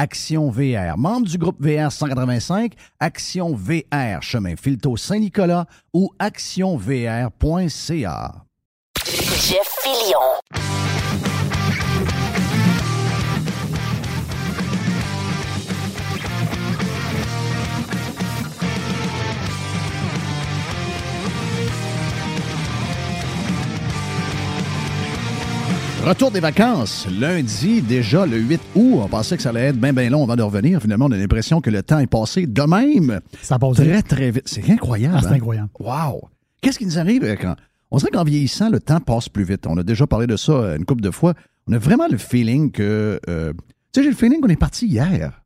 Action VR, membre du groupe VR 185, Action VR, chemin Filto Saint-Nicolas ou actionvr.ca. Jeff Fillion. Retour des vacances, lundi, déjà le 8 août. On pensait que ça allait être bien, bien long avant de revenir. Finalement, on a l'impression que le temps est passé de même. Ça passe Très, très vite. C'est incroyable. Ah, c'est hein? incroyable. Wow! Qu'est-ce qui nous arrive quand. On dirait qu'en vieillissant, le temps passe plus vite. On a déjà parlé de ça une couple de fois. On a vraiment le feeling que. euh, tu sais, j'ai le feeling qu'on est parti hier.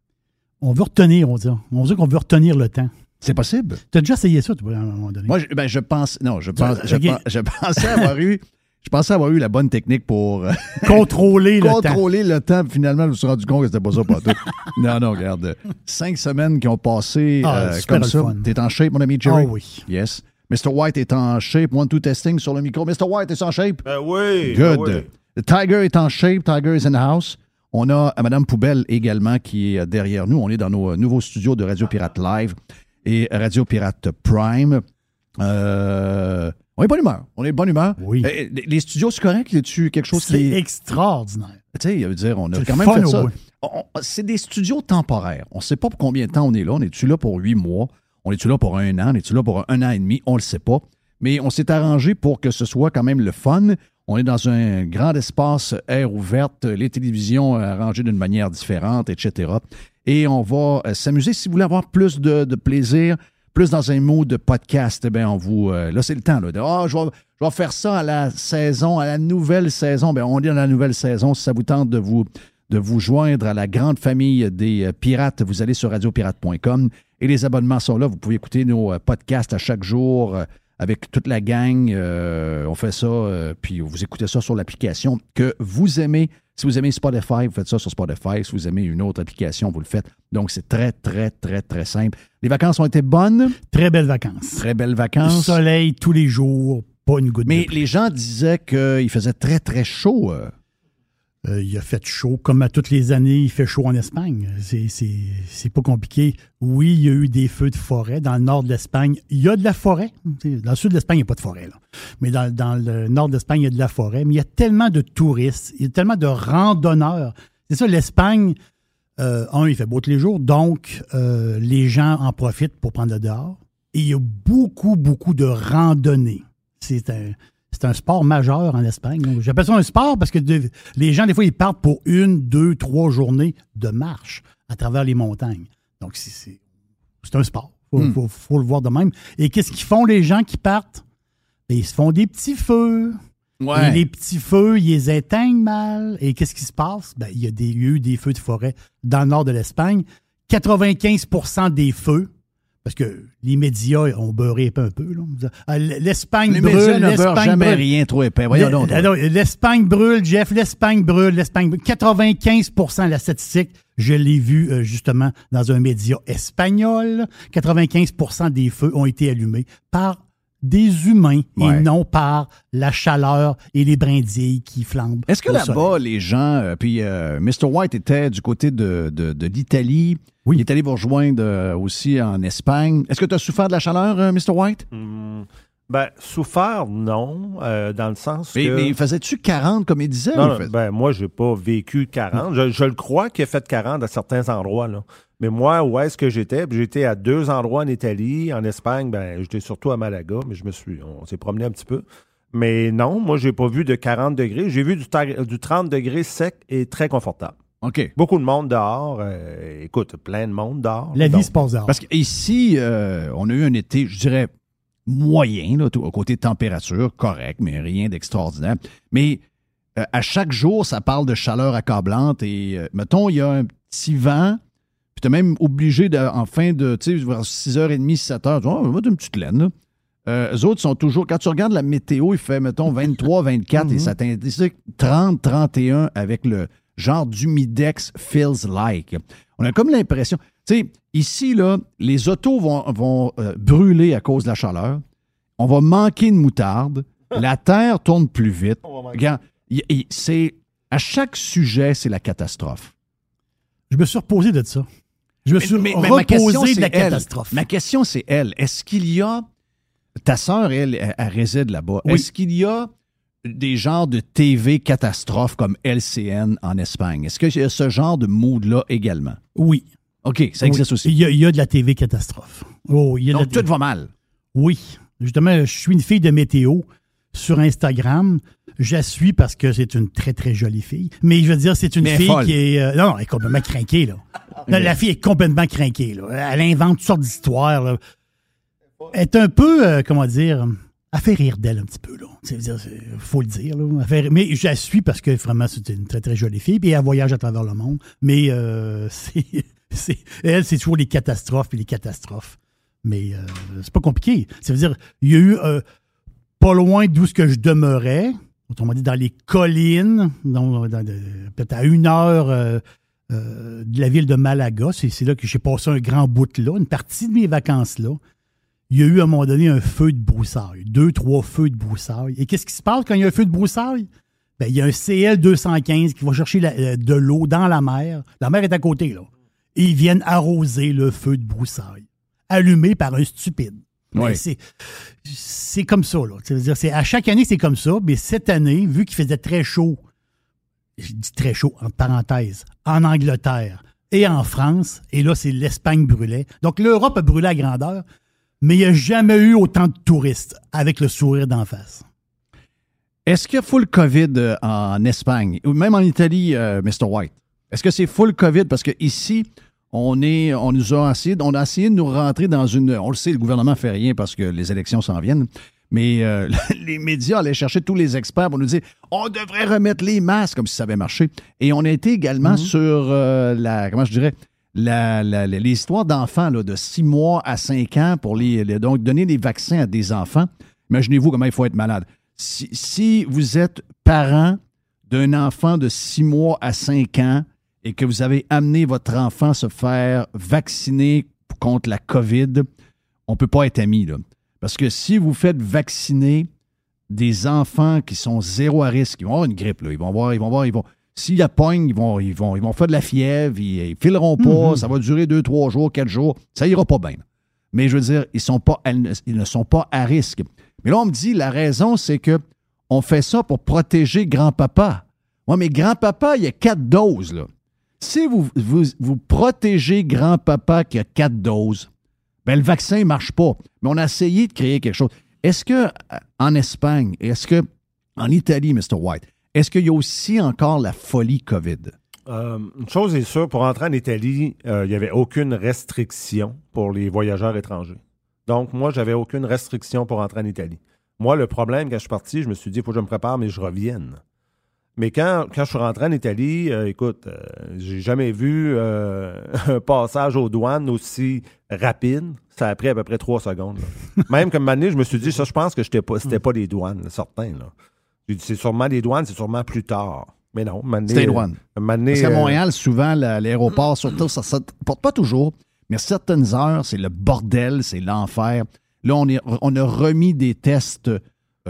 On veut retenir, on dit. On dit qu'on veut retenir le temps. C'est possible? Tu as déjà essayé ça, toi, à un moment donné? Moi, je, ben, je pense. Non, je pense. Je, je pensais avoir eu. Je pensais avoir eu la bonne technique pour euh, Contrôler le temps. contrôler le temps. Finalement, je me suis rendu compte que c'était pas ça, pas tout. non, non, regarde. Cinq semaines qui ont passé Ah, euh, comme ça. fun. T'es en shape, mon ami Jerry? Ah oui. Yes. Mr. White est en shape. One, two testing sur le micro. Mr. White est en shape? Ben oui. Good. ben oui. The Tiger est en shape. Tiger is in the house. On a euh, Madame Poubelle également qui est euh, derrière nous. On est dans nos euh, nouveaux studios de Radio Pirate Live et Radio Pirate Prime. Euh, on est bonne humeur. On est bonne humeur. Oui. Euh, les- studios, c'est correct? Y a-tu quelque chose C'est qui est. extraordinaire. Tu sais, il veut dire, on a C'est quand même fait ça. C'est des studios temporaires. On ne sait pas pour combien de temps on est là. On est-tu là pour huit mois? On est-tu là pour un an? On est-tu là pour un an et demi? On ne le sait pas. Mais on s'est arrangé pour que ce soit quand même le fun. On est dans un grand espace air ouverte, les télévisions arrangées d'une manière différente, etc. Et on va euh, s'amuser. Si vous voulez avoir plus de, de plaisir, plus dans un mot de podcast, eh bien, on vous. euh, là, c'est le temps. Là, de, Ah, je, vais, je vais faire ça à la saison, à la nouvelle saison. Bien, on est dans la nouvelle saison. Si ça vous tente de vous, de vous joindre à la grande famille des euh, pirates, vous allez sur radiopirate.com et les abonnements sont là. Vous pouvez écouter nos euh, podcasts à chaque jour avec toute la gang. On fait ça, puis vous écoutez ça sur l'application que vous aimez. Si vous aimez Spotify, vous faites ça sur Spotify. Si vous aimez une autre application, vous le faites. Donc, c'est très, très, très, très simple. Les vacances ont été bonnes? Très belles vacances. Très belles vacances. soleil tous les jours, pas une goutte Mais de les gens disaient qu'il faisait très, très chaud. euh. Euh, il a fait chaud, comme à toutes les années, il fait chaud en Espagne. C'est- pas compliqué. Oui, il y a eu des feux de forêt dans le nord de l'Espagne. Il y a de la forêt. Dans le sud de l'Espagne, il n'y a pas de forêt. là. Mais dans, dans le nord de l'Espagne, il y a de la forêt. Mais il y a tellement de touristes, il y a tellement de randonneurs. C'est ça, l'Espagne, euh, un, il fait beau tous les jours, donc euh, les gens en profitent pour prendre le dehors. Et il y a beaucoup, beaucoup de randonnées. C'est un, c'est un sport majeur en Espagne. J'appelle ça un sport parce que de- les gens, des fois, ils partent pour une, deux, trois journées de marche à travers les montagnes. Donc, c'est- un sport. Il faut, Hmm. faut- faut le voir de même. Et qu'est-ce qu'ils font, les gens qui partent? Ben, ils se font des petits feux. Et les petits feux, ils les éteignent mal. Et qu'est-ce qui se passe? Ben, il, y a des, il y a eu des feux de forêt dans le nord de l'Espagne. 95% des feux, parce que les médias ont beurré un peu. un peu, là. Ah, L'Espagne Les brûle. l'Espagne jamais brûle. rien trop épais. L'Espagne brûle, Jeff. L'Espagne brûle. L'Espagne brûle. 95% la statistique, je l'ai vu euh, justement dans un média espagnol. 95% des feux ont été allumés par des humains Ouais. et non par la chaleur et les brindilles qui flambent. Est-ce que là-bas, les gens, euh, puis euh, Mr. White était du côté de, de, de l'Italie. Oui. Il est allé vous rejoindre euh, aussi en Espagne. Est-ce que tu as souffert de la chaleur, euh, Mr. White? Ben, souffert, non, euh, dans le sens Mais, que... mais faisais-tu 40 comme il disait? Non, non, ben, moi, j'ai pas vécu 40. Je, je le crois qu'il a fait 40 à certains endroits, là. Mais moi, où est-ce que j'étais? J'étais à deux endroits en Italie. En Espagne, ben, j'étais surtout à Malaga, mais je me suis... On s'est promené un petit peu. Mais non, moi, j'ai pas vu de 40 degrés. J'ai vu du, tar- du 30 degrés sec et très confortable. OK. Beaucoup de monde dehors. euh, écoute, plein de monde dehors. La vie se passe dehors. Parce qu'ici, euh, on a eu un été, je dirais, moyen, là, tout- au côté température, correct, mais rien d'extraordinaire. Mais euh, à chaque jour, ça parle de chaleur accablante et, euh, mettons, il y a un petit vent, puis tu es même obligé, de, en fin de, tu sais, vers 6h30, 7h, tu dis, oh, on va mettre une petite laine, là. Euh, eux autres sont toujours, quand tu regardes la météo, il fait, mettons, 23, 24 et ça t'indique 30, 31 avec le genre d'humidex feels like. On a comme l'impression, tu sais, ici, là, les autos vont, vont euh, brûler à cause de la chaleur. On va manquer de moutarde. La terre tourne plus vite. Regarde, c'est, à chaque sujet, c'est la catastrophe. Je me suis reposé de ça. Je me suis Mais- reposé de la elle. catastrophe. Ma question, c'est elle. Est-ce qu'il y a. Ta sœur, elle, elle, elle réside là-bas. Oui. Est-ce qu'il y a des genres de TV catastrophes comme LCN en Espagne? Est-ce qu'il y a ce genre de mood-là également? Oui. OK, ça existe Oui. aussi. Il y, a, il y a de la TV catastrophe. Oh, il y a de Donc, la- tout va mal. Oui. Justement, je suis une fille de météo sur Instagram. Je la suis parce que c'est une très, très jolie fille. Mais je veux dire, c'est une Mais elle fille folle. qui est. euh, non, non, elle est complètement crinquée, là. Là, La fille est complètement crinquée, là. Elle invente toutes sortes d'histoires, là. Elle est un peu, euh, comment dire, à faire rire d'elle un petit peu, là. C'est dire, c'est- faut le dire, là. Elle fait- mais je la suis parce que vraiment, c'est une très, très jolie fille. Puis elle voyage à travers le monde. Mais euh, c'est, elle, c'est toujours les catastrophes et les catastrophes. Mais euh, c'est pas compliqué. Ça veut dire, il y a eu pas loin d'où que je demeurais, autrement dit dans les collines, de- peut-être à une heure euh, euh, de la ville de Malaga. C'est, là que j'ai passé un grand bout là, une partie de mes vacances là. Il y a eu à un moment donné un feu de broussailles, deux, trois feux de broussailles. Et qu'est-ce qui se passe quand il y a un feu de broussailles? Ben, il y a un CL 215 qui va chercher euh, de l'eau dans la mer. La mer est à côté, là. Et ils viennent arroser le feu de broussailles, allumé par un stupide. Mais C'est, comme ça, là. C'est, à chaque année, c'est comme ça. Mais cette année, vu qu'il faisait très chaud, je dis très chaud, entre parenthèses, en Angleterre et en France, et là, c'est l'Espagne brûlait. Donc, l'Europe a brûlé à grandeur, mais il n'y a jamais eu autant de touristes avec le sourire d'en face. Est-ce qu'il y a full COVID euh, en Espagne ou même en Italie, euh, Mr. White? Est-ce que c'est full COVID? Parce que ici, on est, on nous a essayé, on a essayé de nous rentrer dans une. On le sait, le gouvernement fait rien parce que les élections s'en viennent. Mais euh, les médias allaient chercher tous les experts pour nous dire on devrait remettre les masques comme si ça avait marché. Et on a été également sur euh, la. Comment je dirais? La, la- les histoires d'enfants là, de 6 mois à 5 ans pour les, les- donc donner des vaccins à des enfants. Imaginez-vous comment il faut être malade. Si, si vous êtes parent d'un enfant de 6 mois à 5 ans et que vous avez amené votre enfant se faire vacciner contre la COVID, on ne peut pas être amis. Là. Parce que si vous faites vacciner des enfants qui sont zéro à risque, ils vont avoir une grippe, là. ils vont avoir, ils vont avoir, ils vont. S'il y a pogne, ils vont, ils, vont, ils vont faire de la fièvre, ils, ils fileront pas, ça va durer deux, trois jours, quatre jours, ça ira pas bien. Mais je veux dire, ils, sont pas, elles ne- ils ne sont pas à risque. Mais là, on me dit, la raison, c'est que on fait ça pour protéger grand-papa. Oui, mais grand-papa, il y a quatre doses, là. Si vous, vous, protégez grand-papa qui a quatre doses, ben, le vaccin ne marche pas. Mais on a essayé de créer quelque chose. Est-ce que en Espagne, est-ce que en Italie, Mr. White, est-ce qu'il y a aussi encore la folie COVID? Euh, une chose est sûre, pour entrer en Italie, euh, il n'y avait aucune restriction pour les voyageurs étrangers. Donc, moi, j'avais aucune restriction pour entrer en Italie. Moi, le problème, quand je suis parti, je me suis dit, il faut que je me prépare, mais je revienne. Mais quand, quand je suis rentré en Italie, euh, écoute, euh, j'ai jamais vu euh, un passage aux douanes aussi rapide. Ça a pris à peu près trois secondes. là. Même comme année, je me suis dit, ça, je pense que j'étais pas, c'était pas les douanes, là, certains. Là. J'ai dit, c'est sûrement les douanes, c'est sûrement plus tard. Mais non, Mané, C'était les douanes. Mané, Parce qu'à euh, Montréal, souvent, la- l'aéroport, surtout, ça ne porte pas toujours, mais certaines heures, c'est le bordel, c'est l'enfer. Là, on, est, on a remis des tests euh,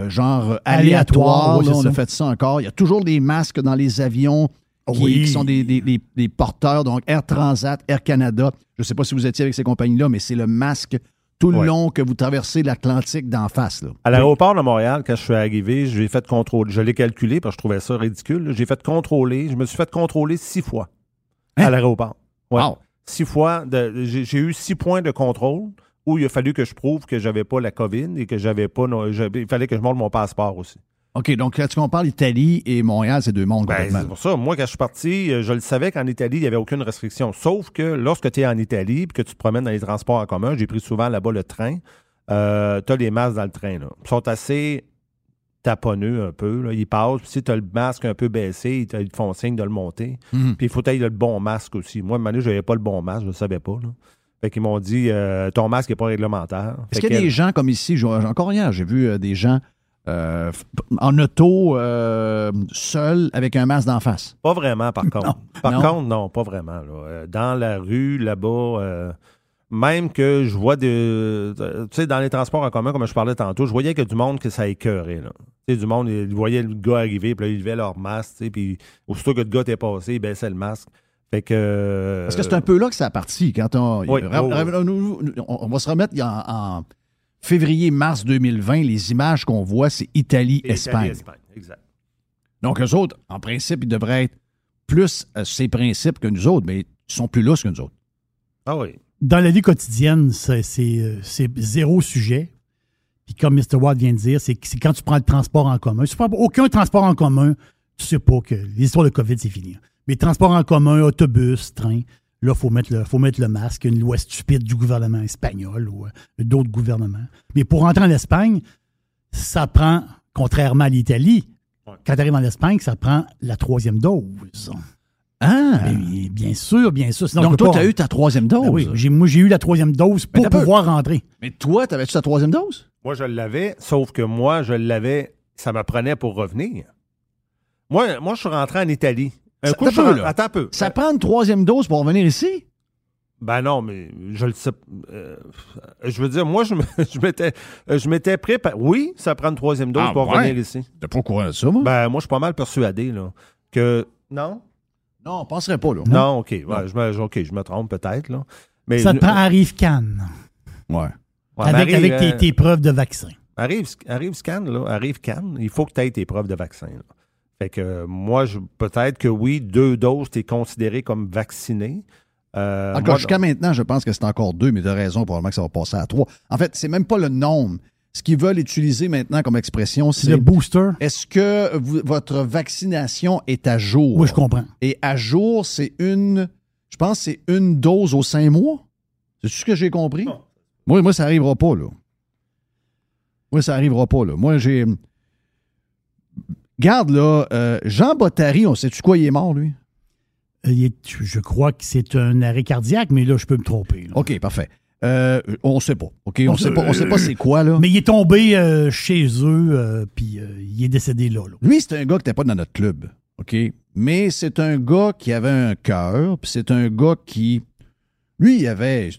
genre euh, aléatoires. ouais, là, c'est on a fait ça encore. Il y a toujours des masques dans les avions qui, Oui. qui sont des, des- des- des porteurs. Donc, Air Transat, Air Canada. Je ne sais pas si vous étiez avec ces compagnies-là, mais c'est le masque tout le Ouais. long que vous traversez l'Atlantique d'en face. Là. À l'aéroport de Montréal, quand je suis arrivé, j'ai fait contrôler. Je l'ai calculé parce que je trouvais ça ridicule. J'ai fait contrôler. Je me suis fait contrôler six fois Hein? à l'aéroport. Ouais. Wow. Six fois. j'ai eu six points de contrôle où il a fallu que je prouve que j'avais pas la COVID et que j'avais pas. no- j'avais- Il fallait que je montre mon passeport aussi. OK, donc quand on parle Italie et Montréal, c'est deux mondes Ben, complètement. c'est pour ça. Moi, quand je suis parti, euh, je le savais qu'en Italie, il n'y avait aucune restriction. Sauf que lorsque tu es en Italie et que tu te promènes dans les transports en commun, j'ai pris souvent là-bas le train, euh, tu as les masques dans le train. Là. Ils sont assez taponneux un peu. Là. Ils passent. Puis si tu as le masque un peu baissé, ils te, font signe de le monter. Mhm. Puis il faut que tu le bon masque aussi. Moi, à un moment donné, je n'avais pas le bon masque, je ne le savais pas. Là. Fait qu'ils m'ont dit euh, ton masque n'est pas réglementaire. Est-ce qu'il y a des gens comme ici, encore hier, j'ai vu euh, des gens euh, en auto, euh, seuls, avec un masque d'en face? Pas vraiment, par contre. Par Non? contre, non, pas vraiment. là. Dans la rue, là-bas, euh, même que je vois de. Tu sais, dans les transports en commun, comme je parlais tantôt, je voyais que du monde que ça écœurait. Tu sais, du monde, ils voyaient le gars arriver, puis là, ils levaient leur masque, tu sais, puis aussitôt que le gars était passé, ils baissaient le masque. Fait que. Parce que c'est un peu là que ça a parti. Quand on, Oui, va se remettre en, en février-mars 2020. Les images qu'on voit, c'est Italie, Italie, exact. Donc, eux autres, en principe, ils devraient être plus à ces principes que nous autres, mais ils sont plus lousses que nous autres. Ah oui. Dans la vie quotidienne, c'est euh, zéro sujet. Puis comme Mr. Watt vient de dire, c'est que- c'est quand tu prends le transport en commun. Si tu prends aucun transport en commun, tu sais pas que l'histoire de COVID, c'est fini. Mais transport en commun, autobus, train, là, il faut, mettre le- faut mettre le masque, une loi stupide du gouvernement espagnol ou euh, d'autres gouvernements. Mais pour rentrer en Espagne, ça prend, contrairement à l'Italie, Ouais. quand tu arrives en Espagne, ça prend la troisième dose. Ah! Mais bien sûr, bien sûr. Sinon, Donc, toi, tu as eu ta troisième dose. Ben oui, j'ai- moi, j'ai eu la troisième dose pour pouvoir rentrer. Mais toi, t'avais-tu ta troisième dose? Moi, je l'avais, sauf que moi, je l'avais, ça me prenait pour revenir. Moi, moi je suis rentré en Italie. Un coup, attends un peu, là. Attends un peu. Ça prend une troisième dose pour revenir ici? Ben non, mais je le sais. euh, je veux dire, moi, je, me- je m'étais, euh, je m'étais préparé. Oui, ça prend une troisième dose Ah, pour ouais? revenir ici. T'es pas au courant de ça, moi? Ben, moi, je suis pas mal persuadé, là. Que. Non? non, on penserait pas, là. Non, OK. ouais, Je me, OK, je me trompe peut-être, là. Mais, Ça te prend Arrive Cannes, Ouais. Ouais, avec, euh, tes, tes preuves de vaccin. Arrive, arrive scan, là. Arrive Cannes, il faut que tu aies tes preuves de vaccin, là. Fait que moi, je, peut-être que oui, deux doses, tu es considéré comme vacciné. Euh, Encore moi, jusqu'à maintenant, je pense que c'est encore deux, mais as raison, probablement que ça va passer à trois. En fait, c'est même pas le nombre. Ce qu'ils veulent utiliser maintenant comme expression, C'est le booster. est-ce que vous- votre vaccination est à jour? Oui, je comprends. Et à jour, c'est une, je pense, que c'est une dose aux cinq mois. C'est ce que j'ai compris? Moi, moi, ça n'arrivera pas, là. Moi, ça n'arrivera pas, là. Moi, j'ai. Garde, là, euh, Jean Bottary, on sait-tu quoi, il est mort, lui? Euh, il est- je crois que c'est un arrêt cardiaque, mais là, je peux me tromper. là. OK, parfait. Euh, on sait pas. OK, on On sait pas, on sait pas c'est quoi, là. Mais il est tombé euh, chez eux, euh, puis euh, il est décédé là. là. Lui, c'est un gars qui n'était pas dans notre club. OK? Mais c'est un gars qui avait un cœur, puis c'est un gars qui. Lui, il avait.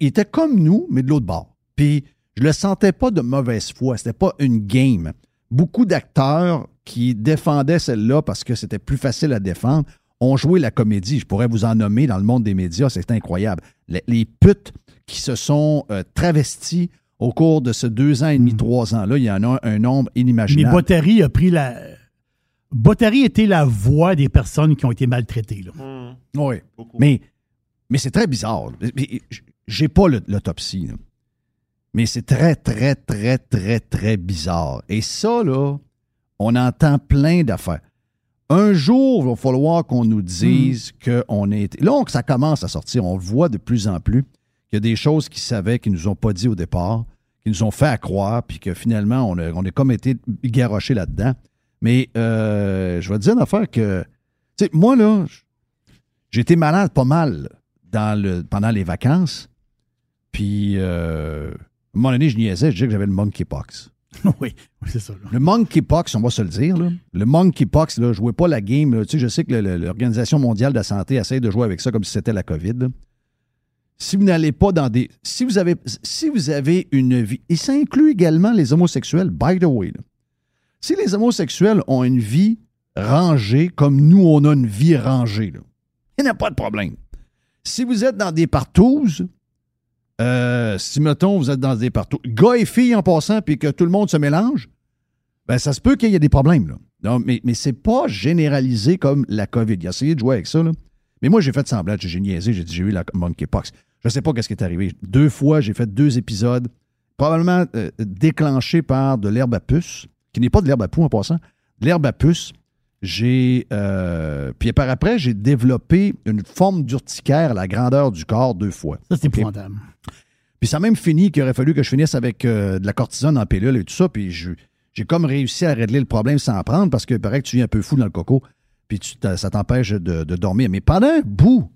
il était comme nous, mais de l'autre bord. Puis je le sentais pas de mauvaise foi. C'était pas une game. Beaucoup d'acteurs qui défendaient celle-là parce que c'était plus facile à défendre ont joué la comédie. Je pourrais vous en nommer dans le monde des médias, c'est incroyable. Les, les putes qui se sont euh, travesties au cours de ces deux ans et demi, trois ans-là, il y en a un nombre Mais inimaginable. Bottary a pris la. Bottary était la voix des personnes qui ont été maltraitées. Là. Oui. Beaucoup. Mais, mais c'est très bizarre. Mais J'ai pas l'autopsie. Mais c'est très, très, très, très, très bizarre. Et ça, là, on entend plein d'affaires. Un jour, il va falloir qu'on nous dise qu'on est. Là, on- ça commence à sortir. On le voit de plus en plus qu'il y a des choses qu'ils savaient, qu'ils nous ont pas dit au départ, qu'ils nous ont fait à croire, puis que finalement, on a, on a comme été garoché là-dedans. Mais euh, je vais te dire une affaire que. Tu sais, moi, là, j'ai été malade pas mal dans le, pendant les vacances. Puis, euh, à un moment donné, je niaisais, je disais que j'avais le monkeypox. oui, oui, c'est ça. là. Le monkeypox, on va se le dire, là, le monkeypox, là, jouez pas la game. je sais que l'Organisation mondiale de la santé essaie de jouer avec ça comme si c'était la COVID. si vous n'allez pas dans des. Si vous avez, si vous avez une vie, et ça inclut également les homosexuels, by the way. Si les homosexuels ont une vie rangée comme nous, on a une vie rangée, il n'y a pas de problème. Si vous êtes dans des partouzes, euh, si, mettons, vous êtes dans des partouzes, gars et filles en passant, puis que tout le monde se mélange, ben ça se peut qu'il y ait des problèmes. Là. Non, mais mais c'est pas généralisé comme la COVID. Il a essayé de jouer avec ça. Là. Mais moi, j'ai fait semblant, j'ai niaisé, j'ai dit j'ai eu la monkeypox. Je sais pas qu'est-ce qui est arrivé. Deux fois, j'ai fait deux épisodes, probablement euh, déclenchés par de l'herbe à puce, qui n'est pas de l'herbe à poux en passant, de l'herbe à puce. J'ai. euh, puis par après, j'ai développé une forme d'urticaire à la grandeur du corps deux fois. Ça, c'est épouvantable. Ça a même fini qu'il aurait fallu que je finisse avec euh, de la cortisone en pilule et tout ça. Puis j'ai comme réussi à régler le problème sans en prendre parce que paraît que tu es un peu fou dans le coco. Puis ça t'empêche de, dormir. Mais pendant un bout,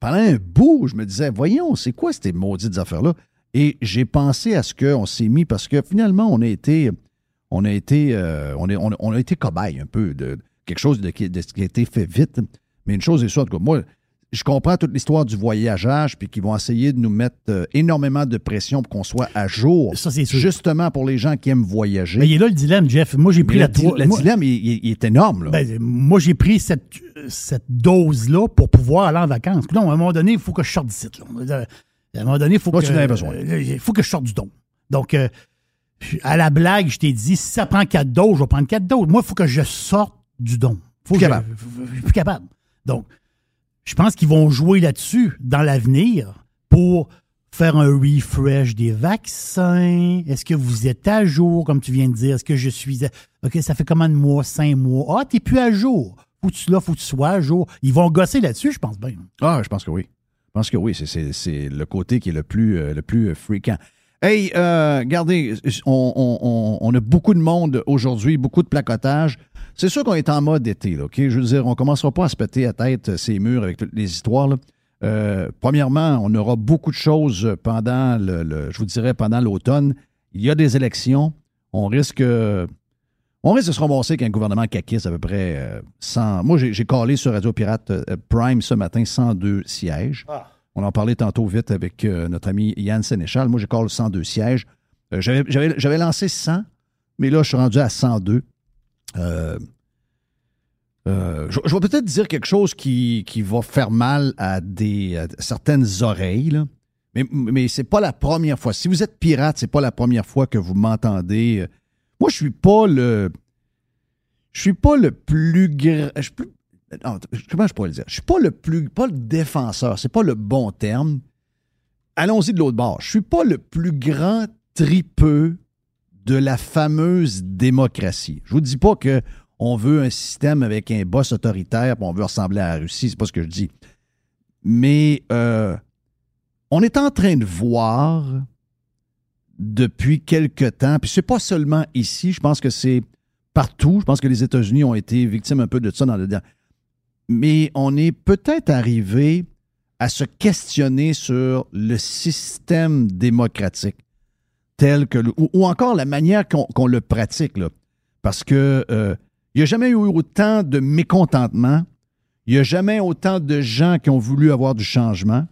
pendant un bout, je me disais, voyons, c'est quoi ces maudites affaires-là? Et j'ai pensé à ce qu'on s'est mis parce que finalement, on a été, on a été, euh, on, a- été cobaye un peu de quelque chose qui a été fait vite. Mais une chose est sûre, en tout cas, moi, je comprends toute l'histoire du voyageage, puis qu'ils vont essayer de nous mettre euh, énormément de pression pour qu'on soit à jour. Ça, c'est sûr. Justement pour les gens qui aiment voyager. Mais il est là le dilemme, Jeff. Moi, j'ai pris le, la, le moi- dilemme, il, est énorme. Là. Ben, moi, j'ai pris cette, cette dose-là pour pouvoir aller en vacances. Non, à un moment donné, il faut que je sorte d'ici. là. À un moment donné, il faut, Toi, que, tu avais besoin. euh, il faut que je sorte du don. Donc, euh, à la blague, je t'ai dit, si ça prend quatre doses, je vais prendre quatre doses. Moi, il faut que je sorte du don. Faut Plus que je- capable. je suis plus capable. Donc, je pense qu'ils vont jouer là-dessus dans l'avenir pour faire un refresh des vaccins. Est-ce que vous êtes à jour, comme tu viens de dire? Est-ce que je suis... à- OK, ça fait combien de mois? Cinq mois? Ah, t'es plus à jour. Faut que tu là, faut sois à jour. Ils vont gosser là-dessus, je pense bien. Ah, je pense que oui. Je pense que oui. C'est- le côté qui est le plus, euh, le plus fréquent. Hey, euh, regardez, on, on- on- on a beaucoup de monde aujourd'hui, beaucoup de placotage. C'est sûr qu'on est en mode été, là, OK? Je veux dire, on ne commencera pas à se péter la tête euh, ces murs avec toutes les histoires. là. Euh, premièrement, on aura beaucoup de choses pendant le, le- je vous dirais, pendant l'automne. Il y a des élections. On risque, euh, on risque de se ramasser avec un gouvernement caquiste à peu près euh, 100. Moi, j'ai calé sur Radio Pirate Prime ce matin 102 sièges. On en parlait tantôt vite avec notre ami Yann Sénéchal. Moi, j'ai callé 102 sièges. J'avais- J'avais j'avais lancé 100, mais là, je suis rendu à 102. Euh, euh, je, vais peut-être dire quelque chose qui, qui va faire mal à, des, certaines oreilles, là. mais, mais c'est pas la première fois. Si vous êtes pirate, c'est pas la première fois que vous m'entendez. euh, Moi, je suis pas le. Je suis pas le plus grand. comment je pourrais le dire? Je suis pas le plus. Pas le défenseur, c'est pas le bon terme. Allons-y de l'autre bord. Je suis pas le plus grand tripeux de la fameuse démocratie. Je vous dis pas que on veut un système avec un boss autoritaire, on veut ressembler à la Russie, c'est pas ce que je dis. Mais euh, on est en train de voir depuis quelque temps, puis c'est pas seulement ici, je pense que c'est partout. Je pense que les États-Unis ont été victimes un peu de ça dans le. Mais on est peut-être arrivé à se questionner sur le système démocratique ou, encore la manière qu'on le pratique. Parce que euh, n'y a jamais eu autant de mécontentement, il n'y a jamais autant de gens qui ont voulu avoir du changement.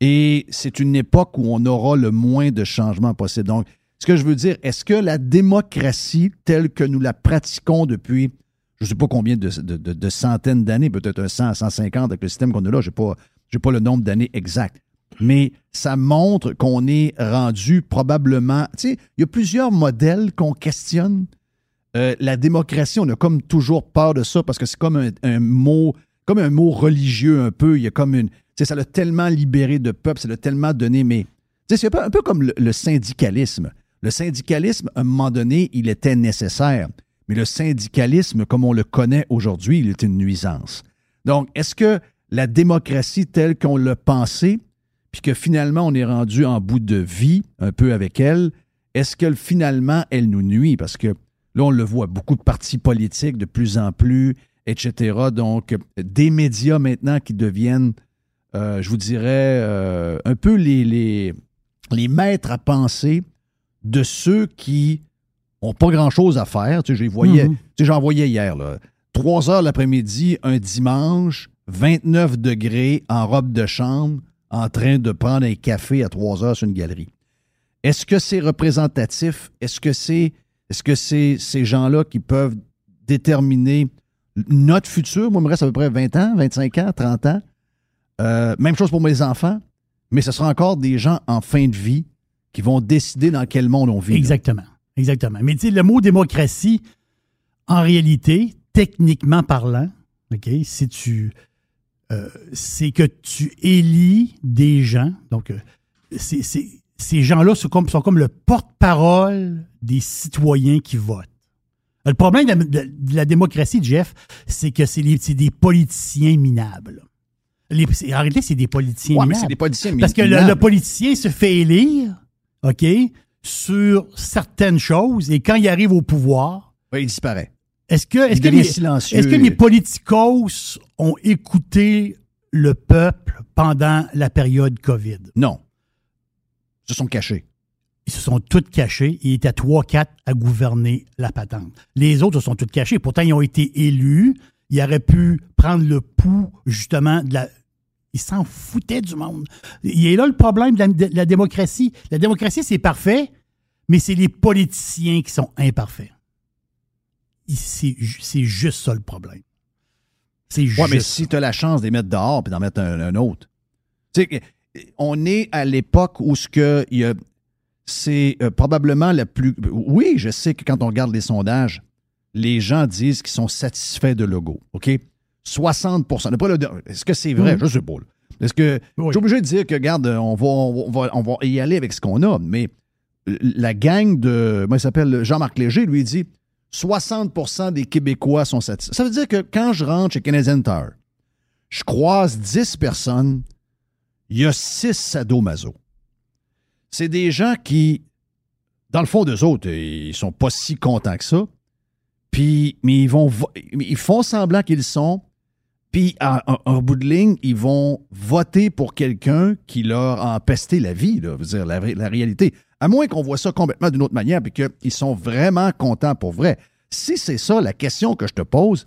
Et c'est une époque où on aura le moins de changements possible. Donc, ce que je veux dire, est-ce que la démocratie telle que nous la pratiquons depuis, je ne sais pas combien de, centaines d'années, peut-être un 100, 150 avec le système qu'on a là, je n'ai pas, pas le nombre d'années exact, mais ça montre qu'on est rendu probablement, tu sais, il y a plusieurs modèles qu'on questionne. Euh, la démocratie, on a comme toujours peur de ça parce que c'est comme un, mot, religieux un peu. Il y a comme une, tu sais, ça l'a tellement libéré de peuple, ça l'a tellement donné, mais tu sais, c'est un peu, un peu comme le, le syndicalisme. Le syndicalisme, à un moment donné, il était nécessaire. Mais le syndicalisme, comme on le connaît aujourd'hui, il est une nuisance. Donc, est-ce que la démocratie telle qu'on l'a pensée, puis que finalement on est rendu en bout de vie un peu avec elle, est-ce que finalement elle nous nuit? Parce que là, on le voit, beaucoup de partis politiques de plus en plus, etc. Donc, des médias maintenant qui deviennent, euh, je vous dirais, euh, un peu les, les, les maîtres à penser de ceux qui ont pas grand-chose à faire. Tu sais, voyais, Mhm. j'en voyais hier, là. 3 heures l'après-midi, un dimanche, 29 degrés, en robe de chambre, en train de prendre un café à 3 heures sur une galerie. Est-ce que c'est représentatif? Est-ce que c'est est-ce que c'est ces gens-là qui peuvent déterminer notre futur? Moi, il me reste à peu près 20 ans, 25 ans, 30 ans. Euh, même chose pour mes enfants, mais ce sera encore des gens en fin de vie qui vont décider dans quel monde on vit. Exactement. Exactement. Mais tu sais, le mot démocratie, en réalité, techniquement parlant, OK, c'est tu. Euh, c'est que tu élis des gens. Donc, euh, c'est- c'est- ces gens-là sont comme, sont comme le porte-parole des citoyens qui votent. Le problème de la, de- de la démocratie, Jeff, c'est que c'est les- c'est des politiciens minables. Les- c'est- en réalité, c'est des politiciens Ouais, minables. c'est des politiciens Parce que le, politicien se fait élire, OK, sur certaines choses, et quand il arrive au pouvoir, Ouais, il disparaît. Est-ce que, est-ce Il que, les, est-ce que les politicos ont écouté le peuple pendant la période COVID? Non. Ils se sont cachés. Ils se sont tous cachés. Ils étaient 3-4 à gouverner la patente. Les autres se sont tous cachés. Pourtant, ils ont été élus. Ils auraient pu prendre le pouls, justement, de la. Ils s'en foutaient du monde. Il est là le problème de la, de la démocratie. La démocratie, c'est parfait, mais c'est les politiciens qui sont imparfaits. C'est ju- c'est juste ça le problème. C'est juste. Ouais, mais si tu as la chance de les mettre dehors puis d'en mettre un, un autre. Tu sais, on est à l'époque où ce que il y a- c'est euh, probablement la plus. Oui, je sais que quand on regarde les sondages, les gens disent qu'ils sont satisfaits de Legault. OK? 60 n'est pas le- Est-ce que c'est vrai? Mhm. Je sais pas. Est-ce que. Oui. Je suis obligé de dire que, regarde, on va, on, va, on va y aller avec ce qu'on a, mais la gang de. Comment il s'appelle? Jean-Marc Léger, lui, il dit 60% des Québécois sont satisfaits. Ça veut dire que quand je rentre chez Canadian Tire, je croise 10 personnes, il y a 6 sadomaso. C'est des gens qui, dans le fond d'eux autres, ils sont pas si contents que ça. Puis, mais ils font semblant qu'ils sont. Puis, en, bout de ligne, ils vont voter pour quelqu'un qui leur a empesté la vie, là, la réalité. À moins qu'on voit ça complètement d'une autre manière, puis qu'ils sont vraiment contents pour vrai. Si c'est ça la question que je te pose,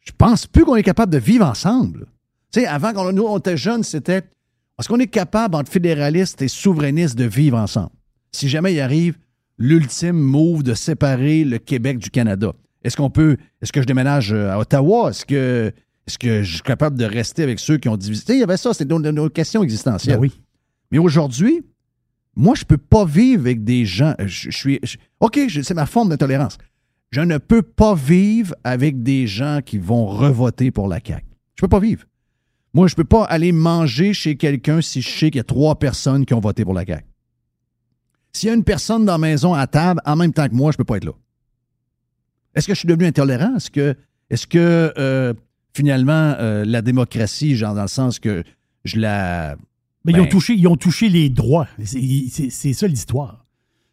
je pense plus qu'on est capable de vivre ensemble. Tu sais, avant, quand nous, on était jeunes, c'était est-ce qu'on est capable, entre fédéralistes et souverainistes, de vivre ensemble? Si jamais il arrive l'ultime move de séparer le Québec du Canada, est-ce qu'on peut, est-ce que je déménage euh, à Ottawa? Est-ce que, est-ce que je suis capable de rester avec ceux qui ont divisé? Tu sais, il y avait ça, c'était nos, nos questions existentielles. Ben oui. Mais aujourd'hui, moi, je peux pas vivre avec des gens. Je, je suis. OK, c'est ma forme d'intolérance. Je ne peux pas vivre avec des gens qui vont revoter pour la CAQ. Je peux pas vivre. Moi, je peux pas aller manger chez quelqu'un si je sais qu'il y a trois personnes qui ont voté pour la CAQ. S'il y a une personne dans la maison à table en même temps que moi, je peux pas être là. Est-ce que je suis devenu intolérant? Est-ce que, est-ce que euh, finalement, euh, la démocratie, genre dans le sens que je la. Mais ils, Ben- ont touché, ils ont touché les droits. C'est ça l'histoire.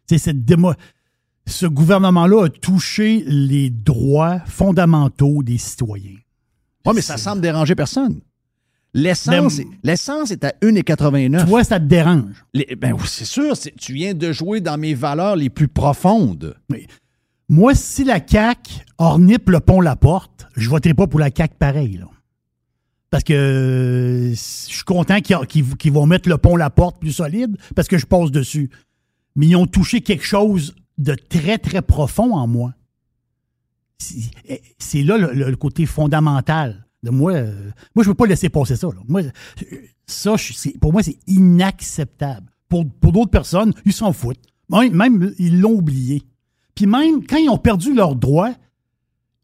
C'est cette démo- Ce gouvernement-là a touché les droits fondamentaux des citoyens. Oui, mais ça semble déranger personne. L'essence, Ben- l'essence est à 1,89. Toi, ça te dérange. Les- ben oui, c'est sûr, tu viens de jouer dans mes valeurs les plus profondes. Moi, si la CAQ ornipe le pont La Porte, je voterai pas pour la CAQ pareil. là. Parce que je suis content qu'ils vont mettre le pont La Porte plus solide parce que je passe dessus. Mais ils ont touché quelque chose de très, très profond en moi. C'est c'est là le, côté fondamental de moi. euh, moi, je ne peux pas laisser passer ça. Moi, ça, pour moi, c'est inacceptable. Pour, pour d'autres personnes, ils s'en foutent. Même, ils l'ont oublié. Puis même quand ils ont perdu leurs droits,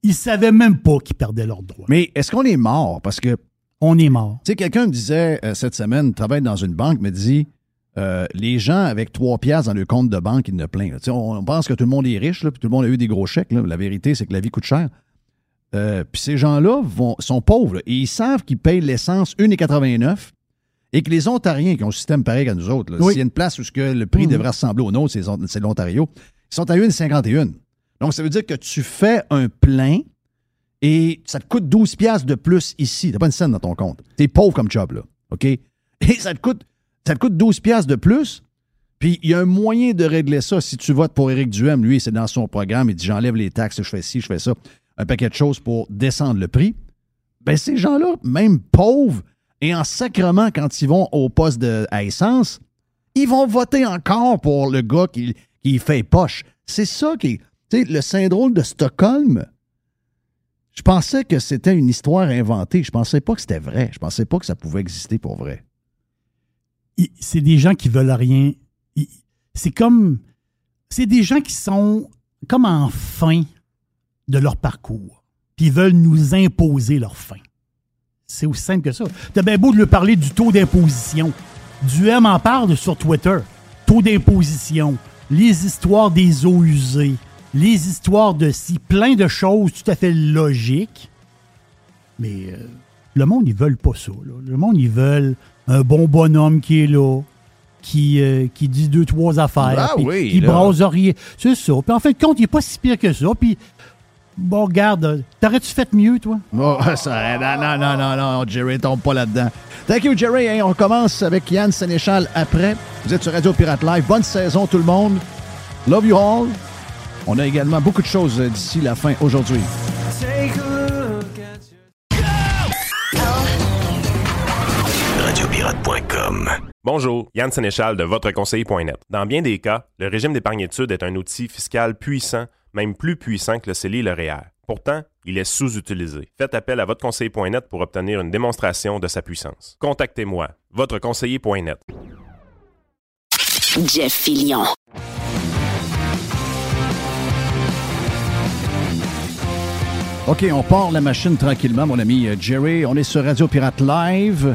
ils savaient même pas qu'ils perdaient leurs droits. Mais est-ce qu'on est mort? Parce que, On est mort. sais, quelqu'un me disait euh, cette semaine, travaille dans une banque, me dit euh, les gens avec trois piastres dans le compte de banque, ils ne. Tu sais, On, on pense que tout le monde est riche, là, puis tout le monde a eu des gros chèques. là. La vérité, c'est que la vie coûte cher. Euh, puis ces gens-là sont pauvres là, et ils savent qu'ils payent l'essence 1,89 et que les Ontariens qui ont un système pareil qu'à nous autres, Oui. s'il y a une place où ce que le prix Mhm. devrait ressembler au nôtre, c'est c'est l'Ontario, ils sont à 1,51. Donc, ça veut dire que tu fais un plein et ça te coûte 12 piastres de plus ici. T'as pas une scène dans ton compte. T'es pauvre comme job, là. OK? Et ça te coûte, ça te coûte 12 piastres de plus. Puis il y a un moyen de régler ça. Si tu votes pour Éric Duhem, lui, c'est dans son programme, il dit j'enlève les taxes, je fais ci, je fais ça. Un paquet de choses pour descendre le prix. Ben, ces gens-là, même pauvres, Et en sacrement, quand ils vont au poste de, à essence, ils vont voter encore pour le gars qui, qui fait poche. C'est ça qui est. Tu sais, le syndrome de Stockholm, je pensais que c'était une histoire inventée. Je pensais pas que c'était vrai. Je pensais pas que ça pouvait exister pour vrai. C'est des gens qui veulent rien. C'est comme. C'est des gens qui sont comme en fin de leur parcours. Puis ils veulent nous imposer leur fin. C'est aussi simple que ça. T'as bien beau de leur parler du taux d'imposition. Du M en parle sur Twitter. Taux d'imposition. Les histoires des eaux usées. Les histoires de si. Plein de choses tout à fait logiques. Mais euh, le monde, ils veulent pas ça. là. Le monde, ils veulent un bon bonhomme qui est là, qui, euh, qui dit deux, trois affaires, Ah oui, qui rien. C'est ça. Puis en fin de compte, il est pas si pire que ça. Puis, bon, regarde, t'aurais-tu fait mieux, toi? Oh, ça, non, non, non, non, non, Jerry, tombe pas là-dedans. Thank you, Jerry. Hey, on commence avec Yann Sénéchal après. Vous êtes sur Radio Pirate Live. Bonne saison, tout le monde. Love you all. On a également beaucoup de choses euh, d'ici la fin aujourd'hui. Radiopirate.com. Bonjour, Yann Sénéchal de votreconseiller.net. Dans bien des cas, le régime d'épargne études est un outil fiscal puissant, même plus puissant que le CELI et le REER. Pourtant, il est sous-utilisé. Faites appel à votreconseiller.net pour obtenir une démonstration de sa puissance. Contactez-moi, votreconseiller.net. Jeff Fillion. OK, on part la machine tranquillement, mon ami euh, Jerry. On est sur Radio Pirate Live.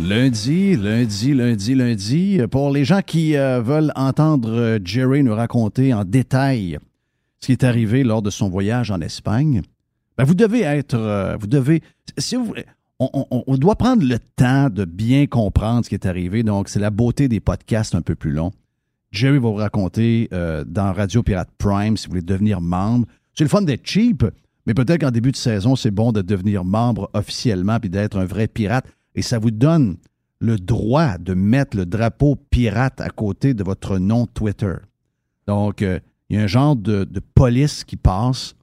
Lundi, lundi, lundi, lundi. Pour les gens qui euh, veulent entendre euh, Jerry nous raconter en détail ce qui est arrivé lors de son voyage en Espagne, ben, vous devez être. vous devez. On, doit prendre le temps de bien comprendre ce qui est arrivé. Donc, c'est la beauté des podcasts un peu plus longs. Jerry va vous raconter dans Radio Pirate Prime si vous voulez devenir membre. C'est le fun d'être cheap, mais peut-être qu'en début de saison, c'est bon de devenir membre officiellement puis d'être un vrai pirate. Et ça vous donne le droit de mettre le drapeau pirate à côté de votre nom Twitter. Donc, euh, il y a un genre de, police qui passe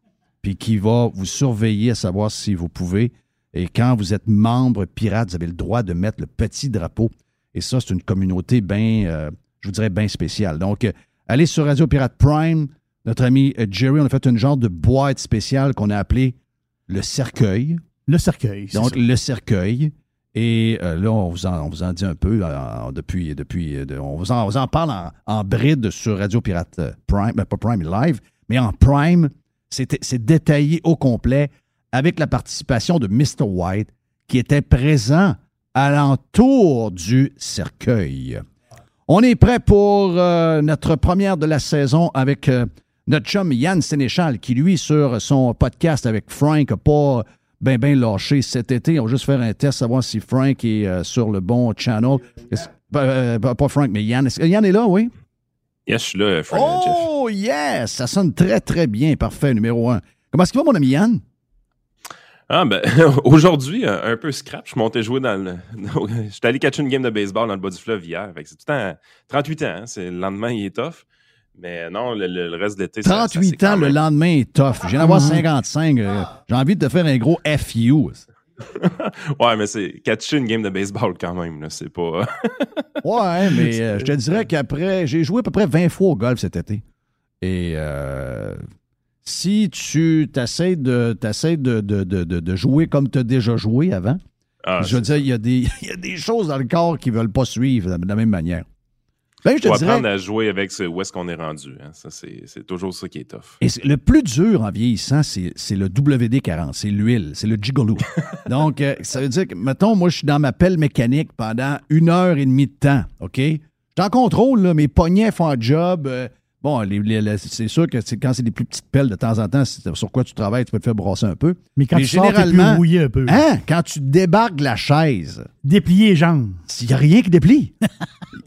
puis qui va vous surveiller à savoir si vous pouvez. Et quand vous êtes membre pirate, vous avez le droit de mettre le petit drapeau. Et ça, c'est une communauté bien, euh, je vous dirais, bien spéciale. Donc, euh, allez sur Radio Pirate Prime. Notre ami Jerry, on a fait une genre de boîte spéciale qu'on a appelée le cercueil. Le cercueil. c'est Donc, ça. le cercueil. Et euh, là, on vous, en, on vous en dit un peu euh, depuis. depuis euh, de- on, vous en, on vous en parle en, en bride sur Radio Pirate Prime, ben, pas Prime Live, mais en Prime, c'est détaillé au complet avec la participation de Mr. White qui était présent à l'entour du cercueil. On est prêt pour euh, notre première de la saison avec notre chum Yann Sénéchal, qui, lui, sur son podcast avec Frank, n'a pas bien ben lâché cet été. On va juste faire un test, savoir si Frank est euh, sur le bon channel. Euh, pas Frank, mais Yann. Yann est là, oui? Yes, je suis là, Frank Jeff. Oh, yes! Ça sonne très, très bien. Parfait, numéro un. Comment est-ce qu'il va, mon ami Yann? Ah ben aujourd'hui un, un peu scrap, je suis monté jouer dans le j'étais allé catcher une game de baseball dans le bas du fleuve hier, c'est tout le temps 38 ans, hein, c'est le lendemain il est tough. Mais non, le, reste de l'été ça- ça, 38 c'est quand ans, le lendemain est tough. Je viens d'avoir 55. euh, J'ai envie de te faire un gros FU. Ouais, mais c'est catcher une game de baseball quand même c'est pas Ouais, mais euh, je te dirais qu'après, j'ai joué à peu près 20 fois au golf cet été. Et euh, si tu t'essayes de, de, de, de, de- de jouer comme tu as déjà joué avant, Ah, je veux dire, il y, a des- il y a des choses dans le corps qui ne veulent pas suivre de la même manière. Ben, je te faut dirais, apprendre à jouer avec ce, où est-ce qu'on est rendu. hein. Ça, c'est, toujours ça qui est tough. et le plus dur en vieillissant, c'est c'est le WD-40, c'est l'huile, c'est le gigolo. Donc, euh, ça veut dire que, mettons, moi, je suis dans ma pelle mécanique pendant une heure et demie de temps, OK? Je suis en contrôle, là, mes poignets font un job. euh, bon, les- les- les- c'est sûr que c'est- quand c'est des plus petites pelles, de temps en temps, c'est sur quoi tu travailles, tu peux te faire brasser un peu. Mais quand mais tu sors, plus généralement- rouillé un peu. Hein? Quand tu débarques de la chaise, Déplier les jambes. il n'y a rien qui déplie.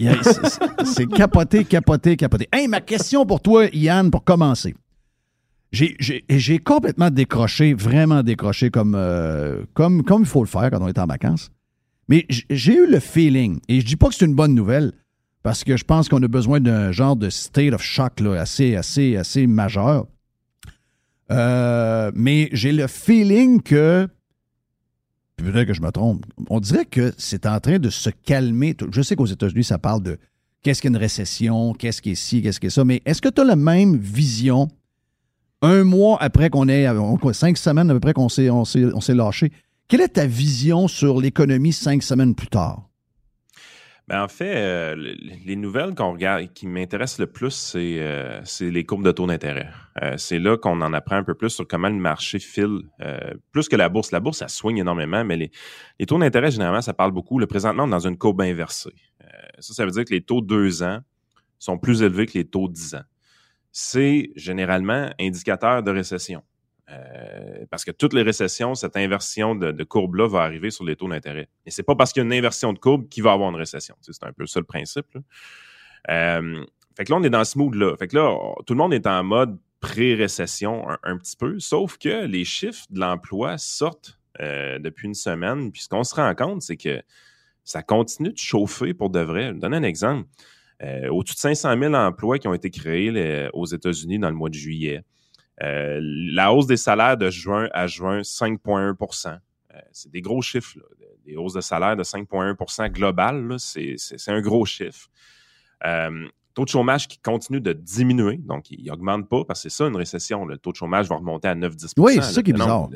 A- c'est- capoté, capoté, capoté. Hey, ma question pour toi, Yann, pour commencer. J'ai- J'ai j'ai complètement décroché, vraiment décroché comme, euh, comme, comme il faut le faire quand on est en vacances. Mais j'ai eu le feeling, et je dis pas que c'est une bonne nouvelle, parce que je pense qu'on a besoin d'un genre de state of shock assez, assez, assez majeur. Euh, mais j'ai le feeling que peut-être que je me trompe, on dirait que c'est en train de se calmer. Je sais qu'aux États-Unis, ça parle de qu'est-ce qu'une récession, qu'est-ce qui est ci, qu'est-ce qui est ça, mais est-ce que tu as la même vision un mois après qu'on ait, cinq semaines à peu près qu'on s'est, on s'est, on s'est lâché? Quelle est ta vision sur l'économie cinq semaines plus tard? Ben, en fait, euh, les nouvelles qu'on regarde, qui m'intéressent le plus, c'est euh, les courbes de taux d'intérêt. Euh, c'est là qu'on en apprend un peu plus sur comment le marché file, plus que la bourse. La bourse, ça soigne énormément, mais les, les taux d'intérêt, généralement, ça parle beaucoup. Le présentement, dans une courbe inversée. ça, ça veut dire que les taux 2 ans sont plus élevés que les taux 10 ans. C'est généralement indicateur de récession. Euh, parce que toutes les récessions, cette inversion de, courbe-là va arriver sur les taux d'intérêt. Et c'est pas parce qu'il y a une inversion de courbe qu'il va y avoir une récession. C'est un peu ça le principe. Euh, fait que là, on est dans ce mood-là. Fait que là, tout le monde est en mode pré-récession un, petit peu, sauf que les chiffres de l'emploi sortent euh, depuis une semaine. Puis ce qu'on se rend compte, c'est que ça continue de chauffer pour de vrai. Je vais donne un exemple. Au-dessus de 500 000 emplois qui ont été créés aux États-Unis dans le mois de juillet. Euh, la hausse des salaires de juin à juin, 5,1% euh, C'est des gros chiffres. Des hausses de salaire de 5,1% global, c'est un gros chiffre. Euh, taux de chômage qui continue de diminuer, donc il n'augmente pas, parce que c'est ça une récession. Le taux de chômage va remonter à 9-10 Oui, c'est ça qui est bizarre.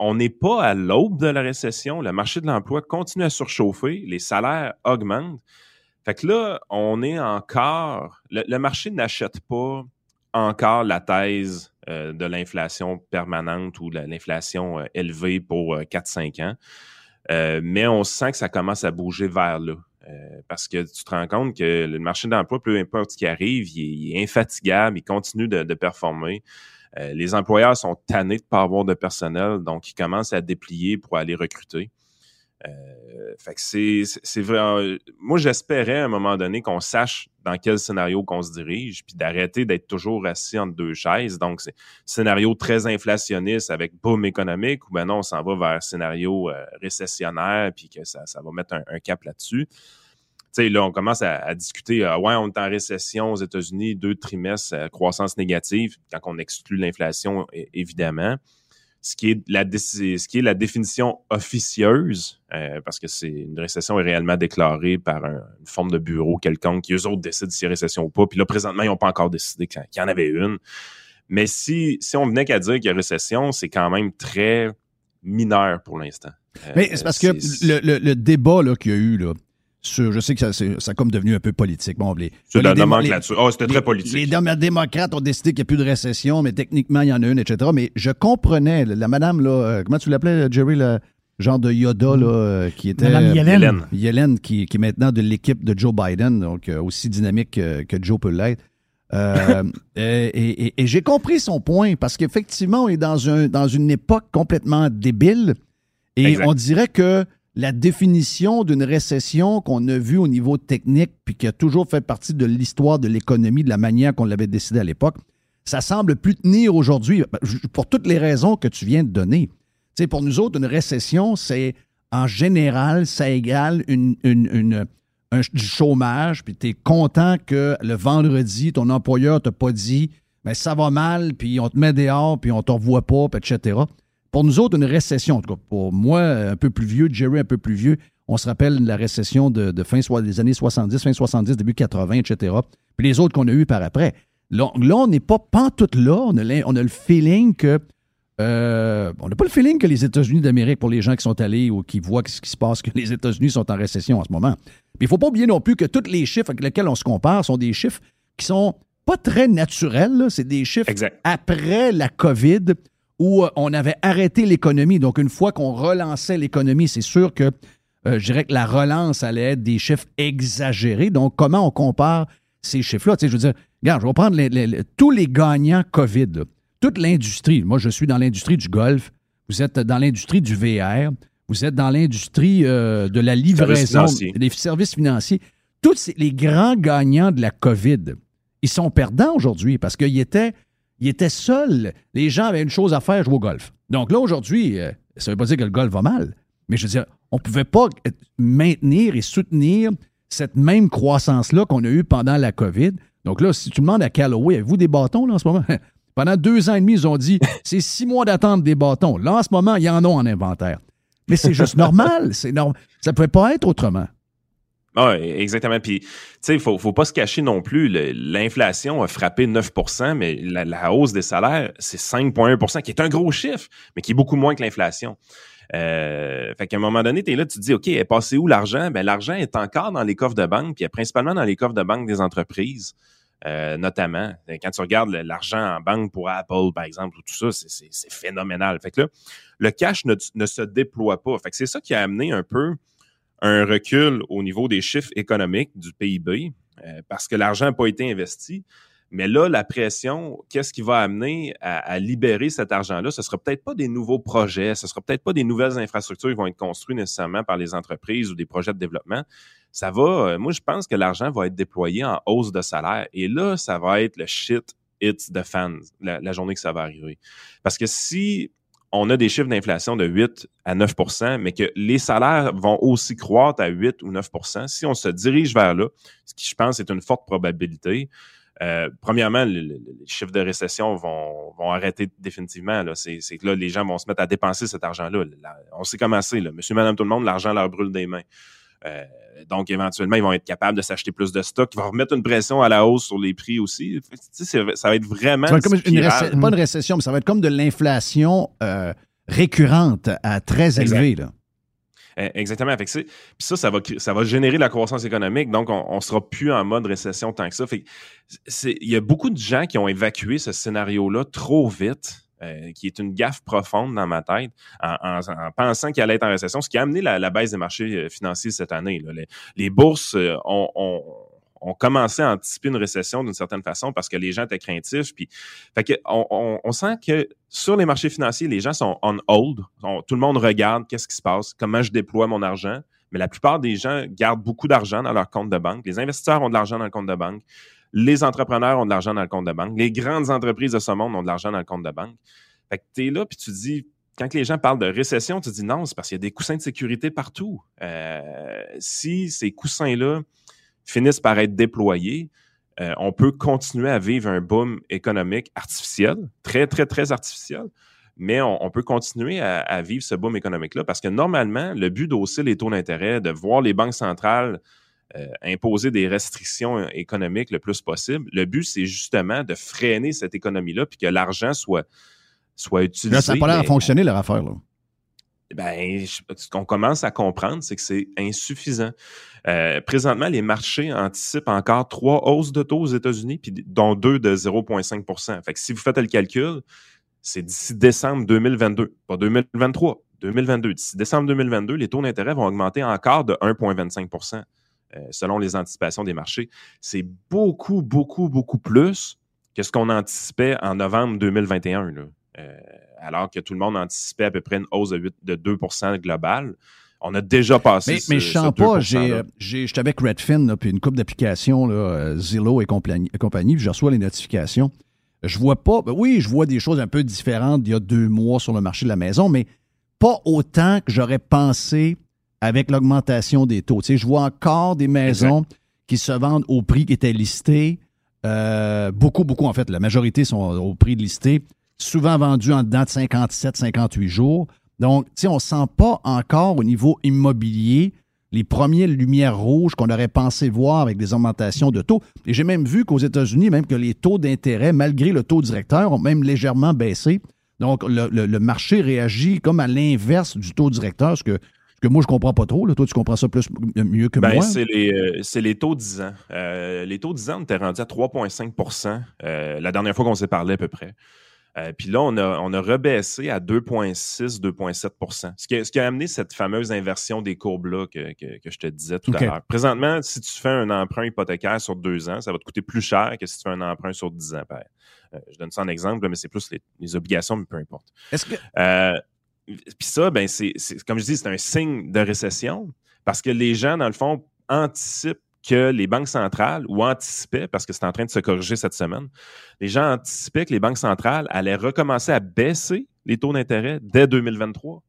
on n'est pas à l'aube de la récession. Le marché de l'emploi continue à surchauffer. Les salaires augmentent. Fait que là, on est encore. le marché n'achète pas encore la thèse euh, de l'inflation permanente ou de l'inflation euh, élevée pour 4-5 euh, ans. mais on sent que ça commence à bouger vers là. parce que tu te rends compte que le marché d'emploi, peu importe ce qui arrive, il est, infatigable, il continue de, de performer. les employeurs sont tannés de ne pas avoir de personnel, donc ils commencent à déplier pour aller recruter. Euh, fait que c'est vraiment. Moi, j'espérais à un moment donné qu'on sache dans quel scénario qu'on se dirige, puis d'arrêter d'être toujours assis entre deux chaises. Donc, c'est scénario très inflationniste avec boom économique, ou ben non, on s'en va vers scénario euh, récessionnaire, puis que ça, ça va mettre un, cap là-dessus. Tu sais, là, on commence à, discuter, euh, ouais, on est en récession aux États-Unis, deux trimestres, croissance négative, quand on exclut l'inflation, évidemment ce qui est la, ce qui est la définition officieuse, euh, parce que c'est une récession est réellement déclarée par une forme de bureau quelconque qui eux autres décident si y a récession ou pas. Puis là, présentement, ils n'ont pas encore décidé qu'il y en avait une. Mais si, si on venait qu'à dire qu'il y a récession, c'est quand même très mineur pour l'instant. Euh, Mais c'est parce que le, le, le débat qu'il y a eu, là, je sais que ça, ça a comme devenu un peu politique. Bon, les, c'est la là-dessus. Oh, c'était très politique. Les, démocrates ont décidé qu'il n'y a plus de récession, mais techniquement, il y en a une, etc. Mais je comprenais, la madame, là, euh, comment tu l'appelais, Jerry, le genre de Yoda, là, euh, qui était. Madame Yellen. Yellen, qui, qui, est maintenant de l'équipe de Joe Biden, donc euh, aussi dynamique que, Joe peut l'être. et, et j'ai compris son point, parce qu'effectivement, on est dans, un, dans une époque complètement débile. Et on dirait que la définition d'une récession qu'on a vue au niveau technique, puis qui a toujours fait partie de l'histoire de l'économie, de la manière qu'on l'avait décidé à l'époque, ça semble plus tenir aujourd'hui ben, pour toutes les raisons que tu viens de donner. sais, pour nous autres, une récession, c'est en général, ça égale un, du chômage, puis tu es content que le vendredi, ton employeur t'a pas dit mais ben, ça va mal, puis on te met dehors, puis on te revoit pas, etc. Pour nous autres, une récession, en tout cas pour moi, un peu plus vieux, Jerry un peu plus vieux, on se rappelle la récession de, fin des années 70, fin 70, début 80, etc. Puis les autres qu'on a eues par après. Là, on n'est pas pantoute là. On a, on a le feeling que. Euh, on n'a pas le feeling que les États-Unis d'Amérique, pour les gens qui sont allés ou qui voient ce qui se passe, que les États-Unis sont en récession en ce moment. Puis il ne faut pas oublier non plus que tous les chiffres avec lesquels on se compare sont des chiffres qui sont pas très naturels. C'est des chiffres après la COVID où euh, on avait arrêté l'économie. Donc, une fois qu'on relançait l'économie, c'est sûr que euh, je dirais que la relance allait être des chiffres exagérés. Donc, comment on compare ces chiffres-là? Tu sais, je veux dire, regarde, je vais prendre tous les gagnants COVID, toute l'industrie. Moi, je suis dans l'industrie du golf. Vous êtes dans l'industrie du VR. Vous êtes dans l'industrie euh, de la livraison, des services financiers. Tous les grands gagnants de la COVID, ils sont perdants aujourd'hui parce qu'ils étaient il était seul. Les gens avaient une chose à faire, jouer au golf. Donc là, aujourd'hui, euh, ça ne veut pas dire que le golf va mal, mais je veux dire, on ne pouvait pas maintenir et soutenir cette même croissance-là qu'on a eue pendant la COVID. Donc là, si tu demandes à Callaway, avez-vous des bâtons là, en ce moment? Pendant deux ans et demi, ils ont dit c'est six mois d'attente des bâtons. Là, en ce moment, il y en a en inventaire. Mais c'est juste normal. C'est normal. Ça ne pouvait pas être autrement. Oui, exactement. Puis, tu sais, il faut, faut pas se cacher non plus. L'inflation a frappé 9% mais la, hausse des salaires, c'est 5,1% qui est un gros chiffre, mais qui est beaucoup moins que l'inflation. Euh, fait qu'à un moment donné, tu es là, tu te dis, OK, est passé où l'argent? Ben, l'argent est encore dans les coffres de banque, puis principalement dans les coffres de banque des entreprises. Euh, notamment. Quand tu regardes l'argent en banque pour Apple, par exemple, ou tout ça, c'est phénoménal. Fait que là, le cash ne, ne se déploie pas. Fait que c'est ça qui a amené un peu un recul au niveau des chiffres économiques du PIB euh, parce que l'argent n'a pas été investi. Mais là, la pression, qu'est-ce qui va amener à, libérer cet argent-là? Ce ne sera peut-être pas des nouveaux projets, ce ne sera peut-être pas des nouvelles infrastructures qui vont être construites nécessairement par les entreprises ou des projets de développement. Ça va, euh, moi, je pense que l'argent va être déployé en hausse de salaire. Et là, ça va être le shit hits the fans la journée que ça va arriver. Parce que si on a des chiffres d'inflation de 8 à 9% mais que les salaires vont aussi croître à 8 ou 9% si on se dirige vers là, ce qui, je pense, est une forte probabilité, euh, premièrement, les chiffres de récession vont, arrêter définitivement. C'est que là, les gens vont se mettre à dépenser cet argent-là. On sait comment c'est. Monsieur, madame, tout le monde, l'argent leur brûle des mains. Euh, donc, éventuellement, ils vont être capables de s'acheter plus de stock. Ils vont remettre une pression à la hausse sur les prix aussi. ça va être vraiment. Ça va comme une pas une récession, mais ça va être comme de l'inflation euh, récurrente à très élevée. Là. Eh, exactement. Fait puis ça, ça va, ça va générer la croissance économique. Donc, on ne sera plus en mode récession tant que ça. il y a beaucoup de gens qui ont évacué ce scénario-là trop vite. Euh, qui est une gaffe profonde dans ma tête, en, pensant qu'il allait être en récession, ce qui a amené la, baisse des marchés euh, financiers cette année. Les, bourses euh, ont, commencé à anticiper une récession d'une certaine façon parce que les gens étaient craintifs. Puis, fait on, sent que sur les marchés financiers, les gens sont on hold. tout le monde regarde qu'est-ce qui se passe, comment je déploie mon argent. Mais la plupart des gens gardent beaucoup d'argent dans leur compte de banque. Les investisseurs ont de l'argent dans le compte de banque. Les entrepreneurs ont de l'argent dans le compte de banque. Les grandes entreprises de ce monde ont de l'argent dans le compte de banque. Fait que tu es là, puis tu dis, quand les gens parlent de récession, tu dis non, c'est parce qu'il y a des coussins de sécurité partout. Euh, si ces coussins-là finissent par être déployés, euh, on peut continuer à vivre un boom économique artificiel, très, très, très artificiel, mais on, peut continuer à, vivre ce boom économique-là parce que normalement, le but d'hausser les taux d'intérêt, de voir les banques centrales euh, imposer des restrictions économiques le plus possible. Le but, c'est justement de freiner cette économie-là puis que l'argent soit, soit utilisé. Là, ça n'a pas l'air à fonctionner, leur affaire. Là. Ben, ce qu'on commence à comprendre, c'est que c'est insuffisant. Euh, présentement, les marchés anticipent encore trois hausses de taux aux États-Unis, puis dont deux de 0,5 Fait que si vous faites le calcul, c'est d'ici décembre 2022, pas 2023, 2022. D'ici décembre 2022, les taux d'intérêt vont augmenter encore de 1,25 euh, selon les anticipations des marchés. C'est beaucoup, beaucoup, beaucoup plus que ce qu'on anticipait en novembre 2021. Euh, alors que tout le monde anticipait à peu près une hausse de, 2% globale. On a déjà passé Mais, mais je sens pas, j'étais avec Redfin, puis une coupe d'applications, euh, Zillow et compagnie, compagnie puis je reçois les notifications. Je vois pas, ben oui, je vois des choses un peu différentes d'il y a deux mois sur le marché de la maison, mais pas autant que j'aurais pensé avec l'augmentation des taux. Tu je vois encore des maisons qui se vendent au prix qui était listé. Euh, beaucoup, beaucoup, en fait, la majorité sont au prix de listé, souvent vendues en dedans de 57, 58 jours. Donc, tu on ne sent pas encore au niveau immobilier les premières lumières rouges qu'on aurait pensé voir avec des augmentations de taux. Et j'ai même vu qu'aux États-Unis, même que les taux d'intérêt, malgré le taux directeur, ont même légèrement baissé. Donc, le marché réagit comme à l'inverse du taux directeur, ce que que moi, je comprends pas trop. Là. Toi, tu comprends ça plus mieux que ben, moi. C'est les, euh, les, taux 10 ans. Euh, les taux 10 ans, on était rendu à 3,5% euh, la dernière fois qu'on s'est parlé à peu près. Puis là, on a, on a rebaissé à 2,6, 2,7 ce qui, a, ce qui a amené cette fameuse inversion des courbes-là que, que, je te disais tout à l'heure. Présentement, si tu fais un emprunt hypothécaire sur deux ans, ça va te coûter plus cher que si tu fais un emprunt sur 10 ans. je donne ça en exemple, mais c'est plus les, les, obligations, mais peu importe. Est-ce que puis ça, ben c'est, comme je dis, c'est un signe de récession parce que les gens, dans le fond, anticipent que les banques centrales, ou anticipaient, parce que c'est en train de se corriger cette semaine, les gens anticipaient que les banques centrales allaient recommencer à baisser les taux d'intérêt dès 2023.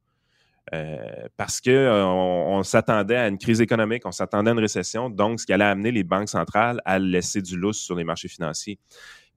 Euh, parce qu'on euh, s'attendait à une crise économique, on s'attendait à une récession, donc ce qui allait amener les banques centrales à laisser du lousse sur les marchés financiers.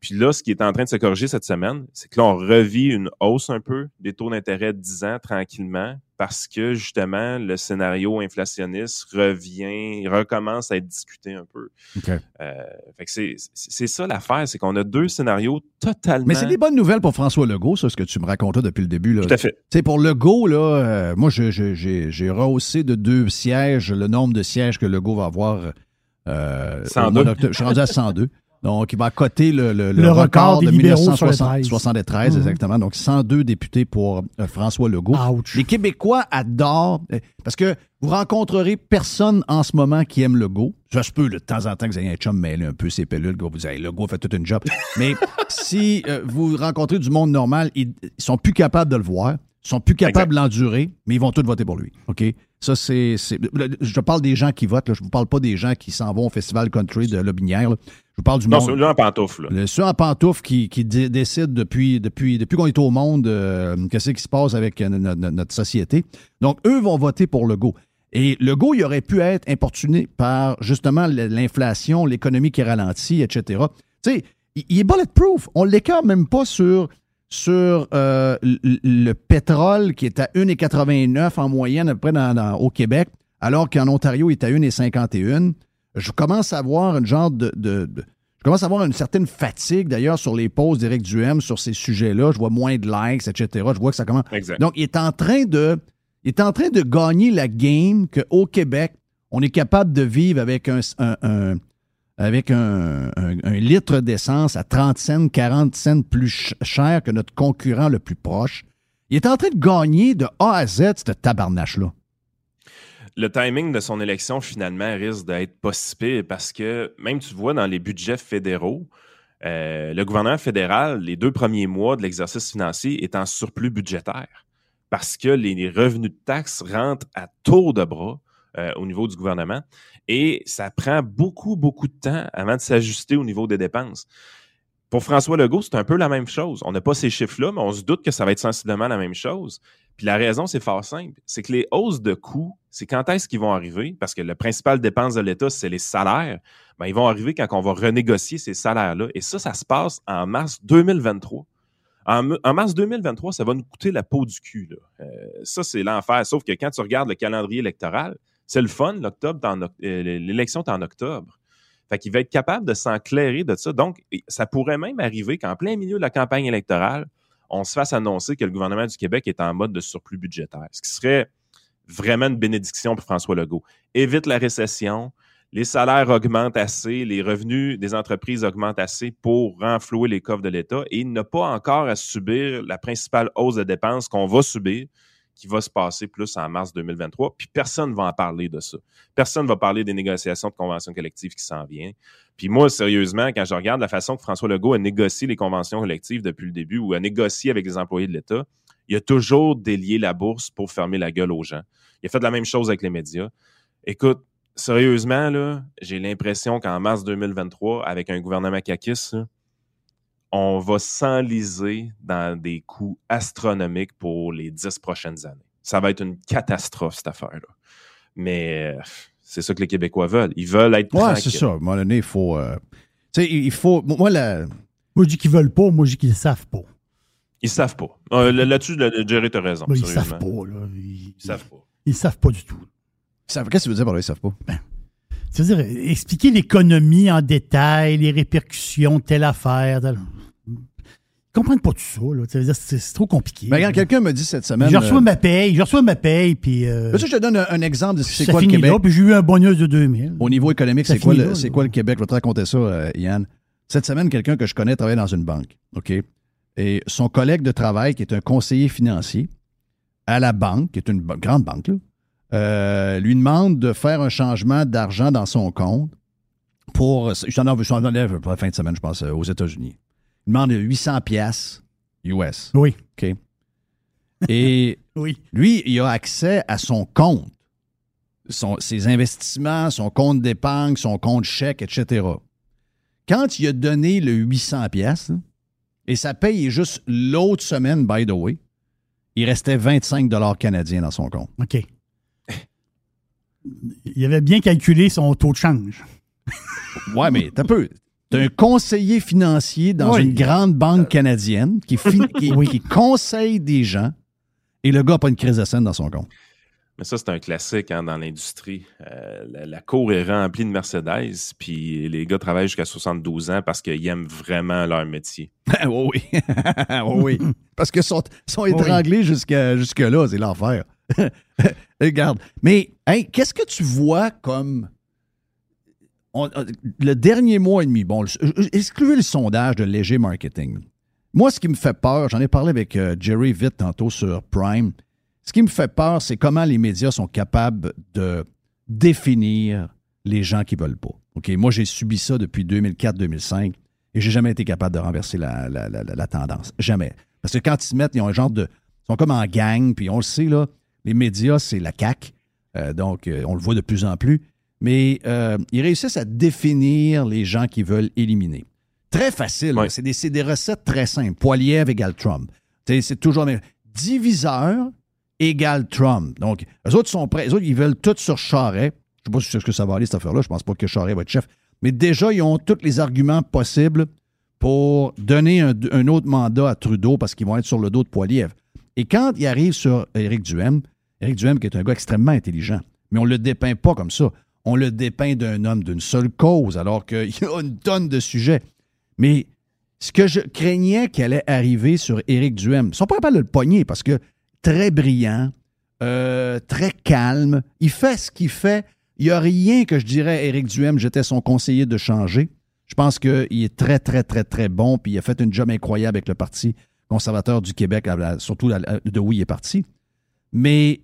Puis là, ce qui est en train de se corriger cette semaine, c'est que là, on revit une hausse un peu des taux d'intérêt de 10 ans tranquillement parce que justement, le scénario inflationniste revient, recommence à être discuté un peu. OK. Euh, fait que c'est, c'est ça l'affaire, c'est qu'on a deux scénarios totalement. Mais c'est des bonnes nouvelles pour François Legault, ça, ce que tu me racontais depuis le début. Là. Tout à fait. Sais, pour Legault, là, euh, moi, je- je- j'ai j'ai rehaussé de deux sièges le nombre de sièges que Legault va avoir. Euh, au 102. mois d'octobre. Je suis rendu à 102. Donc, il va coter le, le, Le record de libéraux sur le 1973, Mhm. exactement. Donc, 102 députés pour euh, François Legault. Ouch. Les Québécois adorent, euh, parce que vous rencontrerez personne en ce moment qui aime Legault. Ça se peut, de temps en temps, que vous ayez un chum mêler un peu ses pellules, que vous dites, hey, Legault fait toute une job. Mais si euh, vous rencontrez du monde normal, ils, ils sont plus capables de le voir, ils sont plus capables de l'endurer, mais ils vont tous voter pour lui. OK? Ça, c'est. Je parle des gens qui votent, là. je ne vous parle pas des gens qui s'en vont au Festival Country de Lobinière. là. Je vous parle du Non, monde. celui-là en pantoufle. là. Le, ceux en pantoufles qui, qui dé- décident depuis, depuis, depuis qu'on est au monde, euh, qu'est-ce qui se passe avec euh, no- no- notre société. Donc, eux vont voter pour Legault. Et Legault, il aurait pu être importuné par justement l'inflation, l'économie qui ralentit, etc. Tu sais, il, il est bulletproof. On l'écarte même pas sur, sur euh, le pétrole qui est à 1,89 en moyenne à peu près dans- dans- au Québec, alors qu'en Ontario, il est à 1,51. Je commence à voir une genre de- de- de je commence à avoir une certaine fatigue, d'ailleurs, sur les posts d'Éric Duhem sur ces sujets-là. Je vois moins de likes, etc. Je vois que ça commence. Exact. Donc, il est en train de, il est en train de gagner la game qu'au Québec, on est capable de vivre avec un, un- un- avec un, litre d'essence à 30 cents, 40 cents plus ch- cher que notre concurrent le plus proche. Il est en train de gagner de A à Z, ce tabarnache-là. le timing de son élection, finalement, risque d'être pas si pire parce que même tu vois dans les budgets fédéraux, euh, le gouvernement fédéral, les deux premiers mois de l'exercice financier, est en surplus budgétaire parce que les revenus de taxes rentrent à tour de bras euh, au niveau du gouvernement et ça prend beaucoup, beaucoup de temps avant de s'ajuster au niveau des dépenses. Pour François Legault, c'est un peu la même chose. On n'a pas ces chiffres-là, mais on se doute que ça va être sensiblement la même chose. Puis la raison, c'est fort simple. C'est que les hausses de coûts, c'est quand est-ce qu'ils vont arriver? Parce que la principale dépense de l'État, c'est les salaires. Ben, ils vont arriver quand on va renégocier ces salaires-là. Et ça, ça se passe en mars 2023. En, mars 2023, ça va nous coûter la peau du cul. Euh, ça, c'est l'enfer. Sauf que quand tu regardes le calendrier électoral, c'est le fun. L'octobre, euh, l'élection est en octobre. Fait qu'il va être capable de s'enclairer de ça. Donc, ça pourrait même arriver qu'en plein milieu de la campagne électorale, on se fasse annoncer que le gouvernement du Québec est en mode de surplus budgétaire. Ce qui serait vraiment une bénédiction pour François Legault. Évite la récession, les salaires augmentent assez, les revenus des entreprises augmentent assez pour renflouer les coffres de l'État et n'a pas encore à subir la principale hausse de dépenses qu'on va subir, qui va se passer plus en mars 2023. Puis personne ne va en parler de ça. Personne ne va parler des négociations de conventions collectives qui s'en viennent. Puis moi, sérieusement, quand je regarde la façon que François Legault a négocié les conventions collectives depuis le début ou a négocié avec les employés de l'État, il a toujours délié la bourse pour fermer la gueule aux gens. Il a fait la même chose avec les médias. Écoute, sérieusement, j'ai l'impression qu'en mars 2023, avec un gouvernement caquiste, on va s'enliser dans des coûts astronomiques pour les dix prochaines années. Ça va être une catastrophe, cette affaire-là. Mais euh, c'est ça que les Québécois veulent. Ils veulent être Ouais, tranquilles. c'est ça. À un moment donné, il faut. euh, tu sais, il faut. Moi, la, Moi, je dis qu'ils veulent pas, moi, je dis qu'ils ne savent pas. Ils savent pas. Euh, là- Là-dessus, Jerry, t'as raison. Ben, ils savent pas, là. Ils, Ils savent pas. ils savent pas du tout. Qu'est-ce que tu veux dire par là? Ils savent pas? C'est-à-dire, expliquer l'économie en détail, les répercussions de telle affaire. telle- comprennent pas tout ça, là. C'est c'est trop compliqué. Mais quelqu'un me dit cette semaine. je reçois euh, ma paye, je reçois ma paye, puis euh, ça, je te donne un, un exemple de c'est ça quoi le Québec. là, puis j'ai eu un bonus de 2000. Au niveau économique, c'est quoi, le- c'est quoi Québec? Je vais te raconter ça, euh, Yann. Cette semaine, quelqu'un que je connais travaille dans une banque. OK? Et son collègue de travail, qui est un conseiller financier à la banque, qui est une grande banque, là, euh, lui demande de faire un changement d'argent dans son compte pour. Je t'en enlève- pour la fin de semaine, je pense, euh, aux États-Unis. Il demande 800 pièces US. Oui, OK? Et oui. lui, il a accès à son compte, son- ses investissements, son compte d'épargne, son compte chèque, etc. Quand il a donné le 800 pièces et sa paye est juste l'autre semaine, by the way, il restait 25 dollars canadiens dans son compte. OK. Il avait bien calculé son taux de change. Ouais, mais t'as peu. T'as un conseiller financier dans Oui. une grande banque canadienne qui, fi- qui- Oui. qui conseille des gens et le gars n'a pas une crise de scène dans son compte. Mais ça, c'est un classique hein, dans l'industrie. Euh, la, la cour est remplie de Mercedes, puis les gars travaillent jusqu'à 72 ans parce qu'ils aiment vraiment leur métier. oui, oui. Parce qu'ils sont, sont Oui. étranglés jusqu'à, jusque-là, c'est l'enfer. Regarde. Mais qu'est-ce que tu vois comme. on- le dernier mois et demi, bon, le- excluez le sondage de léger marketing. Moi, ce qui me fait peur, j'en ai parlé avec euh, Jerry Vitt tantôt sur Prime. Ce qui me fait peur, c'est comment les médias sont capables de définir les gens qui veulent pas. OK, moi, j'ai subi ça depuis 2004-2005 et j'ai jamais été capable de renverser la- la- la- la tendance. Jamais. Parce que quand ils se mettent, ils ont un genre de. Ils sont comme en gang, puis on le sait, là, les médias, c'est la CAQ. Euh, donc, euh, on le voit de plus en plus. Mais euh, ils réussissent à définir les gens qui veulent éliminer. Très facile. C'est des, des recettes très simples. Poilievre égale Trump. C'est toujours le même. Diviseur égale Trump. Donc, eux autres sont prêts. Eux autres, ils veulent tout sur Charret. Je ne sais pas ce que ça va aller, cette affaire-là. Je pense pas que Charret va être chef. Mais déjà, ils ont tous les arguments possibles pour donner un, un autre mandat à Trudeau parce qu'ils vont être sur le dos de Poilievre. Et quand il arrive sur Éric Duhem, Éric Duhem qui est un gars extrêmement intelligent, mais on ne le dépeint pas comme ça. On le dépeint d'un homme d'une seule cause, alors qu'il y a une tonne de sujets. Mais ce que je craignais qui allait arriver sur Éric Duhem, ils sont pas capables de le pogner parce que très brillant, euh, très calme, il fait ce qu'il fait. Il n'y a rien que je dirais à Éric Duhem, j'étais son conseiller de changer. Je pense qu'il est très, très, très, très bon, puis il a fait une job incroyable avec le Parti conservateur du Québec, surtout de où il est parti. Mais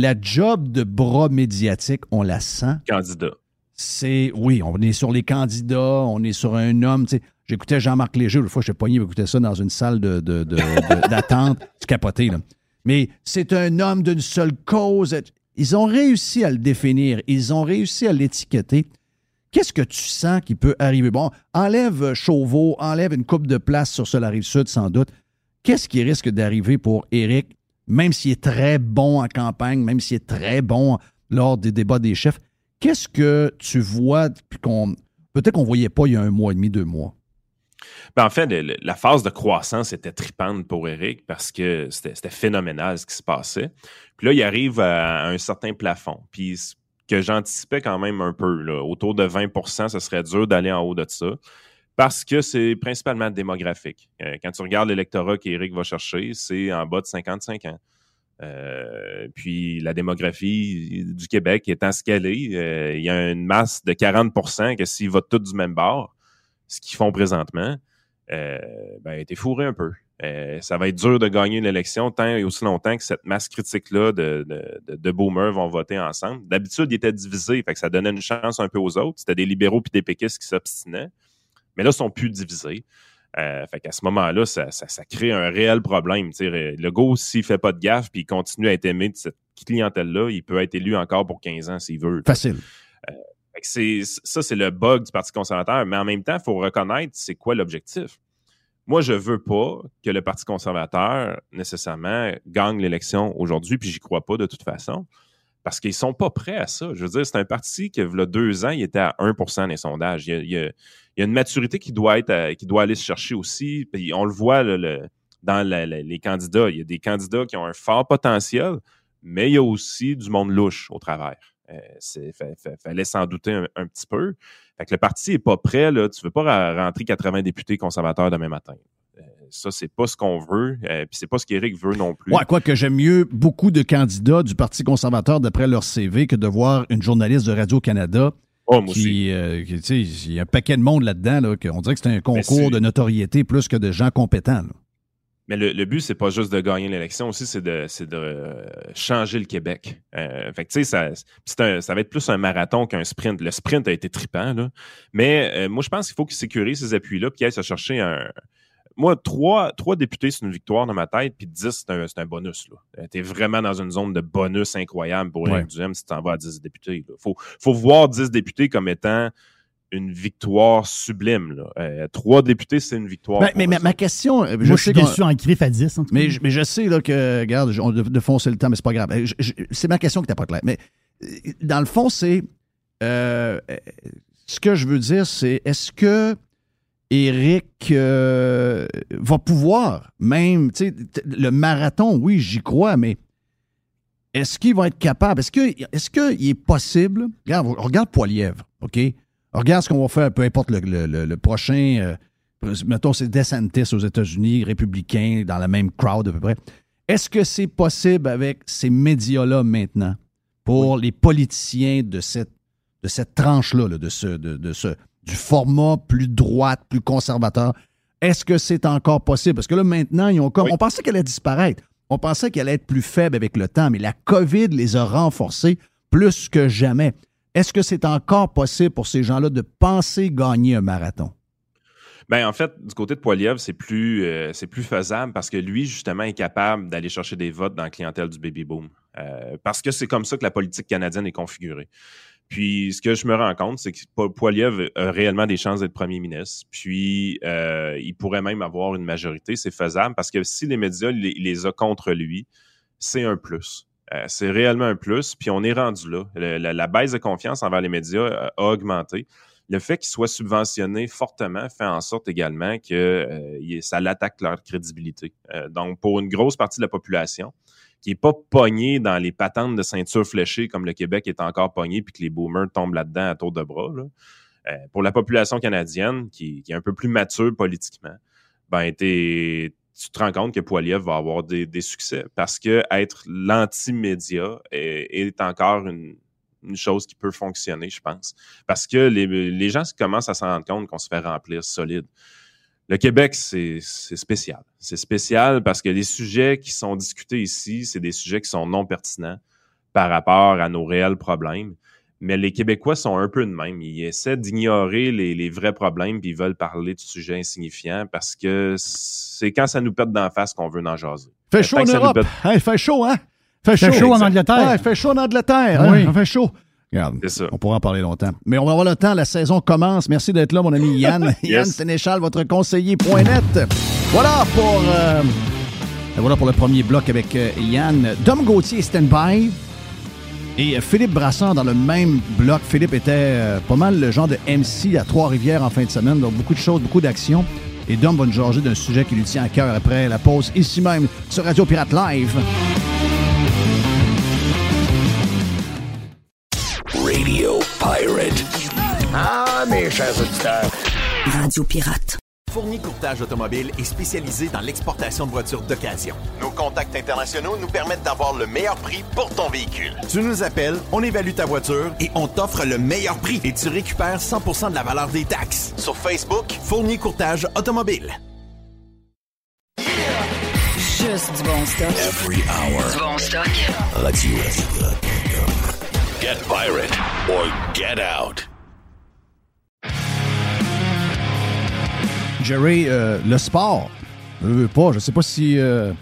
la job de bras médiatique, on la sent Candidat. c'est oui, on est sur les candidats, on est sur un homme. tu sais. J'écoutais Jean-Marc Léger, une fois je pogné, j'écoutais ça dans une salle de, de- de- de- d'attente. C'est capoté, là. Mais c'est un homme d'une seule cause. Ils ont réussi à le définir, ils ont réussi à l'étiqueter. Qu'est-ce que tu sens qui peut arriver? Bon, enlève Chauveau, enlève une coupe de place sur ce la rive sud, sans doute. Qu'est-ce qui risque d'arriver pour Éric, même s'il est très bon en campagne, même s'il est très bon lors des débats des chefs? Qu'est-ce que tu vois qu'on peut-être qu'on voyait pas il y a un mois et demi, deux mois? Ben, en fait, la phase de croissance était tripante pour Eric parce que c'était phénoménal ce qui se passait. Puis là, il arrive à un certain plafond. Puis que j'anticipais quand même un peu, là, autour de 20% ce serait dur d'aller en haut de ça parce que c'est principalement démographique. Euh, quand tu regardes l'électorat qu'Éric va chercher, c'est en bas de 55 ans. Euh, puis la démographie du Québec étant ce qu'elle est, euh, il y a une masse de 40% que s'ils votent tous du même bord, ce qu'ils font présentement, euh, ben, t'es fourré un peu. Ça va être dur de gagner l'élection tant et aussi longtemps que cette masse critique-là de, de, de, de boomers vont voter ensemble. D'habitude, ils étaient divisés, fait que ça donnait une chance un peu aux autres. C'était des libéraux puis des péquistes qui s'obstinaient. Mais là, ils sont plus divisés. Euh, fait qu'à ce moment-là, ça, ça, ça crée un réel problème. Tu sais, le gars, s'il fait pas de gaffe puis il continue à être aimé de cette clientèle-là, il peut être élu encore pour 15 ans s'il veut. Facile. Fait que c'est, ça, c'est le bug du Parti conservateur. Mais en même temps, il faut reconnaître c'est quoi l'objectif. Moi, je veux pas que le Parti conservateur, nécessairement, gagne l'élection aujourd'hui, puis j'y crois pas de toute façon, parce qu'ils sont pas prêts à ça. Je veux dire, c'est un parti qui, il y a deux ans, il était à 1% des sondages. Il y a, une maturité qui doit, être doit aller se chercher aussi. On le voit dans les candidats. Il y a des candidats qui ont un fort potentiel, mais il y a aussi du monde louche au travers. Euh, fallait s'en douter un, petit peu. Fait que le parti est pas prêt. Tu veux pas rentrer 80 députés conservateurs demain matin. Ça, c'est pas ce qu'on veut. Euh, Puis c'est pas ce qu'Éric veut non plus. Ouais, quoique j'aime mieux beaucoup de candidats du Parti conservateur d'après leur CV que de voir une journaliste de Radio-Canada Oh, qui, euh, qui, il y a un paquet de monde là-dedans, là, qu'on dirait que c'est un concours de notoriété plus que de gens compétents. là. Mais le, le but, c'est pas juste de gagner l'élection aussi, c'est de, euh, changer le Québec. Euh, fait que, tu sais, ça, un- ça va être plus un marathon qu'un sprint. Le sprint a été trippant, là. Mais euh, moi, je pense qu'il faut qu'il sécurise ces appuis-là, puis qu'il aille se chercher un. Moi, trois, trois députés, c'est une victoire dans ma tête, puis 10, c'est un, bonus. là. Tu es vraiment dans une zone de bonus incroyable pour Ouais. Éric Duhem si tu t'en vas à 10 députés. Il faut, faut voir 10 députés comme étant une victoire sublime. Là. Euh, trois députés, c'est une victoire. Ben, mais ma, question, euh, Moi, je je suis sais qu'on- déçu en griffe à 10. en tout cas. Mais, je- mais je sais là, que, regarde, je- on de, de foncer le temps, mais c'est pas grave. Euh, je- je- C'est ma question qui n'était pas claire. Mais euh, dans le fond, c'est. euh, euh, ce que je veux dire, c'est est-ce que Éric euh, va pouvoir, même, tu sais, le marathon, oui, j'y crois, mais est-ce qu'il va être capable? Est-ce que est-ce qu'il est possible? Regarde, regarde Poilièvre, OK? Regarde ce qu'on va faire, peu importe le, le- le- le prochain. euh, mettons, c'est DeSantis aux États-Unis, républicain, dans la même crowd à peu près. Est-ce que c'est possible avec ces médias-là maintenant pour les politiciens de cette, de cette tranche-là, là, de ce, de, de ce, du format plus droite, plus conservateur? Est-ce que c'est encore possible? Parce que là, maintenant, ils ont comme, Oui. on pensait qu'elle allait disparaître. On pensait qu'elle allait être plus faible avec le temps, mais la COVID les a renforcés plus que jamais. Est-ce que c'est encore possible pour ces gens-là de penser gagner un marathon? Ben, en fait, du côté de Poiliev, c'est plus, euh, c'est plus faisable parce que lui, justement, est capable d'aller chercher des votes dans la clientèle du baby boom. Euh, parce que c'est comme ça que la politique canadienne est configurée. Puis, ce que je me rends compte, c'est que Po- Poiliev a réellement des chances d'être premier ministre. Puis, euh, il pourrait même avoir une majorité. C'est faisable parce que si les médias les, a contre lui, c'est un plus. Euh, c'est réellement un plus. Puis, on est rendu là. La, la baisse de confiance envers les médias euh, a augmenté le fait qu'ils soient subventionnés fortement fait en sorte également que ça l'attaque leur crédibilité. Donc, pour une grosse partie de la population qui n'est pas pognée dans les patentes de ceinture fléchée comme le Québec est encore pogné puis que les boomers tombent là-dedans à tour de bras, euh, pour la population canadienne qui, est un peu plus mature politiquement, ben, tu te rends compte que Poiliev va avoir des, succès parce que être l'anti-média est, encore une, une chose qui peut fonctionner, je pense. Parce que les, les gens commencent à s'en rendre compte qu'on se fait remplir solide. Le Québec, c'est c'est spécial. C'est spécial parce que les sujets qui sont discutés ici, c'est des sujets qui sont non pertinents par rapport à nos réels problèmes. Mais les Québécois sont un peu de même. Ils essaient d'ignorer les, les vrais problèmes puis ils veulent parler de sujets insignifiants parce que c'est quand ça nous pète d'en face qu'on veut en jaser. Fait chaud en Europe. pète- Hein, il fait chaud, hein? Fait Fait chaud en. Angleterre. Ouais, fait chaud en Angleterre. hein? Oui. Il fait chaud. Regarde, C'est ça. on pourra en parler longtemps. Mais on va avoir le temps. La saison commence. Merci d'être là, mon ami Yann. Yann. Sénéchal, votre conseiller.net. Voilà pour, euh, voilà pour le premier bloc avec euh, Yann. Dom Gauthier, stand-by. Et euh, Philippe Brassard dans le même bloc. Philippe était euh, pas mal le genre de MC à Trois-Rivières en fin de semaine. Donc beaucoup de choses, beaucoup d'actions. Et Dom va nous d'un sujet qui lui tient à cœur après la pause, ici même, sur Radio Pirate Live. Ah, mes chers auditeurs. Radio Pirate. Fournier Courtage Automobile est spécialisé dans l'exportation de voitures d'occasion. Nos contacts internationaux nous permettent d'avoir le meilleur prix pour ton véhicule. Tu nous appelles, on évalue ta voiture et on t'offre le meilleur prix. Et tu récupères 100% de la valeur des taxes. Sur Facebook, Fournier Courtage Automobile. Juste du bon stock. Every hour. Du bon stock. Radio Get pirate or get out. Jerry, euh, le sport, je veux pas, je sais pas si euh,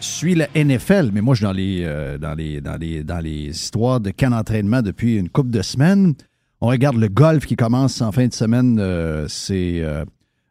je suis la NFL, mais moi je suis dans les, euh, dans les, dans les, dans les histoires de camp d'entraînement depuis une couple de semaines. On regarde le golf qui commence en fin de semaine, euh, c'est euh,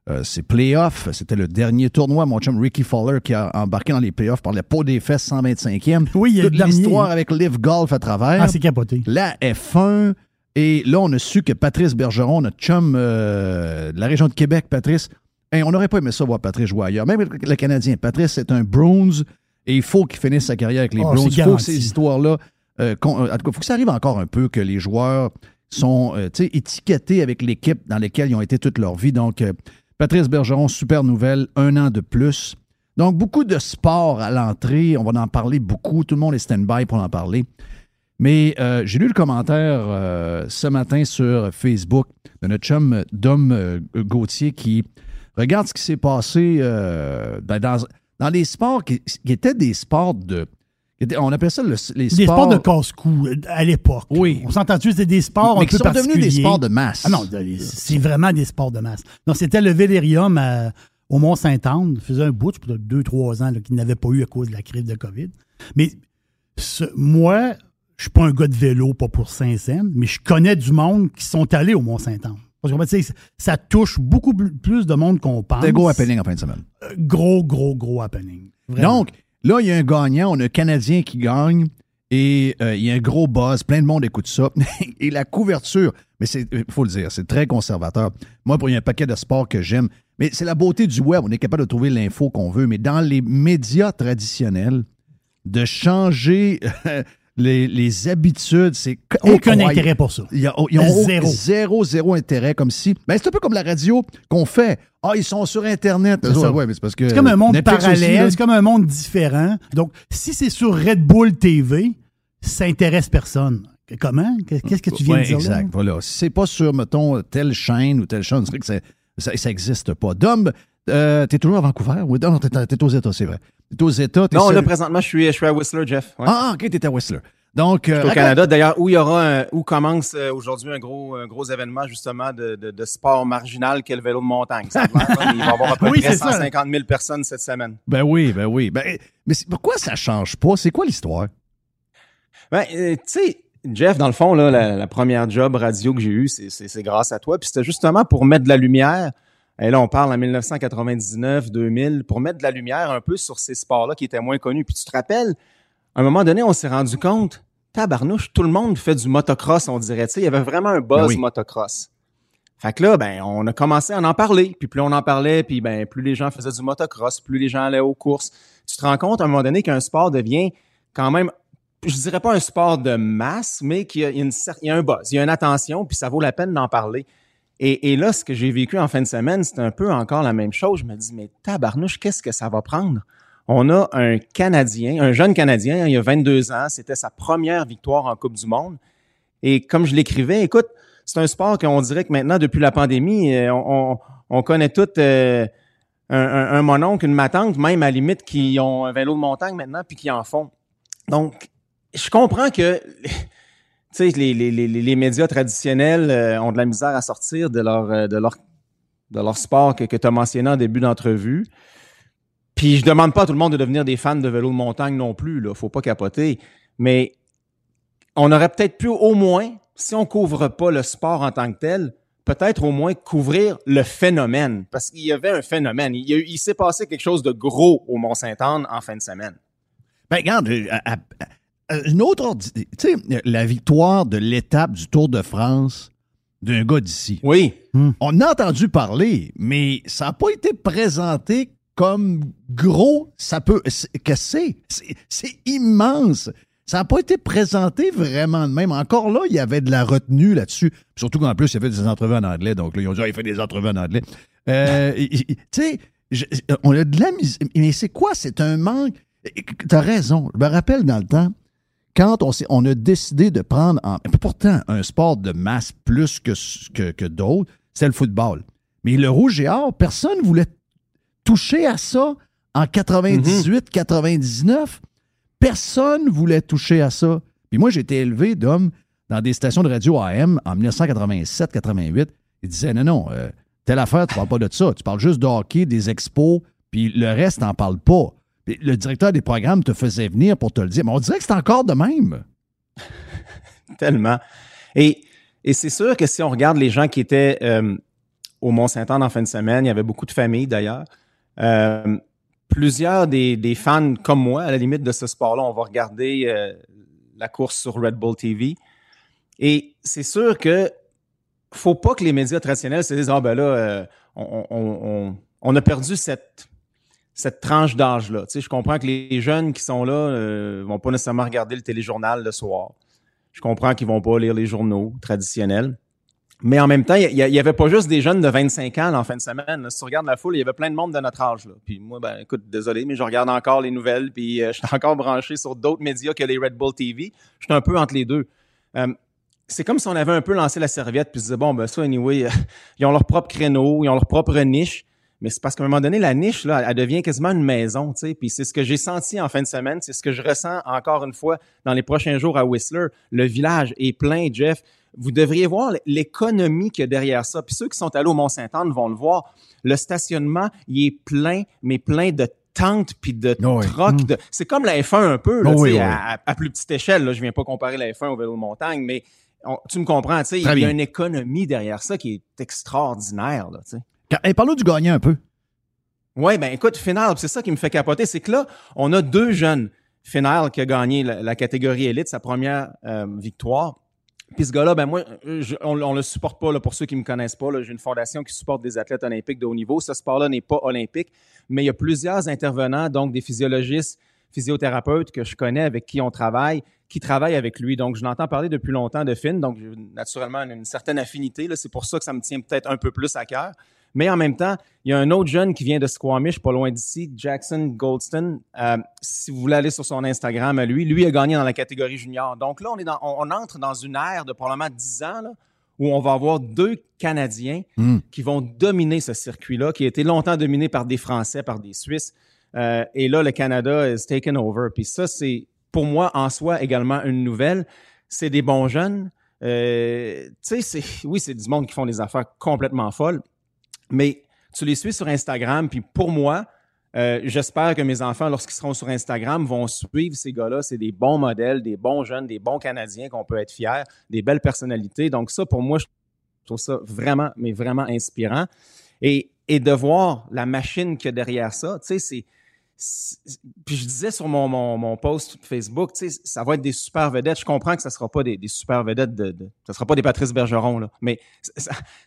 euh, c'est playoffs. C'était le dernier tournoi. Mon chum Ricky Fowler qui a embarqué dans les playoffs par la peau des fesses 125e. Oui, il y a Toute l'histoire avec Live Golf à travers Ah, c'est capoté. la F1. Et là, on a su que Patrice Bergeron, notre chum euh, de la région de Québec, Patrice, hey, on n'aurait pas aimé ça voir Patrice jouer ailleurs. Même le Canadien, Patrice, c'est un Bruins et il faut qu'il finisse sa carrière avec les Oh, Bruins. Il faut que ces histoires-là. euh, qu'on- en tout cas, il faut que ça arrive encore un peu que les joueurs sont euh, étiquetés avec l'équipe dans laquelle ils ont été toute leur vie. Donc, euh, Patrice Bergeron, super nouvelle, un an de plus. Donc, beaucoup de sport à l'entrée. On va en parler beaucoup. Tout le monde est stand-by pour en parler. Mais euh, j'ai lu le commentaire euh, ce matin sur Facebook de notre chum Dom euh, Gauthier qui regarde ce qui s'est passé euh, ben, dans, dans les sports qui, qui étaient des sports de. étaient- on appelle ça le- les Des sports. de casse-cou euh, à l'époque. Oui. On s'entend-tu, c'était des sports mais un qui peu sont devenus des sports de masse. Ah non, c'est vraiment des sports de masse. Donc, c'était le Vélérium à- au Mont-Saint-Anne. Ça faisait un bout, peut-être deux, trois ans, qu'il n'avait pas eu à cause de la crise de COVID. Mais ce- moi, je suis pas un gars de vélo, pas pour Saint-Saëns, mais je connais du monde qui sont allés au Mont-Saint-Anne. Parce que tu sais, ça touche beaucoup plus de monde qu'on pense. Un gros happening en fin de semaine. Euh, Gros, gros, gros happening. Vraiment. Donc, là, il y a un gagnant, on a un Canadien qui gagne Et euh, il y a un gros buzz, plein de monde écoute ça. et la couverture, mais c'est, il faut le dire, c'est très conservateur. Moi, pour il y a un paquet de sports que j'aime, mais c'est la beauté du web. On est capable de trouver l'info qu'on veut, mais dans les médias traditionnels, de changer les, les habitudes, c'est Aucun incroyable. intérêt pour ça. Il y a- ils ont Zéro. zéro, zéro intérêt, comme si. Ben, c'est un peu comme la radio qu'on fait. Ah, ils sont sur Internet. C'est ça. Ouais, mais c'est parce que. C'est comme un monde Netflix aussi, là. parallèle, c'est comme un monde différent. Donc, si c'est sur Red Bull TV, ça intéresse personne. Comment? Qu'est-ce que tu viens Ouais, de dire là? exact. Voilà. Si c'est pas sur, mettons, telle chaîne ou telle chaîne, on dirait que ça, ça, ça existe pas. Dom, euh, t'es toujours à Vancouver? Oui, non, t'es, t'es aux États, c'est vrai. T'es aux États. Non, seul- là, présentement, je suis, je suis à Whistler, Jeff. Ouais. Ah, ok, t'es à Whistler. Donc, euh, au Canada, d'ailleurs, où il y aura un- où commence euh, aujourd'hui un gros, un gros événement justement de, de, de sport marginal qu'est le vélo de montagne. Ça il va y avoir à peu Oui, près c'est ça. 150 000 personnes cette semaine. Ben oui, ben oui. Ben, mais c'est- pourquoi ça change pas? C'est quoi l'histoire? Ben, euh, tu sais, Jeff, dans le fond, là, la, la première job radio que j'ai eue, c'est grâce à toi. Puis c'était justement pour mettre de la lumière. Et là, on parle en 1999, 2000, pour mettre de la lumière un peu sur ces sports-là qui étaient moins connus. Puis tu te rappelles, à un moment donné, on s'est rendu compte, tabarnouche, tout le monde fait du motocross, on dirait. Tu sais, il y avait vraiment un buzz Ben oui. motocross. Fait que là, ben, on a commencé à en parler. Puis plus on en parlait, puis ben, plus les gens faisaient du motocross, plus les gens allaient aux courses. Tu te rends compte à un moment donné qu'un sport devient quand même, je dirais pas un sport de masse, mais qu'il y a, il y a une il y a un buzz, il y a une attention, puis ça vaut la peine d'en parler. Et, et là, ce que j'ai vécu en fin de semaine, c'est un peu encore la même chose. Je me dis, mais tabarnouche, qu'est-ce que ça va prendre? On a un Canadien, un jeune Canadien, il y a 22 ans, c'était sa première victoire en Coupe du Monde. Et comme je l'écrivais, écoute, c'est un sport qu'on dirait que maintenant, depuis la pandémie, euh, on, on, on connaît tout euh, un, un, un mononcle, une matante, même à la limite, qui ont un vélo de montagne maintenant, puis qui en font. Donc, je comprends que sais, les, les, les, les médias traditionnels euh, ont de la misère à sortir de leur, euh, de leur, de leur sport que, que tu as mentionné en début d'entrevue. Puis je demande pas à tout le monde de devenir des fans de vélo de montagne non plus, là, faut pas capoter. Mais on aurait peut-être pu au moins, si on couvre pas le sport en tant que tel, peut-être au moins couvrir le phénomène. Parce qu'il y avait un phénomène. Il, s'est passé quelque chose de gros au Mont-Saint-Anne en fin de semaine. Ben, regarde, euh, une autre. Tu sais, la victoire de l'étape du Tour de France d'un gars d'ici. Oui. On a entendu parler, mais ça n'a pas été présenté comme gros. Ça peut. c'est- Que c'est? C'est- immense. Ça n'a pas été présenté vraiment de même. Encore là, il y avait de la retenue là-dessus. Surtout qu'en plus, il y avait des entrevues en anglais. Donc là, ils ont dit, ah, il fait des entrevues en anglais. Euh, tu sais, on a de la misère. Mais c'est quoi? C'est un manque. Tu as raison. Je me rappelle dans le temps, quand on, a décidé de prendre en. Pourtant, un sport de masse plus que, que, que d'autres, c'est le football. Mais le rouge et or, personne ne voulait toucher à ça en 98, 99. Personne voulait toucher à ça. Puis moi, j'ai été élevé d'hommes dans des stations de radio AM en 1987-88. Ils disaient non, non, euh, telle affaire, tu parles pas de ça. Tu parles juste de hockey, des expos, puis le reste, t'en parles pas. Le directeur des programmes te faisait venir pour te le dire. Mais on dirait que c'est encore de même. Tellement. Et, c'est sûr que si on regarde les gens qui étaient euh, au Mont-Saint-Anne en fin de semaine, il y avait beaucoup de familles d'ailleurs. Euh, plusieurs des, fans comme moi, à la limite de ce sport-là, on va regarder euh, la course sur Red Bull TV. Et c'est sûr que faut pas que les médias traditionnels se disent ah ben là on a perdu cette cette tranche d'âge-là. Tu sais, je comprends que les jeunes qui sont là euh, vont pas nécessairement regarder le téléjournal le soir. Je comprends qu'ils vont pas lire les journaux traditionnels. Mais en même temps, il y, avait pas juste des jeunes de 25 ans là, en fin de semaine. Si tu regardes la foule, il y avait plein de monde de notre âge. Là. Puis moi, ben écoute, désolé, mais je regarde encore les nouvelles, puis euh, je suis encore branché sur d'autres médias que les Red Bull TV. Je suis un peu entre les deux. Euh, c'est comme si on avait un peu lancé la serviette puis se disait bon ben ça anyway, ils ont leur propre créneau, ils ont leur propre niche. Mais c'est parce qu'à un moment donné, la niche, là, elle devient quasiment une maison, tu sais. Puis c'est ce que j'ai senti en fin de semaine, c'est ce que je ressens encore une fois dans les prochains jours à Whistler. Le village est plein, Jeff. Vous devriez voir l'économie qu'il y a derrière ça. Puis ceux qui sont allés au Mont-Saint-Anne vont le voir. Le stationnement, il est plein, mais plein de tentes puis de Oui. trocs. de- C'est comme la F1 un peu, là, tu oui, sais, oui. à, à plus petite échelle. Là. Je viens pas comparer la F1 au vélo de montagne, mais on- tu me comprends, tu sais, il y a une économie derrière ça qui est extraordinaire, là, tu sais. Hey, Parlons du gagnant un peu. Ouais, ben écoute, final, c'est ça qui me fait capoter, c'est que là, on a deux jeunes. Final qui a gagné la, catégorie élite, sa première euh, victoire. Puis ce gars-là, ben moi, on, on le supporte pas, là, pour ceux qui me connaissent pas. J'ai une fondation qui supporte des athlètes olympiques de haut niveau. Ce sport-là n'est pas olympique, mais il y a plusieurs intervenants, donc des physiologistes, physiothérapeutes que je connais, avec qui on travaille, qui travaillent avec lui. Donc, je l'entends parler depuis longtemps de Finn, donc naturellement une, une certaine affinité. C'est pour ça que ça me tient peut-être un peu plus à cœur. Mais en même temps, il y a un autre jeune qui vient de Squamish, pas loin d'ici, Jackson Goldston. Euh, si vous voulez aller sur son Instagram à lui, lui a gagné dans la catégorie junior. Donc là, on, est dans, on, on entre dans une ère de probablement 10 ans là, où on va avoir deux Canadiens Hmm. qui vont dominer ce circuit-là, qui a été longtemps dominé par des Français, par des Suisses. Euh, et là, le Canada is taken over. Puis ça, c'est pour moi en soi également une nouvelle. C'est des bons jeunes. Euh, tu sais, oui, c'est du monde qui font des affaires complètement folles, mais tu les suis sur Instagram. Puis pour moi, euh, j'espère que mes enfants, lorsqu'ils seront sur Instagram, vont suivre ces gars-là. C'est des bons modèles, des bons jeunes, des bons Canadiens qu'on peut être fiers, des belles personnalités. Donc ça, pour moi, je trouve ça vraiment, mais vraiment inspirant. Et, et de voir la machine qu'il y derrière ça, tu sais, c'est... Puis je disais sur mon, mon, mon post Facebook, ça va être des super vedettes. Je comprends que ça sera pas des, des super vedettes de, de... Ça sera pas des Patrice Bergeron, là. Mais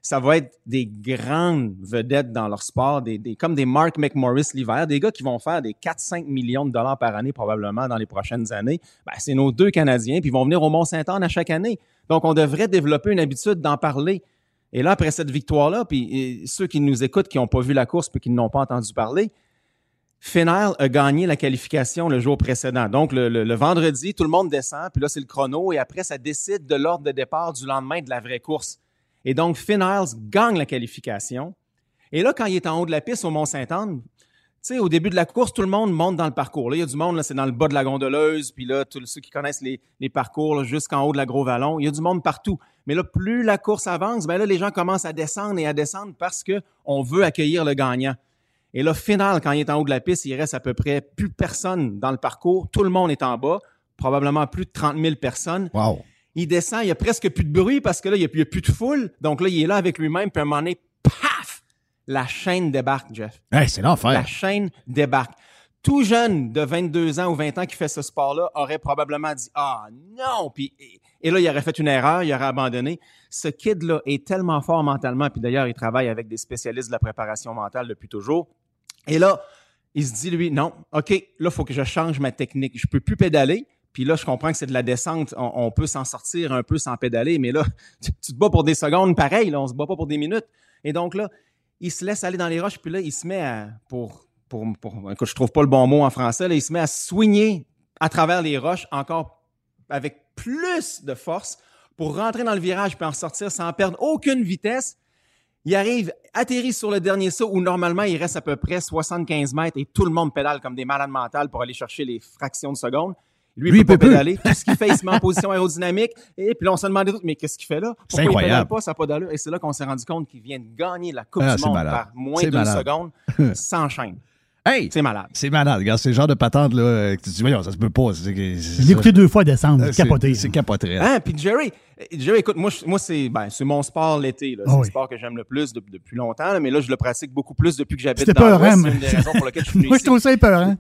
ça, va être des grandes vedettes dans leur sport, des, des, comme des Mark McMorris l'hiver, des gars qui vont faire des 4-5 millions de dollars par année probablement dans les prochaines années. Ben, c'est nos deux Canadiens, puis ils vont venir au Mont-Saint-Anne à chaque année. Donc, on devrait développer une habitude d'en parler. Et là, après cette victoire-là, puis ceux qui nous écoutent, qui n'ont pas vu la course puis qui n'ont pas entendu parler, Final a gagné la qualification le jour précédent. Donc, le, vendredi, tout le monde descend, puis là, c'est le chrono, et après, ça décide de l'ordre de départ du lendemain de la vraie course. Et donc, Finals gagne la qualification. Et là, quand il est en haut de la piste au Mont-Saint-Anne, au début de la course, tout le monde monte dans le parcours. Là, il y a du monde, c'est dans le bas de la gondeleuse, puis là, tous ceux qui connaissent les, parcours jusqu'en haut de la Gros Vallon, il y a du monde partout. Mais là, plus la course avance, ben là, les gens commencent à descendre et à descendre parce que on veut accueillir le gagnant. Et là, final, quand il est en haut de la piste, il reste à peu près plus personne dans le parcours. Tout le monde est en bas, probablement plus de 30 000 personnes. Wow. Il descend, il y a presque plus de bruit parce que là, il n'y a, a plus de foule. Donc là, il est là avec lui-même, puis à un moment donné, paf! La chaîne débarque, Jeff. Hey, c'est l'enfer. La chaîne débarque. Tout jeune de 22 ans ou 20 ans qui fait ce sport-là aurait probablement dit Ah non! Puis, et, là, il aurait fait une erreur, il aurait abandonné. Ce kid-là est tellement fort mentalement, puis d'ailleurs, il travaille avec des spécialistes de la préparation mentale depuis toujours. Et là, il se dit, lui, non, OK, là, faut que je change ma technique. Je peux plus pédaler. Puis là, je comprends que c'est de la descente. On, peut s'en sortir un peu sans pédaler, mais là, tu, tu te bats pour des secondes pareil, là, on se bat pas pour des minutes. Et donc là, il se laisse aller dans les roches, puis là, il se met à, pour, pour, pour écoute, je trouve pas le bon mot en français, là, il se met à swinger à travers les roches encore avec plus de force pour rentrer dans le virage puis en sortir sans perdre aucune vitesse. Il arrive, atterrit sur le dernier saut où normalement il reste à peu près 75 mètres et tout le monde pédale comme des malades mentales pour aller chercher les fractions de seconde. Lui, Lui, il peut il pas peut plus. pédaler. Tout ce qu'il fait, il se met en position aérodynamique. Et puis là, on se demandait tout, mais qu'est-ce qu'il fait là? Pourquoi il pédale pas? Ça n'a pas d'allure? Et c'est là qu'on s'est rendu compte qu'il vient de gagner la Coupe Ah, du Monde malade. par moins d'une seconde sans chaîne. Hey! C'est malade. C'est malade. Regarde, c'est le genre de patente, là, euh, que tu dis, voyons, ça se peut pas. Je l'ai écouté deux fois descendre. c'est- Capoté. C'est capoté. Hein? Puis Jerry, euh, Jerry, écoute, moi, moi c'est ben, c'est mon sport l'été. là. C'est Ah le oui. sport que j'aime le plus de- depuis longtemps, là, mais là, je le pratique beaucoup plus depuis que j'habite dans peur, l'Ouest. hein, C'est une des raisons pour lesquelles je suis Moi, je trouve ça épeurant.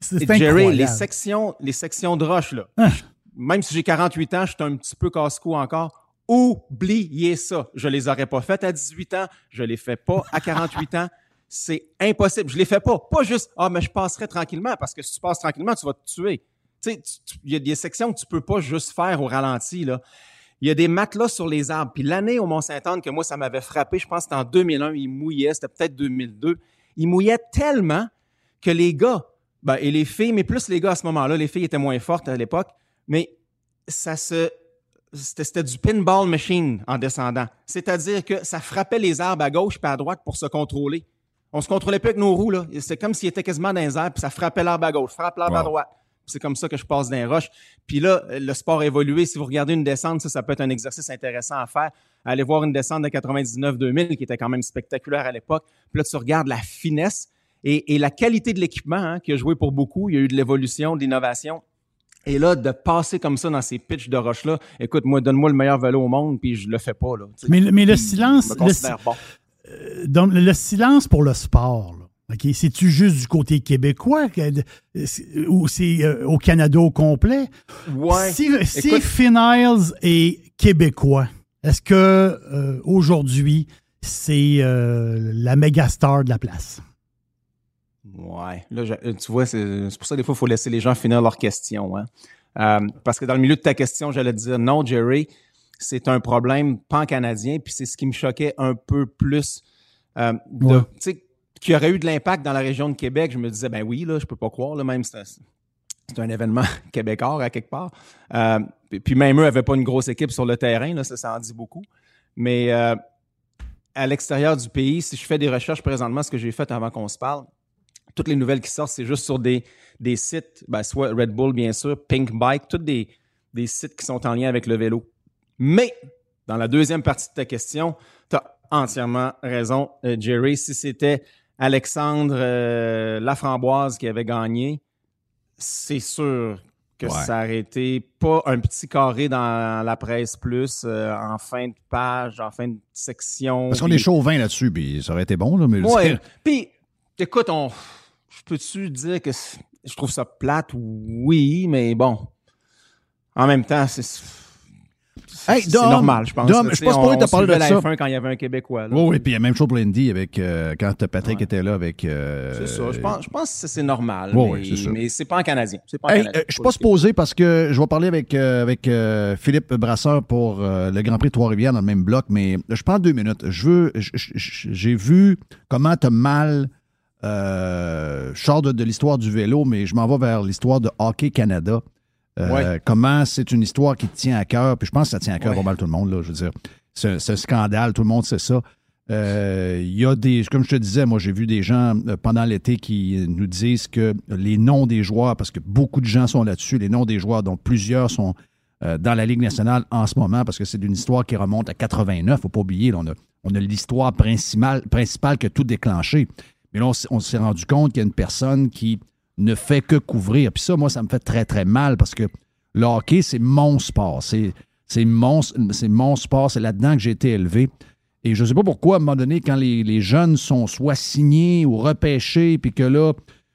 C'est Jerry, les sections, les sections de roche, là, Ah. même si j'ai 48 ans, je suis un petit peu casse-cou encore. Oubliez ça. Je les aurais pas faites à 18 ans. Je les fais pas à 48 ans. C'est impossible. Je les fais pas. Pas juste, ah, mais je passerai tranquillement parce que si tu passes tranquillement, tu vas te tuer. Tu sais, il y a des sections que tu peux pas juste faire au ralenti, là. Il y a des matelas sur les arbres. Puis l'année au Mont-Saint-Anne que moi, ça m'avait frappé, je pense que c'était en 2001, il mouillait, c'était peut-être 2002. Il mouillait tellement que les gars, ben, et les filles, mais plus les gars à ce moment-là, les filles étaient moins fortes à l'époque, mais ça se. C'était du pinball machine en descendant. C'est-à-dire que ça frappait les arbres à gauche et à droite pour se contrôler. On se contrôlait plus avec nos roues, là. C'est comme s'il était quasiment dans les airs, puis ça frappait l'arbre à gauche, frappe l'arbre à droite. Puis C'est comme ça que je passe dans les roches. Puis là, le sport a évolué. Si vous regardez une descente, ça, ça peut être un exercice intéressant à faire. Aller voir une descente de 99-2000 qui était quand même spectaculaire à l'époque. Puis là, tu regardes la finesse et, et la qualité de l'équipement hein, qui a joué pour beaucoup. Il y a eu de l'évolution, de l'innovation. Et là, de passer comme ça dans ces pitchs de roches-là, écoute, moi, donne-moi le meilleur vélo au monde, puis je le fais pas. Là. Mais, le- mais le Puis, silence, je me le, considère bon. Donc, le silence pour le sport, là. C'est-tu juste du côté québécois que- c'est- ou c'est euh, au Canada au complet? Ouais. Si, si Finals est québécois, est-ce que euh, aujourd'hui c'est euh, la méga star de la place? Ouais. Là, je- euh, tu vois, c'est c'est pour ça que des fois, il faut laisser les gens finir leurs questions. hein. Euh, parce que dans le milieu de ta question, j'allais te dire non, Jerry, c'est un problème pan-canadien, puis c'est ce qui me choquait un peu plus. Euh, Ouais. Tu sais, qu'il y aurait eu de l'impact dans la région de Québec, je me disais, ben oui, là, je peux pas croire, là, même c'est un, c'est un événement québécois à quelque part. Euh, puis- puis même eux n'avaient pas une grosse équipe sur le terrain, là, ça, ça en dit beaucoup. Mais euh, à l'extérieur du pays, si je fais des recherches présentement, ce que j'ai fait avant qu'on se parle, toutes les nouvelles qui sortent, c'est juste sur des, des sites, ben, soit Red Bull, bien sûr, Pink Bike, tous des, des sites qui sont en lien avec le vélo. Mais, dans la deuxième partie de ta question, tu as entièrement raison, euh, Jerry. Si c'était Alexandre euh, Laframboise qui avait gagné, c'est sûr que Ouais. ça aurait été pas un petit carré dans la presse plus, euh, en fin de page, en fin de section. Parce qu'on puis- est chauvin là-dessus, puis ça aurait été bon, là, mais Ouais. Puis, écoute, on, je peux-tu dire que je trouve ça plate? Oui, mais bon. En même temps, c'est. Hey, c'est normal, je pense. Dom, je suis tu pas te on parler de suivait ça. la F1 quand il y avait un Québécois. Là. Oui, oui, puis il y a même chose pour l'Indy avec euh, quand Patrick Ouais. était là avec. euh, C'est ça. Je pense, je pense que c'est normal. Mais, ça. mais c'est pas en canadien. C'est pas en Hey, canadien. euh, je suis pas supposé parce que je vais parler avec, euh, avec Philippe Brasseur pour le Grand Prix de Trois-Rivières dans le même bloc, mais je prends deux minutes. Je veux, j'ai vu comment t'as mal. Je sors de, de l'histoire du vélo, mais je m'en vais vers l'histoire de Hockey Canada. Euh, Ouais. Comment c'est une histoire qui te tient à cœur? Puis je pense que ça tient à cœur Ouais. pas mal tout le monde. Là, je veux dire, un scandale, tout le monde sait ça. Euh, Il y a des, comme je te disais, moi j'ai vu des gens euh, pendant l'été qui nous disent que les noms des joueurs, parce que beaucoup de gens sont là-dessus, les noms des joueurs, dont plusieurs sont euh, dans la Ligue nationale en ce moment, parce que c'est une histoire qui remonte à 89, faut pas oublier, là, on a, on a l'histoire principale, principale qui a tout déclenché. Mais là, on, on s'est rendu compte qu'il y a une personne qui ne fait que couvrir. Puis ça, moi, ça me fait très, très mal parce que le hockey, c'est mon sport. C'est, c'est, mon, sport. C'est là-dedans que j'ai été élevé. Et je ne sais pas pourquoi, à un moment donné, quand les, jeunes sont soit signés ou repêchés, puis que là,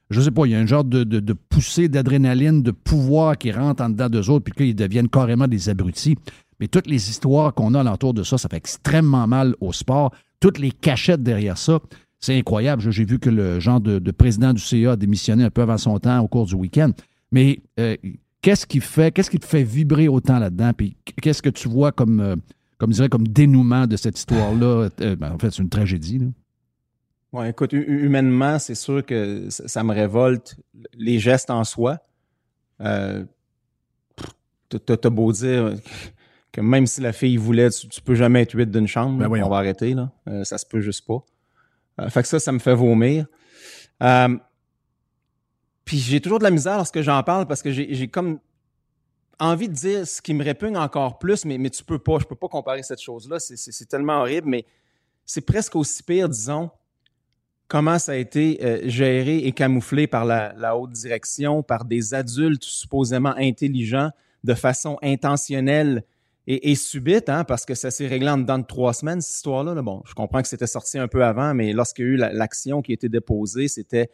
je ne sais pas, il y a un genre de poussée d'adrénaline, de pouvoir qui rentre en dedans d'eux autres, puis qu'ils deviennent carrément des abrutis. Mais toutes les histoires qu'on a alentour de ça, ça fait extrêmement mal au sport. Toutes les cachettes derrière ça, c'est incroyable. J'ai vu que le genre de, de président du CA a démissionné un peu avant son temps au cours du week-end. Mais euh, qu'est-ce qui fait, qu'est-ce qui te fait vibrer autant là-dedans? Puis qu'est-ce que tu vois comme, euh, comme, je dirais, comme dénouement de cette histoire-là? Euh, ben, en fait, c'est une tragédie. Là. Ouais, écoute, hu- humainement, c'est sûr que ça, me révolte les gestes en soi. Euh, t'as- beau dire que même si la fille voulait, tu, tu peux jamais être huit d'une chambre. Ben on va arrêter, là. Euh, ça se peut juste pas. Euh, fait que ça, ça me fait vomir. Euh, puis j'ai toujours de la misère lorsque j'en parle parce que j'ai comme envie de dire ce qui me répugne encore plus, mais, mais tu peux pas. Je peux pas comparer cette chose-là. C'est- tellement horrible, mais c'est presque aussi pire, disons, comment ça a été euh, géré et camouflé par la haute direction, par des adultes supposément intelligents de façon intentionnelle et, et subite, hein, parce que ça s'est réglé en dedans de trois semaines, cette histoire-là. là. Bon, je comprends que c'était sorti un peu avant, mais lorsqu'il y a eu la- l'action qui a été déposée, c'était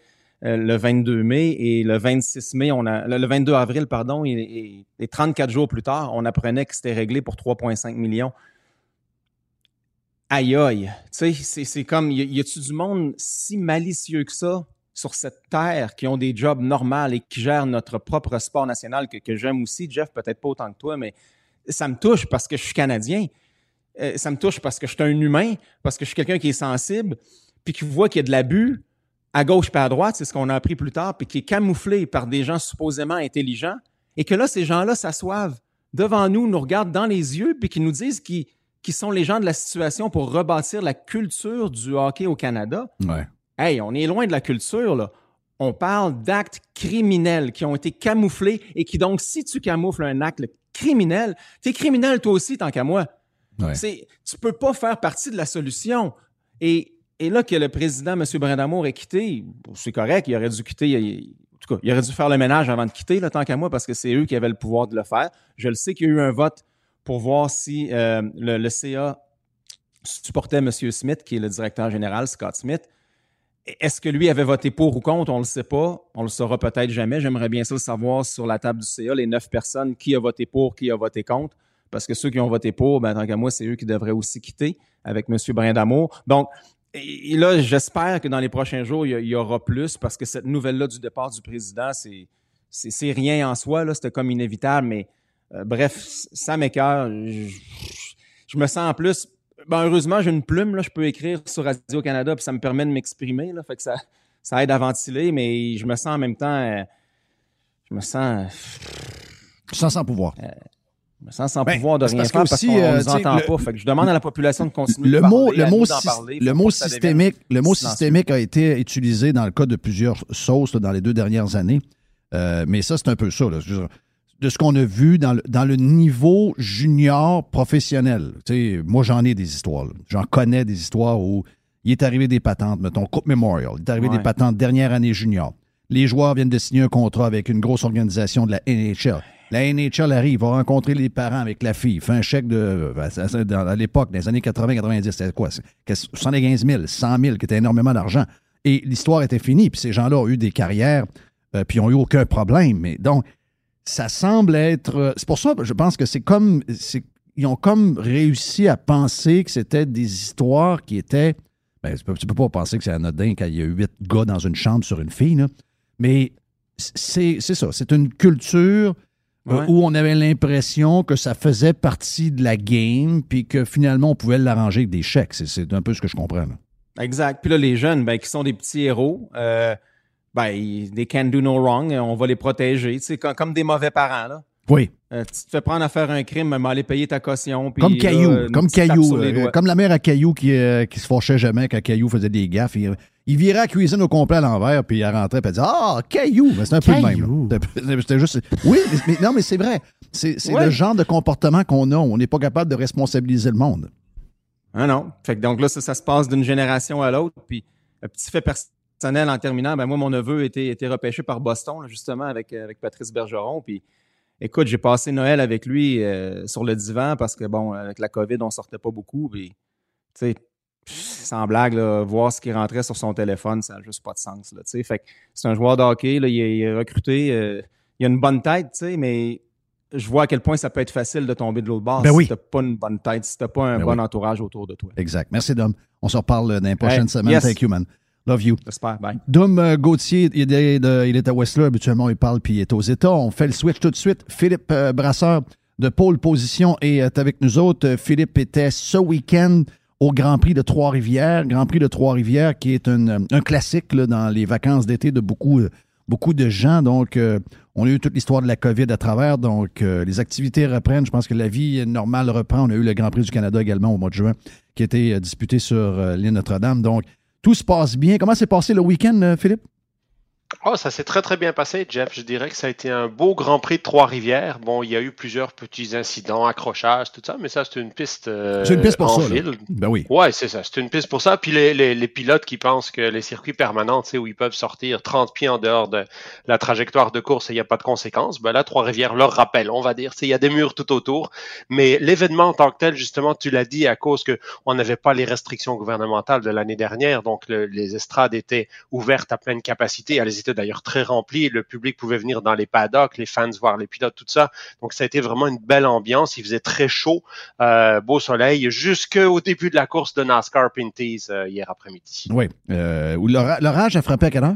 euh, le 22 mai et le 26 mai, on a, le, le 22 avril, pardon, et, et- et 34 jours plus tard, on apprenait que c'était réglé pour 3,5 millions. Aïe aïe. Tu sais, c'est- comme, y, y a-tu du monde si malicieux que ça sur cette terre qui ont des jobs normaux et qui gèrent notre propre sport national que j'aime aussi, Jeff, peut-être pas autant que toi, mais ça me touche parce que je suis Canadien. Euh, ça me touche parce que je suis un humain, parce que je suis quelqu'un qui est sensible, puis qui voit qu'il y a de l'abus à gauche et à droite, c'est ce qu'on a appris plus tard, puis qui est camouflé par des gens supposément intelligents, et que là, ces gens-là s'assoivent devant nous, nous regardent dans les yeux, puis qui nous disent qu'ils qui sont les gens de la situation pour rebâtir la culture du hockey au Canada. Ouais. Hey, on est loin de la culture, là. On parle d'actes criminels qui ont été camouflés et qui donc, si tu camoufles un acte criminel, t'es criminel toi aussi, tant qu'à moi. Ouais. C'est, tu peux pas faire partie de la solution. Et, et là que le président, M. Brindamour, ait quitté, c'est correct, il aurait dû quitter, il- en tout cas, il aurait dû faire le ménage avant de quitter, là, tant qu'à moi, parce que c'est eux qui avaient le pouvoir de le faire. Je le sais qu'il y a eu un vote pour voir si euh, le, le CA supportait M. Smith, qui est le directeur général, Scott Smith. Est-ce que lui avait voté pour ou contre? On ne le sait pas. On le saura peut-être jamais. J'aimerais bien ça le savoir sur la table du CA, les neuf personnes, qui a voté pour, qui a voté contre. Parce que ceux qui ont voté pour, ben, tant qu'à moi, c'est eux qui devraient aussi quitter avec M. Brindamour. Donc, là, j'espère que dans les prochains jours, il y, aura plus parce que cette nouvelle-là du départ du président, c'est, c'est, rien en soi. Là, c'était comme inévitable, mais euh, bref, ça m'écœure. Je, je, me sens en plus ben, heureusement, j'ai une plume, là, je peux écrire sur Radio-Canada, puis ça me permet de m'exprimer, là, fait que ça, ça aide à ventiler, mais je me sens en même temps, euh, je me sens... Je sens sans pouvoir. Euh, je me sens sans ben, pouvoir de rien faire parce qu'on ne euh, nous entend pas. Fait que je demande à la population de continuer le de mot, parler, le mot, parler, le mot systémique, le mot systémique a été utilisé dans le cas de plusieurs sauces dans les deux dernières années. mais ça, c'est un peu ça. Là de ce qu'on a vu dans le, dans le niveau junior professionnel. moi, j'en ai des histoires. J'en connais des histoires où il est arrivé des patentes, mettons, Coupe Memorial. Il est arrivé des patentes dernière année junior. Les joueurs viennent de signer un contrat avec une grosse organisation de la NHL. La NHL arrive, va rencontrer les parents avec la fille, fait un chèque de. Ben, à l'époque, dans les années 80-90, c'était quoi? 75 000, 100 000, qui était énormément d'argent. Et l'histoire était finie, puis ces gens-là ont eu des carrières, euh, puis ils n'ont eu aucun problème. Mais donc, ça semble être. Euh, c'est pour ça que je pense que c'est comme. Ils ont comme réussi à penser que c'était des histoires qui étaient. Ben, tu, peux, peux pas penser que c'est anodin quand il y a huit gars dans une chambre sur une fille, là. mais c'est ça. C'est une culture euh, où on avait l'impression que ça faisait partie de la game, puis que finalement, on pouvait l'arranger avec des chèques. C'est un peu ce que je comprends. Exact. Puis là, les jeunes, ben, qui sont des petits héros, euh, ben, they can do no wrong, on va les protéger, tu comme, des mauvais parents, là. Oui. Euh, tu te fais prendre à faire un crime, mais aller payer ta caution. comme Caillou, comme Caillou, euh, comme la mère à Caillou qui, euh, qui se fâchait jamais quand Caillou faisait des gaffes. Il, virait à la cuisine au complet à l'envers, puis il rentrait, puis il disait Ah, Caillou! Ben, c'est un peu le même. C'était juste. Oui, mais, non, mais c'est vrai. C'est le genre de comportement qu'on a. On n'est pas capable de responsabiliser le monde. Ah non. Fait que donc là, ça, ça se passe d'une génération à l'autre. Puis, un petit fait personnel en terminant, ben moi, mon neveu était, été repêché par Boston, justement, avec, euh, avec Patrice Bergeron. Puis, écoute, j'ai passé Noël avec lui euh, sur le divan parce que, bon, avec la COVID, on sortait pas beaucoup. Puis, tu sais, sans blague, voir ce qui rentrait sur son téléphone, ça n'a juste pas de sens. Là, fait c'est un joueur de hockey, là, il, est, recruté, euh, il a une bonne tête, mais je vois à quel point ça peut être facile de tomber de l'autre bord ben si tu n'as pas une bonne tête, si tu n'as pas un ben bon entourage autour de toi. Exact. Merci, Dom. On se reparle dans les prochaines semaines. Thank you, man. Love you. J'espère. Bye. Dom euh, Gauthier, il est, à Whistler. Habituellement, il parle puis il est aux États. On fait le switch tout de suite. Philippe euh, Brasseur de pôle position est avec nous autres. Philippe était ce week-end au Grand Prix de Trois-Rivières. Grand Prix de Trois-Rivières qui est un, classique dans les vacances d'été de beaucoup, beaucoup de gens. Donc, euh, on a eu toute l'histoire de la COVID à travers. Donc, les activités reprennent. Je pense que la vie normale reprend. On a eu le Grand Prix du Canada également au mois de juin qui été disputé sur l'île Notre-Dame. Donc, tout se passe bien. Comment s'est passé le week-end, euh, Philippe? Oh, ça s'est très très bien passé, Jeff. Je dirais que ça a été un beau Grand Prix de Trois-Rivières. Bon, il y a eu plusieurs petits incidents, accrochages, tout ça, mais ça c'est une piste. Euh, c'est une piste pour en ça. Ben oui. Ouais, c'est ça. C'est une piste pour ça. Puis les, les, les, pilotes qui pensent que les circuits permanents, tu sais, où ils peuvent sortir 30 pieds en dehors de la trajectoire de course et il n'y a pas de conséquences, ben là Trois-Rivières leur rappelle, on va dire. Tu sais, il y a des murs tout autour, mais l'événement en tant que tel, justement, tu l'as dit à cause que on n'avait pas les restrictions gouvernementales de l'année dernière, donc les estrades étaient ouvertes à pleine capacité. Étaient d'ailleurs très le public pouvait venir dans les paddocks, les fans voir les pilotes, tout ça. Donc ça a été vraiment une belle ambiance. Il faisait très chaud, euh, beau soleil, jusqu'au début de la course de NASCAR Pinties euh, hier après-midi. Oui. Euh, L'orage a frappé à quelle heure?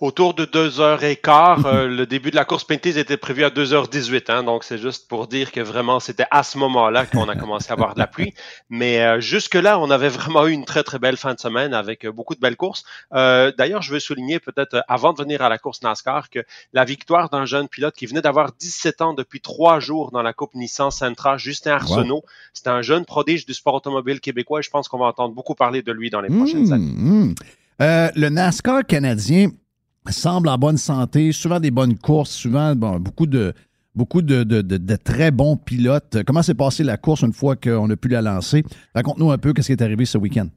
Autour de 2h15. Euh, le début de la course Pinties était prévu à 2h18. Hein, donc, c'est juste pour dire que vraiment, c'était à ce moment-là qu'on a commencé à avoir de la pluie. Mais euh, jusque-là, on avait vraiment eu une très, très belle fin de semaine avec euh, beaucoup de belles courses. D'ailleurs, je veux souligner peut-être, avant de venir à la course NASCAR, que la victoire d'un jeune pilote qui venait d'avoir 17 ans depuis trois jours dans la Coupe Nissan Sentra, Justin Arsenault. C'était un jeune prodige du sport automobile québécois et je pense qu'on va entendre beaucoup parler de lui dans les prochaines mmh, années. Mmh. le NASCAR canadien, semble en bonne santé, souvent des bonnes courses, souvent beaucoup de beaucoup de, très bons pilotes. Comment s'est passée la course une fois qu'on a pu la lancer? Raconte-nous un peu ce qui est arrivé ce week-end.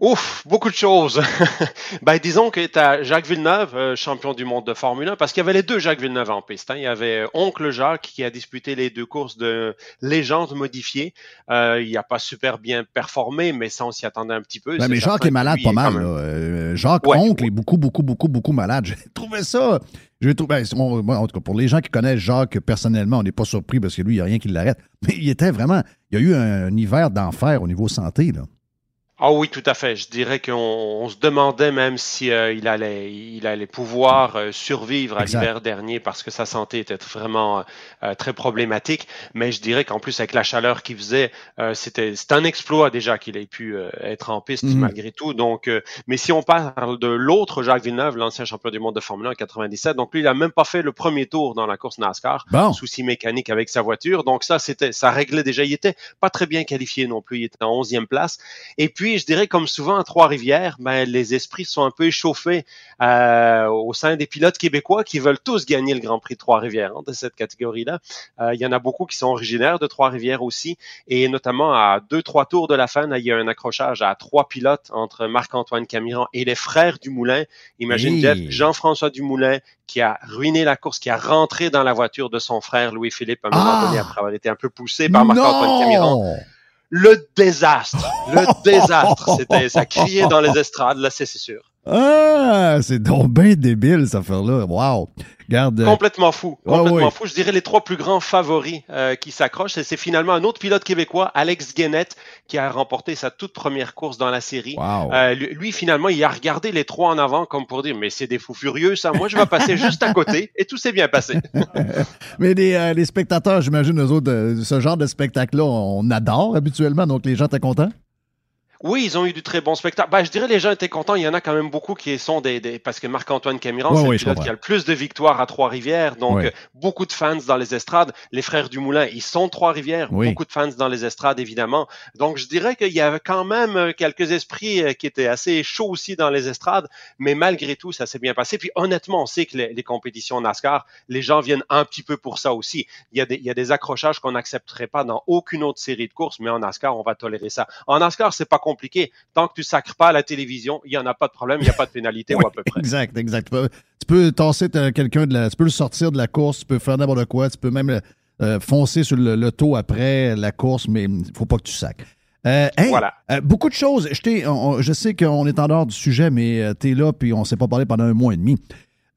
Ouf, beaucoup de choses. ben, disons que tu as Jacques Villeneuve, euh, champion du monde de Formule 1, parce qu'il y avait les deux Jacques Villeneuve en piste. Hein. Il y avait euh, Oncle Jacques qui a disputé les deux courses de légende modifiée. Euh, il n'a pas super bien performé, mais ça, on s'y attendait un petit peu. Ben, mais Jacques est malade pas mal. là. Euh, Jacques, Ouais. oncle, est beaucoup, beaucoup, beaucoup, beaucoup malade. J'ai trouvé ça. J'ai trouvé, ben, on- en tout cas, pour les gens qui connaissent Jacques personnellement, on n'est pas surpris parce que lui, il n'y a rien qui l'arrête. Mais il était vraiment. Il y a eu un, un hiver d'enfer au niveau santé. Là. Ah oui, tout à fait. Je dirais qu'on on se demandait même si euh, il allait, il allait pouvoir euh, survivre à l'hiver dernier parce que sa santé était vraiment euh, très problématique. Mais je dirais qu'en plus avec la chaleur qu'il faisait, c'était c'est un exploit déjà qu'il ait pu être en piste Mhm. malgré tout. Donc, mais si on parle de l'autre Jacques Villeneuve, l'ancien champion du monde de Formule 1 en 97, donc lui il a même pas fait le premier tour dans la course NASCAR Bon. souci mécanique avec sa voiture. Donc ça, c'était, ça réglait déjà. Il était pas très bien qualifié non plus. Il était en 11e place. Et puis, je dirais, comme souvent à Trois-Rivières, ben, les esprits sont un peu échauffés euh, au sein des pilotes québécois qui veulent tous gagner le Grand Prix de Trois-Rivières hein, de cette catégorie-là. Euh, il y en a beaucoup qui sont originaires de Trois-Rivières aussi. Et notamment à deux, trois tours de la fin, là, il y a un accrochage à trois pilotes entre Marc-Antoine Camiran et les frères Dumoulin. Imagine. Jeff, Jean-François Dumoulin qui a ruiné la course, qui a rentré dans la voiture de son frère Louis-Philippe à un moment Ah! donné après avoir été un peu poussé par Marc-Antoine Camiran. Le désastre, le désastre. C'était, ça criait dans les estrades, là, c'est sûr. Ah, c'est donc bien débile, cette affaire-là. Wow. Regarde. euh, Complètement fou, complètement ouais. fou. Je dirais les trois plus grands favoris euh, qui s'accrochent. Et c'est finalement un autre pilote québécois, Alex Guénette, qui a remporté sa toute première course dans la série. Wow. Euh, lui, finalement, il a regardé les trois en avant comme pour dire, mais c'est des fous furieux, ça. Moi, je vais passer juste à côté. Et tout s'est bien passé. Mais les, euh, les spectateurs, j'imagine, eux autres, ce genre de spectacle-là, on adore habituellement. Donc, les gens étaient contents? Oui, ils ont eu du très bon spectacle. Ben, je dirais les gens étaient contents. Il y en a quand même beaucoup qui sont des, des- parce que Marc-Antoine Camiran, Ouais, c'est le pilote qui a le plus de victoires à Trois-Rivières. Donc, Ouais. euh, beaucoup de fans dans les estrades. Les frères Dumoulin, ils sont de Trois-Rivières. Oui. Beaucoup de fans dans les estrades, évidemment. Donc, je dirais qu'il y avait quand même euh, quelques esprits euh, qui étaient assez chauds aussi dans les estrades. Mais malgré tout, ça s'est bien passé. Puis, honnêtement, on sait que les, les compétitions NASCAR, les gens viennent un petit peu pour ça aussi. Il y a des, il y a des accrochages qu'on n'accepterait pas dans aucune autre série de courses, mais en NASCAR, on va tolérer ça. En NASCAR, c'est pas compliqué. Tant que tu sacres pas à la télévision, il y en a pas de problème, il n'y a pas de pénalité ou à peu près. Exact, exact. Tu peux, tasser ta- quelqu'un de la. Tu peux le sortir de la course, tu peux faire n'importe quoi, tu peux même euh, foncer sur le, l'auto après la course, mais il faut pas que tu sacs. Euh, hey, Voilà. euh, beaucoup de choses. Je, on- je sais qu'on est en dehors du sujet, mais tu es là, puis on s'est pas parlé pendant un mois et demi.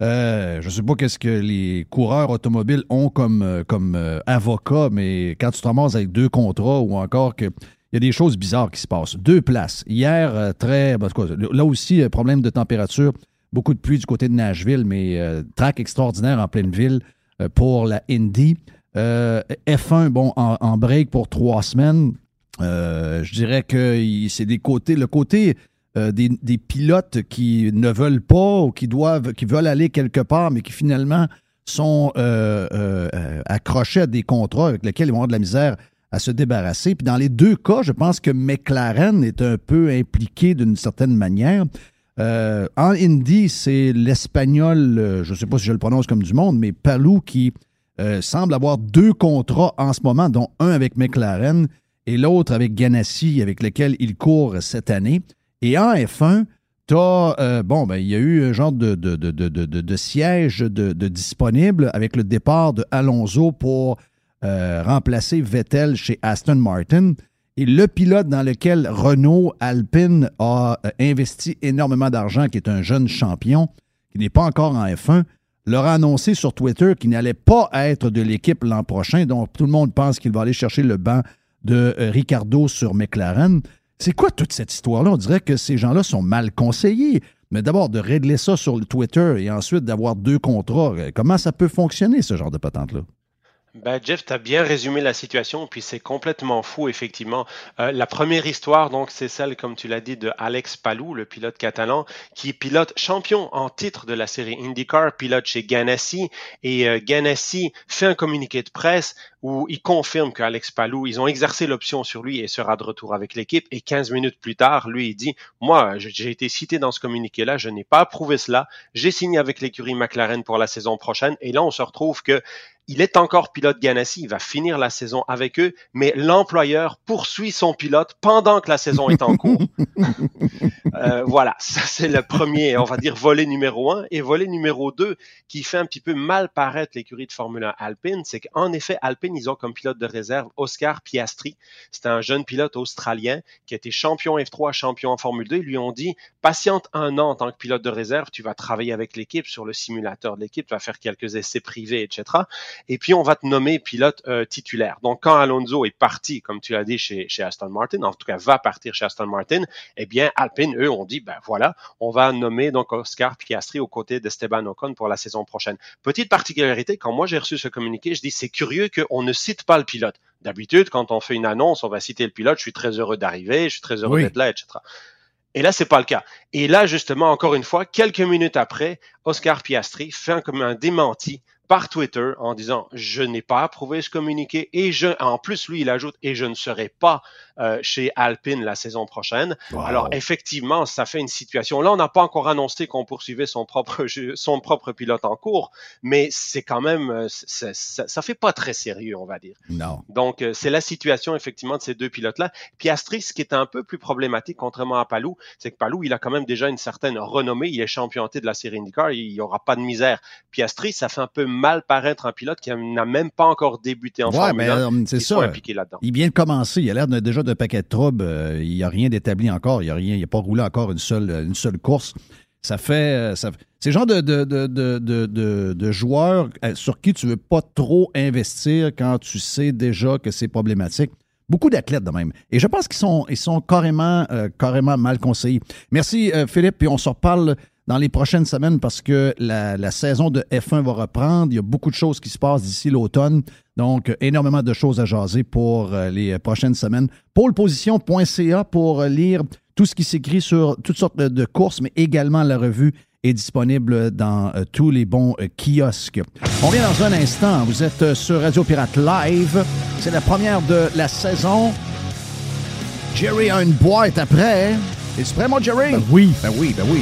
Euh, je sais pas qu'est-ce que les coureurs automobiles ont comme, comme euh, avocat, mais quand tu te ramasses avec deux contrats ou encore que il y a des choses bizarres qui se passent. Deux places. Hier, euh, très. ben, là aussi, euh, problème de température. Beaucoup de pluie du côté de Nashville, mais euh, track extraordinaire en pleine ville pour la Indy. Euh, F1, bon, en, break pour trois semaines. Je dirais que c'est des côtés. Le côté des, des pilotes qui ne veulent pas ou qui doivent, qui veulent aller quelque part, mais qui finalement sont accrochés à des contrats avec lesquels ils vont avoir de la misère à se débarrasser. Puis dans les deux cas, je pense que McLaren est un peu impliqué d'une certaine manière. Euh, en Indy, c'est l'espagnol, euh, je ne sais pas si je le prononce comme du monde, mais Palou qui euh, semble avoir deux contrats en ce moment, dont un avec McLaren et l'autre avec Ganassi, avec lequel il court cette année. Et en F1, tu as, bon, ben, il y a eu un genre de, de, de, de, siège de disponible avec le départ de Alonso pour euh, remplacer Vettel chez Aston Martin. Et le pilote dans lequel Renault Alpine a euh, investi énormément d'argent, qui est un jeune champion, qui n'est pas encore en F1, leur a annoncé sur Twitter qu'il n'allait pas être de l'équipe l'an prochain. Donc, tout le monde pense qu'il va aller chercher le banc de euh, Ricardo sur McLaren. C'est quoi toute cette histoire-là? On dirait que ces gens-là sont mal conseillés. Mais d'abord, de régler ça sur le Twitter et ensuite d'avoir deux contrats, comment ça peut fonctionner, ce genre de patente-là? Ben, Jeff, tu as bien résumé la situation, puis c'est complètement fou, effectivement. Euh, la première histoire, donc, c'est celle, comme tu l'as dit, de Alex Palou, le pilote catalan, qui est pilote champion en titre de la série IndyCar, pilote chez Ganassi. Et euh, Ganassi fait un communiqué de presse où il confirme qu'Alex Palou, ils ont exercé l'option sur lui et sera de retour avec l'équipe. Et 15 minutes plus tard, lui, il dit, moi, j'ai été cité dans ce communiqué-là, je n'ai pas approuvé cela. J'ai signé avec l'écurie McLaren pour la saison prochaine. Et là, on se retrouve que il est encore pilote Ganassi, il va finir la saison avec eux, mais l'employeur poursuit son pilote pendant que la saison est en cours. Euh, voilà, ça c'est le premier, on va dire, volet numéro un. Et volet numéro deux, qui fait un petit peu mal paraître l'écurie de Formule 1 Alpine, c'est qu'en effet, Alpine, ils ont comme pilote de réserve Oscar Piastri. C'est un jeune pilote australien qui été champion F3, champion en Formule 2. Ils lui ont dit, patiente un an en tant que pilote de réserve, tu vas travailler avec l'équipe sur le simulateur de l'équipe, tu vas faire quelques essais privés, etc. Et puis, on va te nommer pilote euh, titulaire. Donc, quand Alonso est parti, comme tu l'as dit, chez, chez Aston Martin, en tout cas va partir chez Aston Martin, eh bien, Alpine, eux, ont dit, ben voilà, on va nommer donc Oscar Piastri aux côtés d'Esteban Ocon pour la saison prochaine. Petite particularité, quand moi j'ai reçu ce communiqué, je dis, c'est curieux qu'on ne cite pas le pilote. D'habitude, quand on fait une annonce, on va citer le pilote, je suis très heureux d'arriver, je suis très heureux Oui. d'être là, etc. Et là, c'est pas le cas. Et là, justement, encore une fois, quelques minutes après, Oscar Piastri fait un, comme un démenti par Twitter en disant je n'ai pas approuvé ce communiqué et je en plus lui il ajoute et je ne serai pas euh, chez Alpine la saison prochaine. Wow. Alors effectivement ça fait une situation là on n'a pas encore annoncé qu'on poursuivait son propre jeu- son propre pilote en cours mais c'est quand même euh, ça, ça fait pas très sérieux on va dire. Non. Donc, euh, c'est la situation effectivement de ces deux pilotes-là. Piastri, ce qui est un peu plus problématique, contrairement à Palou, c'est que Palou, il a quand même déjà une certaine renommée. Il est championné de la série IndyCar. Il n'y aura pas de misère. Piastri, ça fait un peu mal paraître un pilote qui n'a même pas encore débuté en Ouais, Formule mais 1. euh, c'est ça. impliqué. Il vient de commencer. Il a l'air déjà d'un paquet de troubles. Euh, il n'y a rien d'établi encore. Il n'a rien. Il a pas roulé encore une seule, une seule course. Ça fait. euh, Ça, c'est le genre de, de, de, de, joueur euh, sur qui tu ne veux pas trop investir quand tu sais déjà que c'est problématique. Beaucoup d'athlètes de même. Et je pense qu'ils sont, ils sont carrément, euh, carrément mal conseillés. Merci euh, Philippe, puis on se reparle dans les prochaines semaines parce que la, la saison de F1 va reprendre. Il y a beaucoup de choses qui se passent d'ici l'automne. Donc, énormément de choses à jaser pour euh, les prochaines semaines. Poleposition.ca pour euh, lire tout ce qui s'écrit sur toutes sortes de, courses, mais également la revue est disponible dans euh, tous les bons kiosques. On revient dans un instant. Vous êtes sur Radio Pirate Live. C'est la première de la saison. Jerry a une boîte après. Es-tu prêt, mon Jerry? Ben oui. Ben oui, ben oui.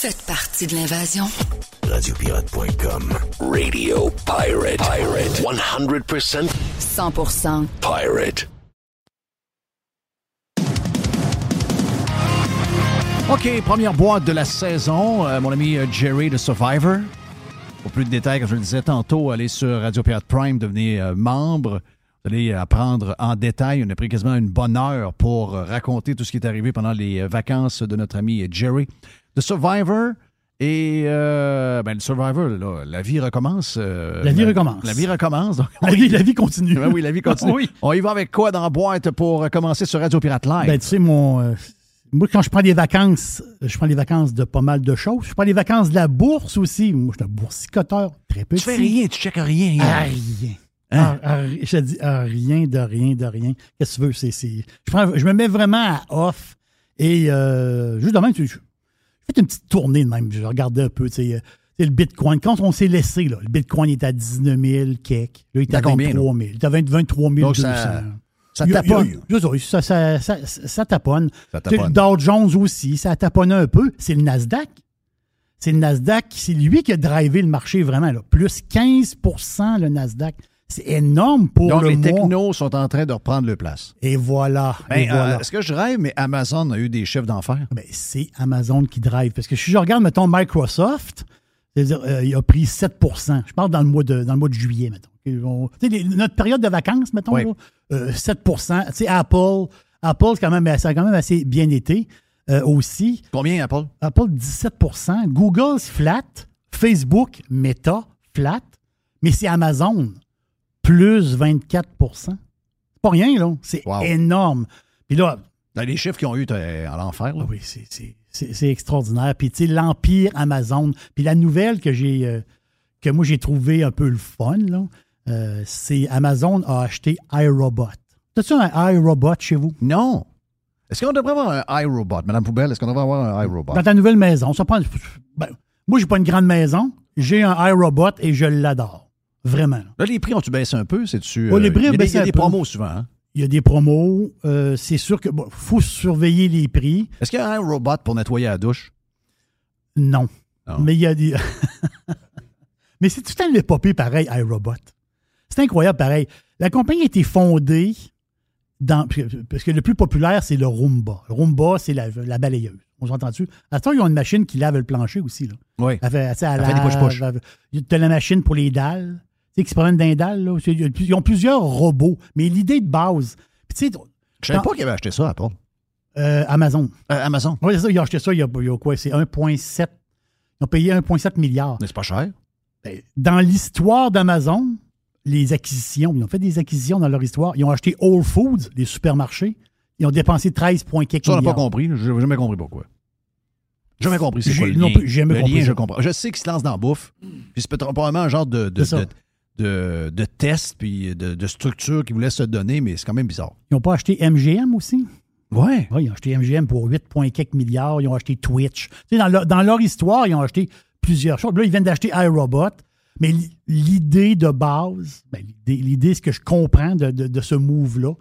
Faites partie de l'invasion? Radiopirate.com. Radio Pirate. Pirate. 100% 100% pirate. OK, première boîte de la saison. Euh, mon ami euh, Jerry de Survivor. Pour plus de détails, comme je le disais tantôt, allez sur Radio Pirate Prime, devenez euh, membre. Vous allez apprendre en détail. On a pris quasiment une bonne heure pour raconter tout ce qui est arrivé pendant les vacances de notre ami Jerry. The Survivor. Et euh, ben, le Survivor, là, la vie recommence. euh, La vie recommence. La vie recommence. donc- La vie, la vie continue. Ben oui, la vie continue. oui. On y va avec quoi dans la boîte pour commencer sur Radio Pirate Live? Ben, tu sais, mon. euh, moi, quand je prends des vacances, je prends des vacances de pas mal de choses. Je prends des vacances de la bourse aussi. Moi, je suis un boursicoteur très petit. tu fais rien, tu checkes rien. Ah, rien. Hein? Ah, ah, je te dis rien de rien de rien. Qu'est-ce que tu veux? C'est, je, prends- je me mets vraiment à off. Et juste de même, tu- fais une petite tournée de même. Je regardais un peu, tu sais, euh, le Bitcoin. Quand on s'est laissé, là, le Bitcoin est à 19 000 kek. Là, il est à T'as combien, 23 000. Il est à 20 23 200. Donc, ça- taponne. Ça, ça, ça, taponne. Le Dow Jones aussi, ça taponne un peu. C'est le Nasdaq. C'est le Nasdaq, c'est lui qui a drivé le marché vraiment. Là. Plus 15% le Nasdaq. C'est énorme pour Donc, le les mois. technos sont en train de reprendre leur place. Et voilà. Ben, et voilà. euh, Est-ce que je rêve, mais Amazon a eu des chefs d'enfer? Ben, c'est Amazon qui drive. Parce que si je regarde, mettons, Microsoft, c'est-à-dire, euh, il a pris 7% Je parle dans le mois de, dans le mois de juillet, mettons. Les- notre période de vacances, mettons, Oui. là, euh, 7 Tu sais, Apple, Apple, quand même, ça a quand même assez bien été euh, aussi. Combien, Apple? Apple, 17% Google, flat. Facebook, Meta, flat. Mais c'est Amazon, plus 24% C'est pas rien, là. C'est Wow. énorme. Puis là, Dans les chiffres qu'ils ont eu t'es à l'enfer, là. ah oui, c'est- c'est- c'est c'est extraordinaire. Puis, tu sais, l'Empire Amazon. Puis la nouvelle que j'ai, euh, que moi, j'ai trouvé un peu le fun, là, Euh, c'est Amazon a acheté iRobot. T'as-tu un iRobot chez vous? Non. Est-ce qu'on devrait avoir un iRobot? Madame Poubelle, est-ce qu'on devrait avoir un iRobot? Dans ta nouvelle maison, ça prend. Ben, moi, j'ai pas une grande maison. J'ai un iRobot et je l'adore. Vraiment. Là, les prix ont-tu baissé un peu? C'est-tu, les euh, prix il y a des, il y a des promos souvent. Hein? Il y a des promos. Euh, c'est sûr que bon, faut surveiller les prix. Est-ce qu'il y a un robot pour nettoyer la douche? Non. Non. Mais il y a des. Mais c'est tout le temps l'épopée pareil, iRobot. C'est incroyable pareil. La compagnie a été fondée dans. Parce que le plus populaire, c'est le Roomba. Le Roomba, c'est la, la balayeuse. On s'entend-tu? À ce temps, ils ont une machine qui lave le plancher aussi. Là. Oui. Elle fait, tu sais, elle Elle fait des push-push. la machine pour les dalles. Sais, qui se promènent. Là. C'est- Ils ont plusieurs robots. Mais l'idée de base. Puis Je savais quand- pas qu'il avait acheté ça, Apple. euh, Amazon. Euh, Amazon. Oui, c'est ça. Ils ont acheté ça il y a, il y a quoi? C'est 1,7. Ils ont payé 1,7 milliard. Mais c'est pas cher. Ben, Dans l'histoire d'Amazon, les acquisitions, ils ont fait des acquisitions dans leur histoire. Ils ont acheté Whole Foods, les supermarchés. Ils ont dépensé 13 points quelques Ça, on n'a pas compris. Je n'ai jamais compris pourquoi. Jamais compris. C'est quoi le non lien? plus, j'ai jamais le compris lien, je comprends. Je sais qu'ils se lancent dans la bouffe. Puis c'est probablement un genre de, de, de test puis de, de structure qu'ils voulaient se donner, mais c'est quand même bizarre. Ils n'ont pas acheté MGM aussi? Ouais. Oui, ils ont acheté MGM pour 8 points quelques milliards. Ils ont acheté Twitch. Tu sais, dans, leur, dans leur histoire, ils ont acheté plusieurs choses. Là, ils viennent d'acheter iRobot. Mais l'idée de base, ben, l'idée, l'idée, ce que je comprends de, de- de ce move-là,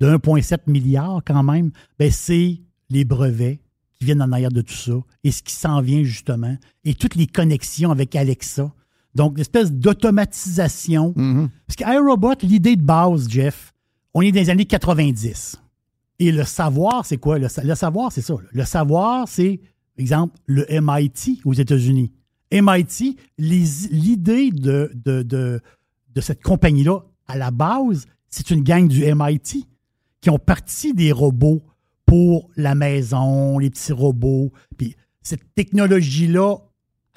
de 1,7 milliard quand même, ben, c'est les brevets qui viennent en arrière de tout ça et ce qui s'en vient justement et toutes les connexions avec Alexa. Donc, l'espèce d'automatisation. Mhm. Parce qu'iRobot, l'idée de base, Jeff, on est dans les années 90. Et le savoir, c'est quoi? Le, sa- le savoir, c'est ça. là. Le savoir, c'est, exemple, le MIT aux États-Unis. MIT, l'idée de, de, de, de cette compagnie-là, à la base, c'est une gang du MIT qui ont parti des robots pour la maison, les petits robots. Puis cette technologie-là,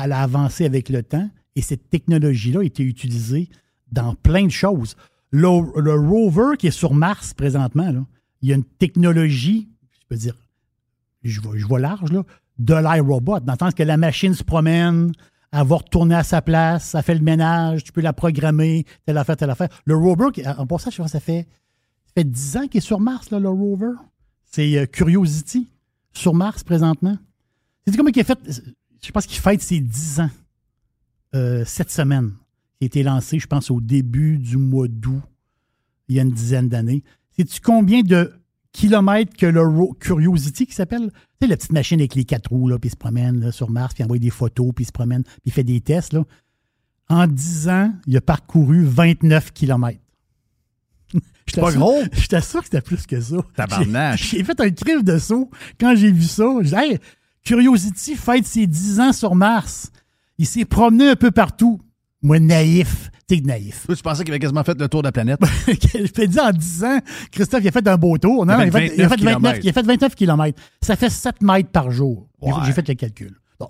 elle a avancé avec le temps et cette technologie-là a été utilisée dans plein de choses. Le, rover qui est sur Mars présentement, il y a une technologie, je peux dire, je vois, large, là, de l'iRobot, dans le sens que la machine se promène, elle va retourner à sa place, ça fait le ménage, tu peux la programmer, telle affaire, telle affaire. Le rover, en passant, je crois que ça fait, ça fait 10 ans qu'il est sur Mars, le rover. C'est euh, Curiosity, sur Mars présentement. C'est comment il a fait, je pense qu'il fête ses 10 ans euh, cette semaine. Il a été lancé, je pense, au début du mois d'août, il y a une dizaine d'années. Sais-tu combien de kilomètres que le Ro- Curiosity qui s'appelle? Tu sais, la petite machine avec les quatre roues, là, puis il se promène là, sur Mars, puis il envoie des photos, puis il se promène, puis il fait des tests. Là. En 10 ans, il a parcouru 29 kilomètres. C'est pas gros. Je t'assure que c'était plus que ça. Tabarnache. J'ai j'ai fait un crime de saut quand j'ai vu ça. J'ai dit, hey, Curiosity fête ses 10 ans sur Mars. Il s'est promené un peu partout. Moi, naïf. T'es naïf. Toi, tu pensais qu'il avait quasiment fait le tour de la planète? je te dis en 10 ans, Christophe, il a fait un beau tour. Non, Il a fait fait, il a fait 29 29, il a fait 29 km. Ça fait 7 mètres par jour. J'ai- Ouais. J'ai fait le calcul. Bon,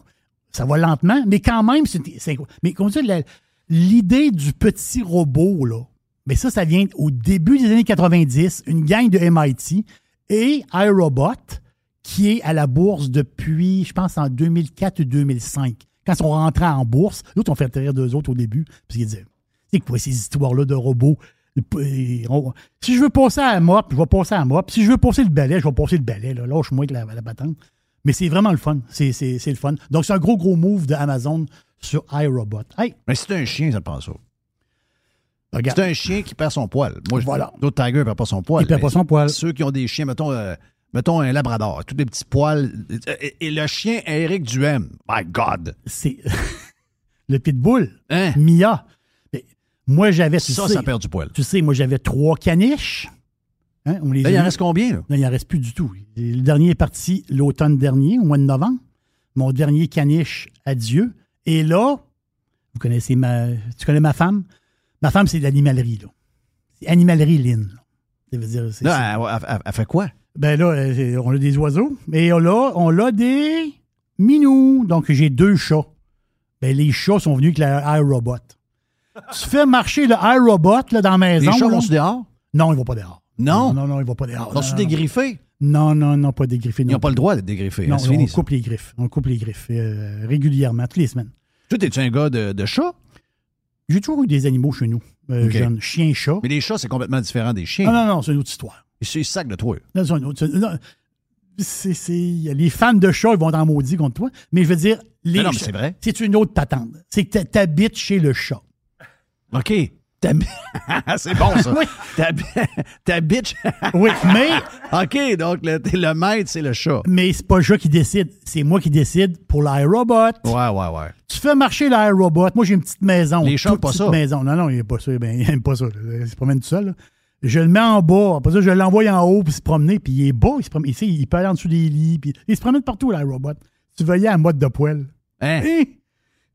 ça va lentement, mais quand même, c'est. Mais comme la- l'idée du petit robot, là, mais ça, ça vient au début des années 90, une gang de MIT et iRobot, qui est à la bourse depuis, je pense, en 2004 ou 2005. Quand ils sont rentrés en bourse, l'autre ont fait rire d'eux autres au début, parce qu'ils disaient c'est quoi ces histoires-là de robots? Si je veux passer à la mop, je vais passer à la mop. Si je veux passer le balai, je vais passer le balai. Là. Lâche-moi avec la, la patente. Mais c'est vraiment le fun. C'est, c'est- c'est le fun. Donc, c'est un gros, gros move de Amazon sur iRobot. Hey, Mais c'est un chien, ça te prend ça. regarde. C'est un chien qui perd son poil. Moi, je Voilà. D'autres tigers ne perdent pas son poil. Il perd pas son poil. Ceux qui ont des chiens, mettons, euh, mettons un labrador, tous des petits poils. Et, et le chien Eric Duhem, my God. C'est le pitbull. Hein? Mia. Mais moi, j'avais. Ça, sais- ça perd du poil. Tu sais, moi, j'avais trois caniches. Hein, on les Là, a il en reste combien? Là? Non, il n'en reste plus du tout. Le dernier est parti l'automne dernier, au mois de novembre. Mon dernier caniche, adieu. Et là, vous connaissez ma. Tu connais ma femme? Ma femme, c'est de l'animalerie, là. C'est animalerie Lynn. là. Ça veut dire. Là, elle- elle fait quoi? Ben là, euh, on a des oiseaux. Et on a, on a des minous. Donc, j'ai deux chats. Ben, les chats sont venus avec la iRobot. tu fais marcher le iRobot là, dans la maison. Les chats vont-se dehors? Non, ils vont pas dehors. Non? Non, non, ils vont pas dehors. Non, dégriffés? Non, non, non, pas dégriffés. Ils non. n'ont pas le droit d'être dégriffés. Non, hein, c'est on coupe les griffes. On coupe les griffes euh, régulièrement, toutes les semaines. Toi, es-tu un gars de, de chat? J'ai toujours eu des animaux chez nous. Euh, OK. jeunes. Chien, chat. Mais les chats, c'est complètement différent des chiens. Ah non, non, c'est une autre histoire. C'est sac de toi. Non, c'est les fans de chats, ils vont en maudit contre toi. Mais je veux dire, les c'est vrai. C'est une autre patente. C'est que t'habites chez le chat. OK. C'est bon, ça. Oui. T'habi- T'habites. Oui, mais, OK, donc le, le maître, c'est le chat. mais c'est pas le chat qui décide. C'est moi qui décide pour l'iRobot. Ouais, ouais, ouais. Tu fais marcher l'iRobot. Moi, j'ai une petite maison. Les chats pas petite ça. maison. Non, non, il n'aime pas ça. Ben, il n'aime pas ça. là. Il se promène tout seul. là. Je le mets en bas. Après ça, je l'envoie en haut pour se promener. Puis il est bas. Il, se promène, ici, il peut aller en dessous des lits. Puis il se promène partout, l'iRobot. Tu voyais à mode de poêle. Hein? Hein?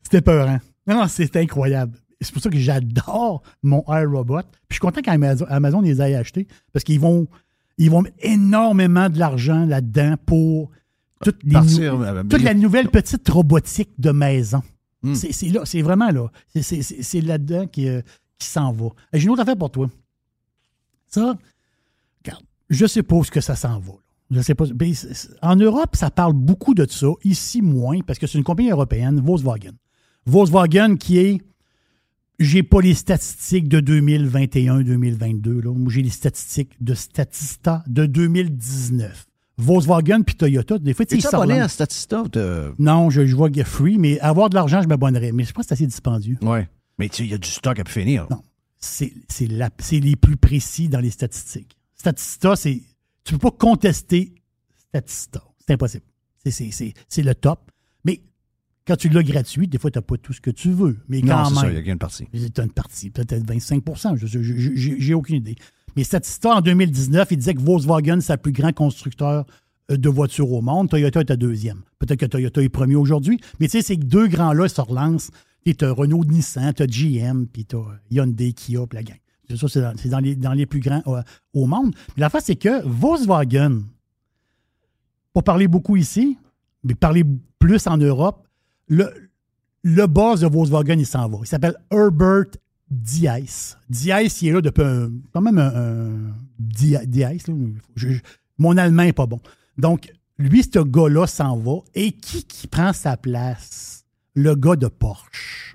C'était peurant. Non, non, c'est incroyable. C'est pour ça que j'adore mon iRobot. Puis je suis content qu'Amazon Amazon les ait achetés parce qu'ils vont, ils vont mettre énormément de l'argent là-dedans pour toute, les Partir, nou- euh, toute la nouvelle petite robotique de maison. Hmm. C'est là, c'est vraiment là. C'est- là-dedans qui, euh, qui s'en va. J'ai une autre affaire pour toi. Ça, regarde, je sais pas où que ça s'en va. Je sais pas. En Europe, ça parle beaucoup de ça. Ici, moins, parce que c'est une compagnie européenne, Volkswagen. Volkswagen qui est. J'ai pas les statistiques de 2021-2022. là. Moi, j'ai les statistiques de Statista de 2019. Volkswagen puis Toyota, des fois, tu sais, abonné à. Statista? Non, je, je vois Free, mais avoir de l'argent, je m'abonnerais. Mais je pense que c'est assez dispendieux. Ouais. Mais tu sais, il y a du stock à finir. Non. C'est les plus précis dans les statistiques. Statista, c'est. Tu peux pas contester Statista. C'est impossible. C'est- le top. Mais quand tu l'as gratuit, des fois, tu n'as pas tout ce que tu veux. Mais quand même. il y a une partie. C'est une partie, peut-être 25 je- J'ai aucune idée. Mais Statista, en 2019, il disait que Volkswagen, c'est le plus grand constructeur de voitures au monde. Toyota est à deuxième. Peut-être que Toyota est premier aujourd'hui. Mais tu sais, ces deux grands-là se relancent. Tu as Renault, Nissan, tu as GM, puis tu as Hyundai, Kia, puis la gang. C'est ça, c'est dans, c'est les, plus grands euh, au monde. Mais la face, c'est que Volkswagen, pas parler beaucoup ici, mais parler plus en Europe, le, boss de Volkswagen, il s'en va. Il s'appelle Herbert Diess. Diess, il est là depuis un- quand même un, un- mon allemand n'est pas bon. Donc, lui, ce gars-là s'en va. Et qui qui prend sa place? Le gars de Porsche.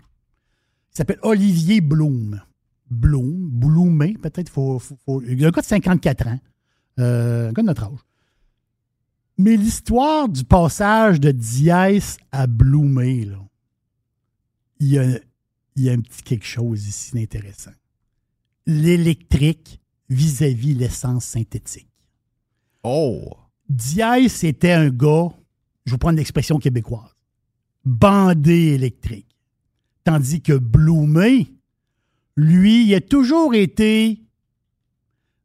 Il s'appelle Olivier Blum. Blum, Bloumé, peut-être. Faut, faut, faut- Le gars de 54 ans. Euh, un gars de notre âge. Mais l'histoire du passage de Diaz à Bloomé, là, il y a, il y a un petit quelque chose ici d'intéressant. L'électrique vis-à-vis l'essence synthétique. Oh! Diaz, c'était un gars, je vais prendre l'expression québécoise, bandé électrique. Tandis que Bloomé, lui, il a toujours été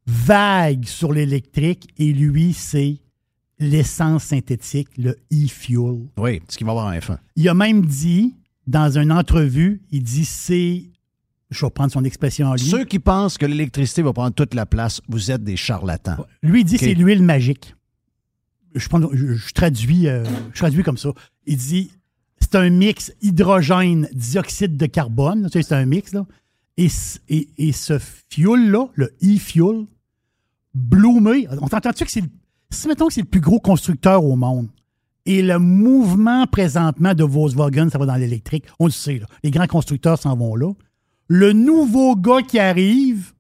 vague sur l'électrique et lui, c'est l'essence synthétique, le e-fuel. Oui, ce qu'il va avoir un F1. Il a même dit, dans une entrevue, il dit c'est, je vais prendre son expression en lui. Ceux qui pensent que l'électricité va prendre toute la place, vous êtes des charlatans. Lui, il dit c'est l'huile magique. Je, traduis, euh, je traduis comme ça. Il dit c'est un mix hydrogène, dioxyde de carbone. C'est un mix, là. Et, ce fuel-là, le e-fuel, Bloomé, on t'entend-tu que c'est le, mettons que c'est le plus gros constructeur au monde, et le mouvement présentement de Volkswagen, ça va dans l'électrique, on le sait, les grands constructeurs s'en vont là. Le nouveau gars qui arrive,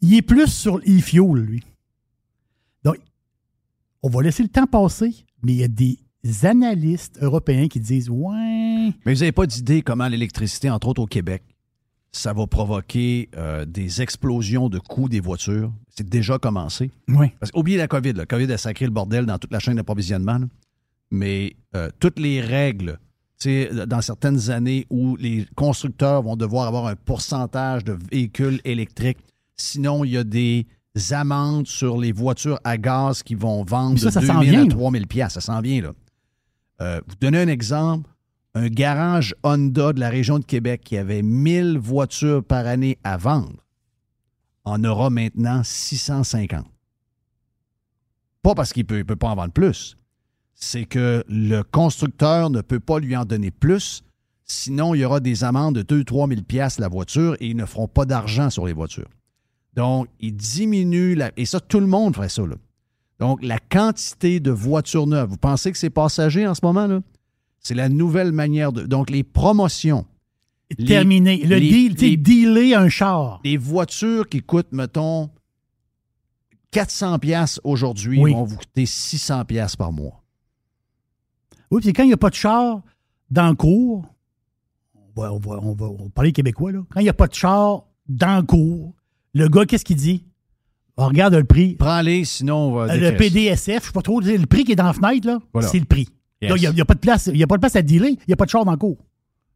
il est plus sur l'e-fuel, lui. On va laisser le temps passer, mais il y a des analystes européens qui disent Ouais, Mais vous n'avez pas d'idée comment l'électricité, entre autres au Québec, ça va provoquer euh, des explosions de coûts des voitures? C'est déjà commencé. ouais. Parce oubliez la COVID. La COVID a sacré le bordel dans toute la chaîne d'approvisionnement. Mais euh, toutes les règles, tu sais, dans certaines années où les constructeurs vont devoir avoir un pourcentage de véhicules électriques, sinon il y a des amendes sur les voitures à gaz qui vont vendre ça, de ça 2000 s'en vient, à là. 3000 pièces. Ça s'en vient, là. Euh, vous donnez un exemple. Un garage Honda de la région de Québec qui avait 1000 voitures par année à vendre en aura maintenant 650. Pas parce qu'il ne peut, il peut pas en vendre plus. C'est que le constructeur ne peut pas lui en donner plus. Sinon, il y aura des amendes de 2-3 000 piastres la voiture et ils ne feront pas d'argent sur les voitures. Donc, il diminue, la, et ça, tout le monde ferait ça. là. Donc, la quantité de voitures neuves. Vous pensez que c'est passager en ce moment? là? C'est la nouvelle manière de. Donc, les promotions Les- Terminé. Le les- deal, tu les- dealer un char. Des voitures qui coûtent, mettons, 400 pièces aujourd'hui Oui. vont vous coûter 600 pièces par mois. Oui, puis quand il n'y a pas de char dans le cours, on va, on va- on va- on va parler québécois, là. Quand il n'y a pas de char dans le cours, le gars, qu'est-ce qu'il dit? On regarde le prix. Prends-les, sinon on va Euh, Le. PDSF, je sais pas trop, le prix qui est dans la fenêtre, là, Voilà. c'est le prix. Yes. Il n'y a, pas de place, il y a pas de place à dealer, il n'y a pas de char dans le cours.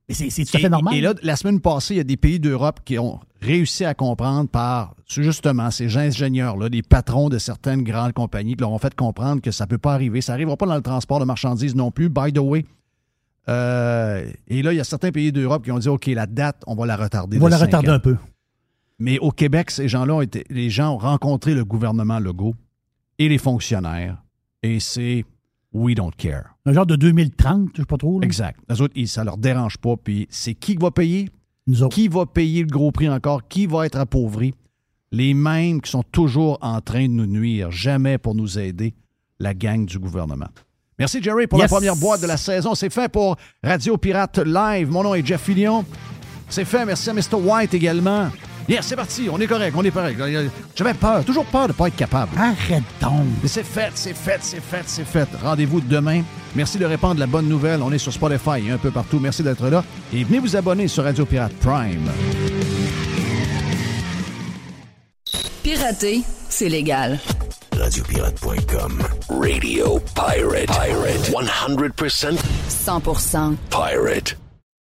Mais c'est tout à fait Et- normal. Et là, la semaine passée, il y a des pays d'Europe qui ont réussi à comprendre par, justement, ces ingénieurs-là, les patrons de certaines grandes compagnies, qui leur ont fait comprendre que ça ne peut pas arriver. Ça n'arrivera pas dans le transport de marchandises non plus, by the way. Euh, et là, il y a certains pays d'Europe qui ont dit, OK, la date, on va la retarder. on va la retarder ans. un peu. Mais au Québec, ces gens-là ont été, les gens ont rencontré le gouvernement Legault et les fonctionnaires. Et c'est we don't care. Un genre de 2030, je sais pas trop. là. Exact. Les autres, ils- ça leur dérange pas. Puis c'est qui qui va payer? Nous autres. Qui va payer le gros prix encore? Qui va être appauvri? Les mêmes qui sont toujours en train de nous nuire, jamais pour nous aider, la gang du gouvernement. Merci Jerry pour Yes. la première boîte de la saison. C'est fait pour Radio Pirate Live. Mon nom est Jeff Fillion. C'est fait. Merci à Mr. White également. Yes, c'est parti. On est correct. On est correct. J'avais peur, toujours peur de ne pas être capable. Arrête donc. Mais c'est fait, c'est fait, c'est fait, c'est fait. Rendez-vous demain. Merci de répandre la bonne nouvelle. On est sur Spotify et un peu partout. Merci d'être là. Et venez vous abonner sur Radio Pirate Prime. Pirater, c'est légal. Radiopirate.com. Radio Pirate. Pirate. 100% 100% pirate.